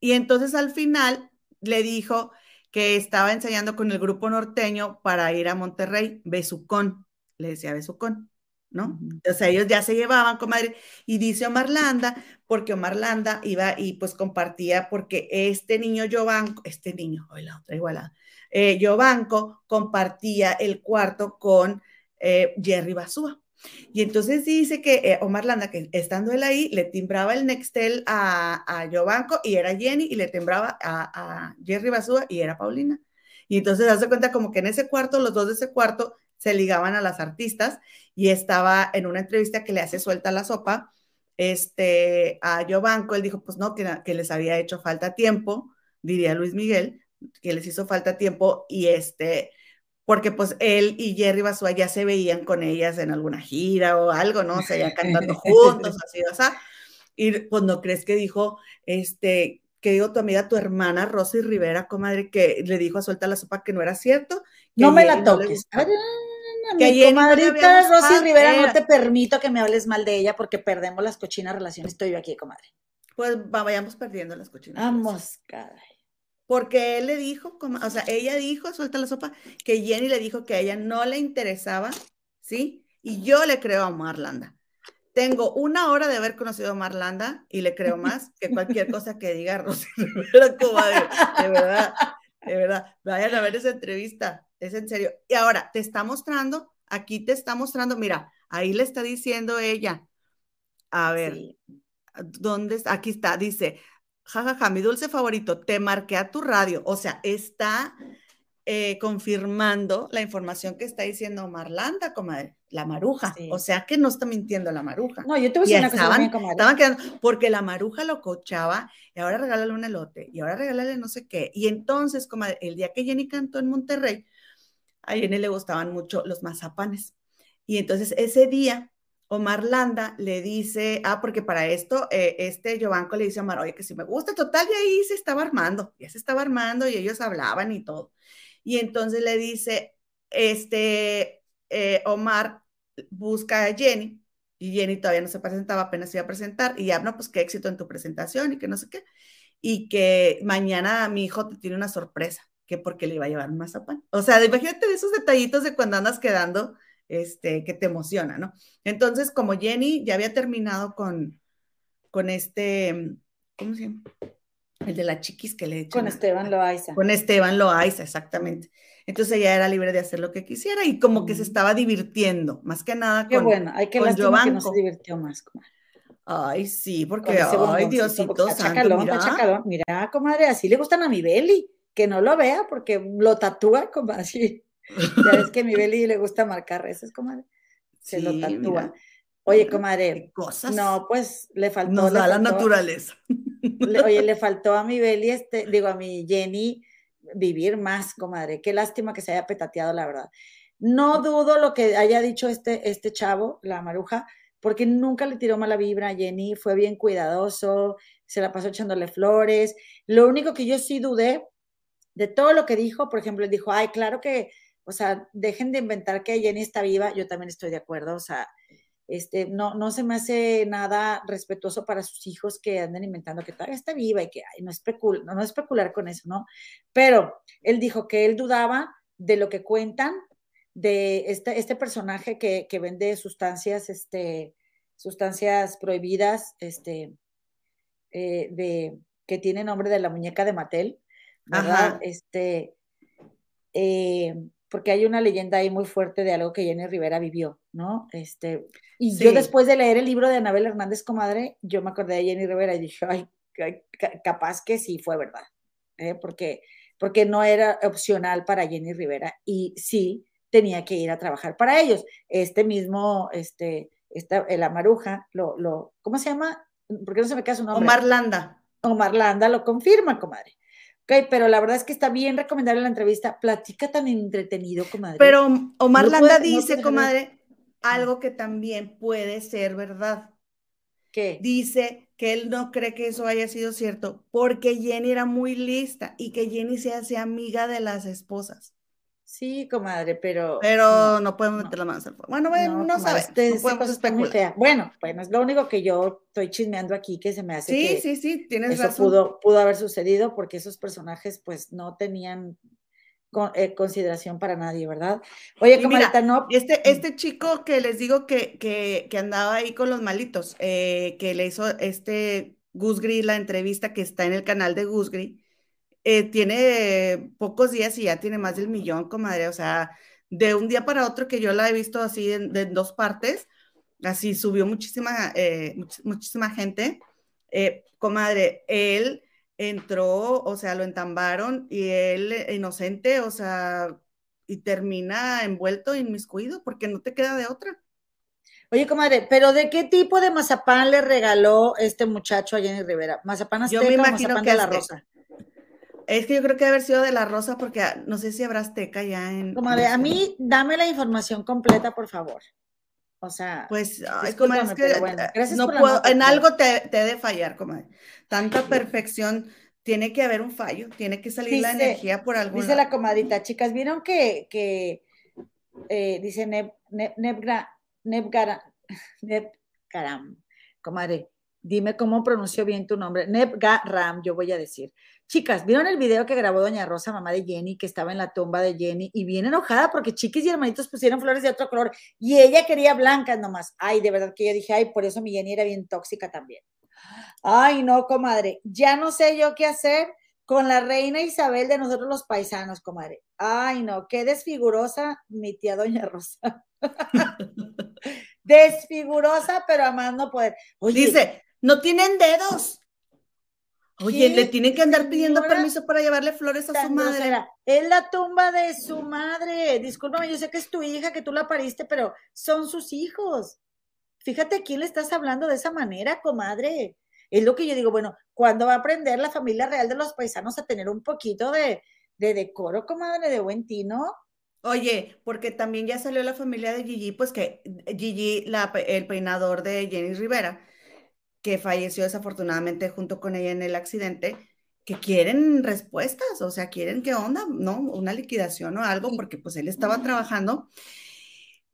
Y entonces al final le dijo que estaba ensayando con el grupo norteño para ir a Monterrey, Besucón, le decía Besucón, ¿no? O sea, ellos ya se llevaban, comadre, y dice Omar Landa, porque Omar Landa iba y pues compartía, porque este niño Jovanco, este niño, hoy la otra igualada, eh, Jovanco compartía el cuarto con eh, Jerry Basúa. Y entonces dice que eh, Omar Landa, que estando él ahí, le timbraba el Nextel a, a Jovanco y era Jenny, y le timbraba a, a Jerry Basúa y era Paulina. Y entonces hace cuenta como que en ese cuarto, los dos de ese cuarto se ligaban a las artistas y estaba en una entrevista que le hace suelta la sopa este, a Jovanco, él dijo, pues no, que, que les había hecho falta tiempo, diría Luis Miguel, que les hizo falta tiempo y este, porque pues él y Jerry Basúa ya se veían con ellas en alguna gira o algo, ¿no? O sea, ya cantando juntos, así, o sea, y pues no crees que dijo, este, que digo tu amiga, tu hermana Rosy Rivera, comadre, que le dijo a Suelta la Sopa que no era cierto. No me la toques. Que mi no Rosy Rivera, no era. te permito que me hables mal de ella porque perdemos las cochinas relaciones. Estoy yo aquí, comadre. Pues va- vayamos perdiendo las cochinas. Vamos, caray. Porque él le dijo, o sea, ella dijo, suelta la sopa, que Jenny le dijo que a ella no le interesaba, ¿sí? Y yo le creo a Omar Landa. Tengo una hora de haber conocido a Omar Landa y le creo más que cualquier cosa que diga Rosy Rivera, comadre. De verdad, de verdad. Vayan a ver esa entrevista, es en serio. Y ahora, te está mostrando, aquí te está mostrando, mira, ahí le está diciendo ella, a ver, Sí. ¿Dónde está? Aquí está, dice, jajaja, mi dulce favorito, te marqué a tu radio. O sea, está eh, confirmando la información que está diciendo Omar Landa, comadre, la maruja. Sí. O sea que no está mintiendo la maruja. No, yo te voy a decir una cosa estaban, también, comadre. estaban quedando, porque la maruja lo cochaba y ahora regálale un elote y ahora regálale no sé qué. Y entonces, comadre, el día que Jenny cantó en Monterrey, a Jenny le gustaban mucho los mazapanes. Y entonces ese día, Omar Landa le dice, ah, porque para esto, eh, este Giovanco le dice a Omar, oye, que si me gusta, total, y ahí se estaba armando, ya se estaba armando y ellos hablaban y todo. Y entonces le dice, este, eh, Omar busca a Jenny y Jenny todavía no se presentaba, apenas iba a presentar y ya, no, pues qué éxito en tu presentación y que no sé qué. Y que mañana mi hijo te tiene una sorpresa, que porque le iba a llevar un mazapán. O sea, imagínate de esos detallitos de cuando andas quedando, este, que te emociona, ¿no? Entonces, como Jenny ya había terminado con, con este, ¿cómo se llama? El de la chiquis que le echan. Con Esteban Loaiza. con Esteban Loaiza, exactamente. Entonces ella era libre de hacer lo que quisiera y como que se estaba divirtiendo, más que nada Qué con, bueno, hay que con que no se divirtió más, comadre. Ay, sí, porque, ay, Diosito santo, chacalón, mira. está chacalón. Mira, comadre, así le gustan a mi Beli. Que no lo vea porque lo tatúa, comadre. así. Ya ves que a mi Beli le gusta marcar reces, comadre. Se lo tatúa. mira, Oye, mira, comadre, qué cosas no, pues le faltó. nos le da la naturaleza. le- oye, le faltó a mi Beli, este, digo, a mi Jenny, vivir más, comadre. Qué lástima que se haya petateado, la verdad. No dudo lo que haya dicho este, este chavo, la maruja, porque nunca le tiró mala vibra a Jenny, fue bien cuidadoso, se la pasó echándole flores. Lo único que yo sí dudé de todo lo que dijo, por ejemplo, él dijo, ay, claro que, o sea, dejen de inventar que Jenny está viva, yo también estoy de acuerdo, o sea, este, no, no se me hace nada respetuoso para sus hijos que anden inventando que todavía está viva y que no, especul no, no especular con eso, ¿no? Pero él dijo que él dudaba de lo que cuentan de este, este personaje que, que vende sustancias, este, sustancias prohibidas, este, eh, de, que tiene nombre de la muñeca de Mattel, ¿verdad? Ajá. Este, eh, porque hay una leyenda ahí muy fuerte de algo que Jenny Rivera vivió, ¿no? Este, y yo después de leer el libro de Anabel Hernández Comadre, yo me acordé de Jenny Rivera y dije, ay, ca- ca- capaz que sí fue verdad, ¿eh? porque, porque no era opcional para Jenny Rivera y sí tenía que ir a trabajar para ellos. Este mismo, este, esta, la maruja, lo, lo, ¿cómo se llama? ¿Por qué no se me queda su nombre? Omar Landa. Omar Landa lo confirma, comadre. Ok, pero la verdad es que está bien recomendable la entrevista. Platica tan entretenido, comadre. Pero Omar No Landa puede- dice, comadre, algo que también puede ser verdad. ¿Qué? Dice que él no cree que eso haya sido cierto porque Jenny era muy lista y que Jenny se hace amiga de las esposas. Sí, comadre, pero. Pero no, podemos no. meter las manos al fuego. Bueno, bueno, no, comadre, sabemos, este- no podemos especular. Bueno, bueno, es lo único que yo estoy chismeando aquí que se me hace Sí, que sí, sí, tienes eso razón. pudo, pudo haber sucedido porque esos personajes pues no tenían con- eh, consideración para nadie, ¿verdad? Oye, comadita, no. Este, este chico que les digo que, que, que andaba ahí con los malitos, eh, que le hizo este Gus Gris la entrevista que está en el canal de Gus Gris, eh, tiene pocos días y ya tiene más del millón, comadre. O sea, de un día para otro que yo la he visto así en, de en dos partes, así subió muchísima, eh, much- muchísima gente. Eh, comadre, él entró, o sea, lo entambaron y él eh, inocente, o sea, y termina envuelto, inmiscuido, porque no te queda de otra. Oye, comadre, pero ¿de qué tipo de mazapán le regaló este muchacho a Jenny Rivera? ¿Mazapán Yo azteca me o imagino mazapán que de la azteca. rosa? Es que yo creo que debe haber sido de la Rosa, porque ah, no sé si habrá azteca ya en. Comadre, a mí dame la información completa, por favor. O sea, Pues, ay, comadre, es que bueno, gracias no puedo, nota, en algo te, te he de fallar, comadre. Tanta perfección tiene que haber un fallo, tiene que salir la energía por algún Dice lado. la comadrita, chicas, ¿vieron que, que eh, dice Neb, Neb, Nebgra, Nebgara, Nebgaram, comadre, dime cómo pronuncio bien tu nombre, Nebgaram, yo voy a decir. Chicas, ¿vieron el video que grabó doña Rosa, mamá de Jenny, que estaba en la tumba de Jenny y bien enojada porque chiquis y hermanitos pusieron flores de otro color y ella quería blancas nomás? Ay, de verdad que yo dije, ay, por eso mi Jenny era bien tóxica también. Ay, no, comadre, ya no sé yo qué hacer con la reina Isabel de nosotros los paisanos, comadre. Ay, no, qué desfigurosa mi tía Doña Rosa. desfigurosa, pero a más no poder. Oye, Dice, no tienen dedos. Oye, ¿Qué le tienen que andar pidiendo señora permiso para llevarle flores a su madre. grosera. Es la tumba de su madre. Discúlpame, yo sé que es tu hija, que tú la pariste, pero son sus hijos. Fíjate a quién le estás hablando de esa manera, comadre. Es lo que yo digo, bueno, ¿cuándo va a aprender la familia real de los paisanos a tener un poquito de, de decoro, comadre, de buen tino? Oye, porque también ya salió la familia de Gigi, pues que Gigi, la el peinador de Jenny Rivera, que falleció desafortunadamente junto con ella en el accidente, que quieren respuestas, o sea, quieren qué onda, ¿no? Una liquidación o algo, porque pues él estaba trabajando.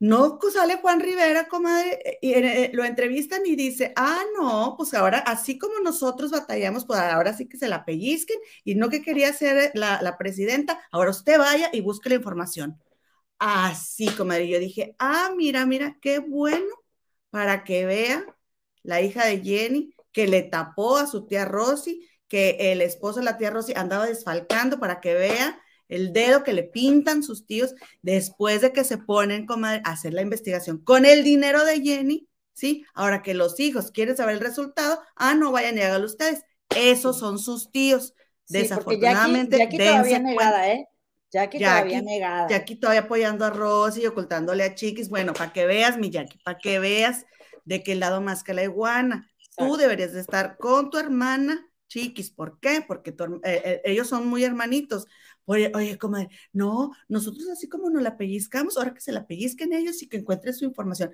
No sale Juan Rivera, comadre, y eh, lo entrevistan y dice, ah, no, pues ahora, así como nosotros batallamos, pues ahora sí que se la pellizquen, y no que quería ser la, la presidenta, ahora usted vaya y busque la información. Así, comadre, yo dije, ah, mira, mira, qué bueno, para que vea la hija de Jenny, que le tapó a su tía Rosy, que el esposo de la tía Rosy andaba desfalcando para que vea el dedo que le pintan sus tíos después de que se ponen a hacer la investigación con el dinero de Jenny, ¿sí? Ahora que los hijos quieren saber el resultado, ah, no vayan y háganlo ustedes. Esos son sus tíos. Sí, Jackie, Desafortunadamente, Jackie dense todavía negada, ¿eh? Jackie, todavía Jackie, negada. Jackie todavía apoyando a Rosy y ocultándole a Chiquis. Bueno, para que veas, mi Jackie, para que veas de qué lado más que la iguana. Tú deberías de estar con tu hermana Chiquis. ¿Por qué? Porque tu eh, eh, ellos son muy hermanitos. Oye, oye, comadre, no, nosotros así como nos la pellizcamos, ahora que se la pellizquen ellos y que encuentren su información.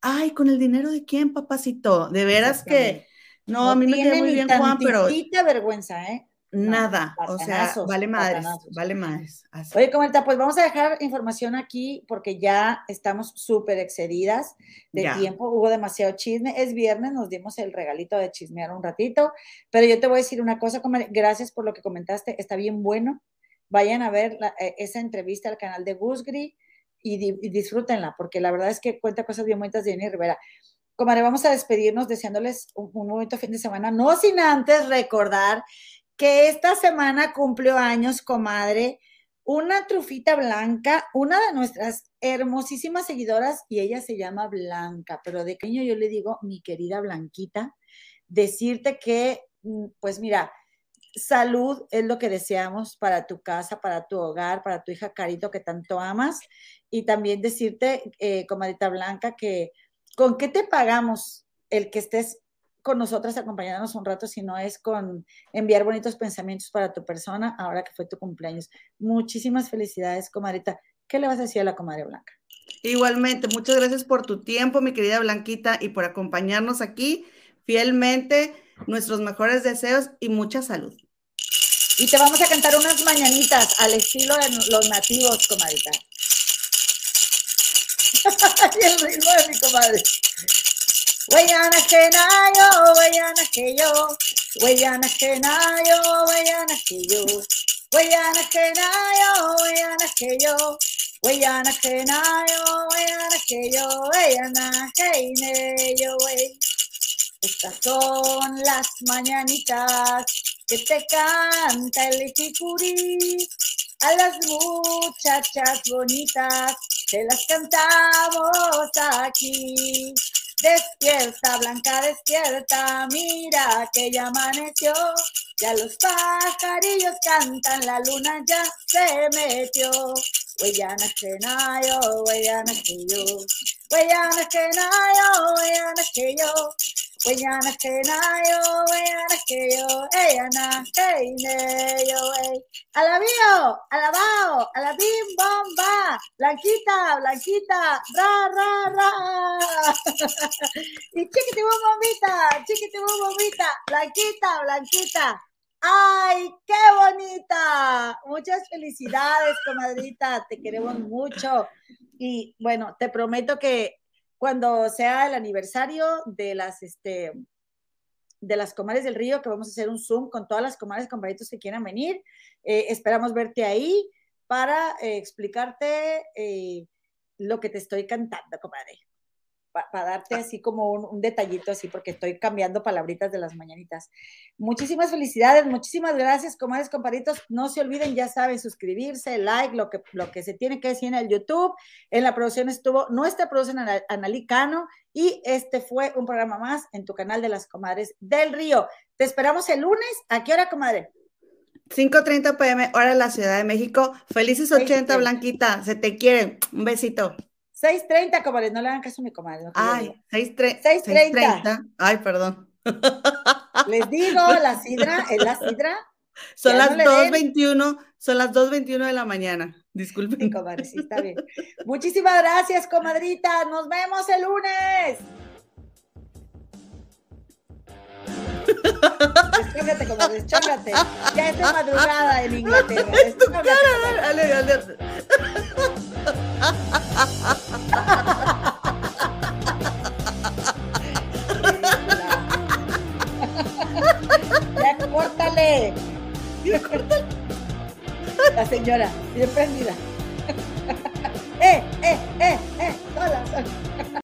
Ay, ¿con el dinero de quién, papacito? De veras que, no, a mí me quedó muy bien Juan, pero vergüenza, ¿eh? Nada, o sea, vale madres, vale madres. así. Oye, Comarita, pues vamos a dejar información aquí porque ya estamos súper excedidas de Ya. tiempo. Hubo demasiado chisme. Es viernes, nos dimos el regalito de chismear un ratito. Pero yo te voy a decir una cosa, comadre. Gracias por lo que comentaste. Está bien bueno. Vayan a ver la- eh, esa entrevista al canal de Gusgri y, di- y disfrútenla porque la verdad es que cuenta cosas bien bonitas de Jenny Rivera. Comadre, vamos a despedirnos deseándoles un, un bonito fin de semana, no sin antes recordar que esta semana cumplió años, comadre, una trufita blanca, una de nuestras hermosísimas seguidoras, y ella se llama Blanca, pero de cariño yo le digo, mi querida Blanquita, decirte que, mm, pues mira, salud es lo que deseamos para tu casa, para tu hogar, para tu hija Carito que tanto amas, y también decirte, eh, comadita Blanca, que con qué te pagamos el que estés con nosotras acompañándonos un rato, si no es con enviar bonitos pensamientos para tu persona ahora que fue tu cumpleaños. Muchísimas felicidades, comadrita. ¿Qué le vas a decir a la comadre Blanca? Igualmente, muchas gracias por tu tiempo, mi querida Blanquita, y por acompañarnos aquí fielmente. Nuestros mejores deseos y mucha salud. Y te vamos a cantar unas mañanitas al estilo de los nativos, comadrita. y el ritmo de mi comadre. Weyana que nayo, weyana que yo, weyana que nayo, weyana que yo, weyana que nayo, weyana que yo, weyana que nayo, weyana que yo, weyana que ne yo, wey. Estas son las mañanitas que te canta el Ejicuri. A las muchachas bonitas te las cantamos aquí. Despierta, Blanca, despierta, mira que ya amaneció. Ya los pajarillos cantan, la luna ya se metió. Huellana que nayo, huellana que yo. Huellana que nayo, huellana que yo. Huellana que nayo, huellana que yo. Eyana que ne yo, ey. Alabío, alabao, alabim, bomba. Blanquita, blanquita, ra, ra, ra. y chiquitibum bombita, chiquitibum bombita. Blanquita, blanquita. ¡Ay, qué bonita! Muchas felicidades, comadrita. Te queremos mucho. Y bueno, te prometo que cuando sea el aniversario de las, este, de las comadres del río, que vamos a hacer un Zoom con todas las comadres compadritos que quieran venir, eh, esperamos verte ahí para eh, explicarte eh, lo que te estoy cantando, comadre para darte ah. así como un, detallito así, porque estoy cambiando palabritas de las mañanitas. Muchísimas felicidades, muchísimas gracias, comadres, comparitos. No se olviden, ya saben, suscribirse, like, lo que, lo que se tiene que decir en el YouTube. En la producción estuvo nuestra producción Analicano y este fue un programa más en tu canal de las comadres del río. Te esperamos el lunes. ¿A qué hora, comadre? 5.30 pm, hora de la Ciudad de México. Felices 80, Blanquita. Se te quiere. Un besito. 6.30, comadre, no le hagan caso a mi comadre. Ay, 6.30. Ay, perdón. Les digo, la sidra, es la sidra. Son las 2.21, son las 2.21 de la mañana. Disculpen. Sí, comadre, sí, está bien. Muchísimas gracias, comadrita. Nos vemos el lunes. Deschóngate, comadre, deschóngate. Ya es de madrugada en Inglaterra. Dale, dale. ya córtale. La señora, bien prendida. eh, eh, eh, eh, sola, sola.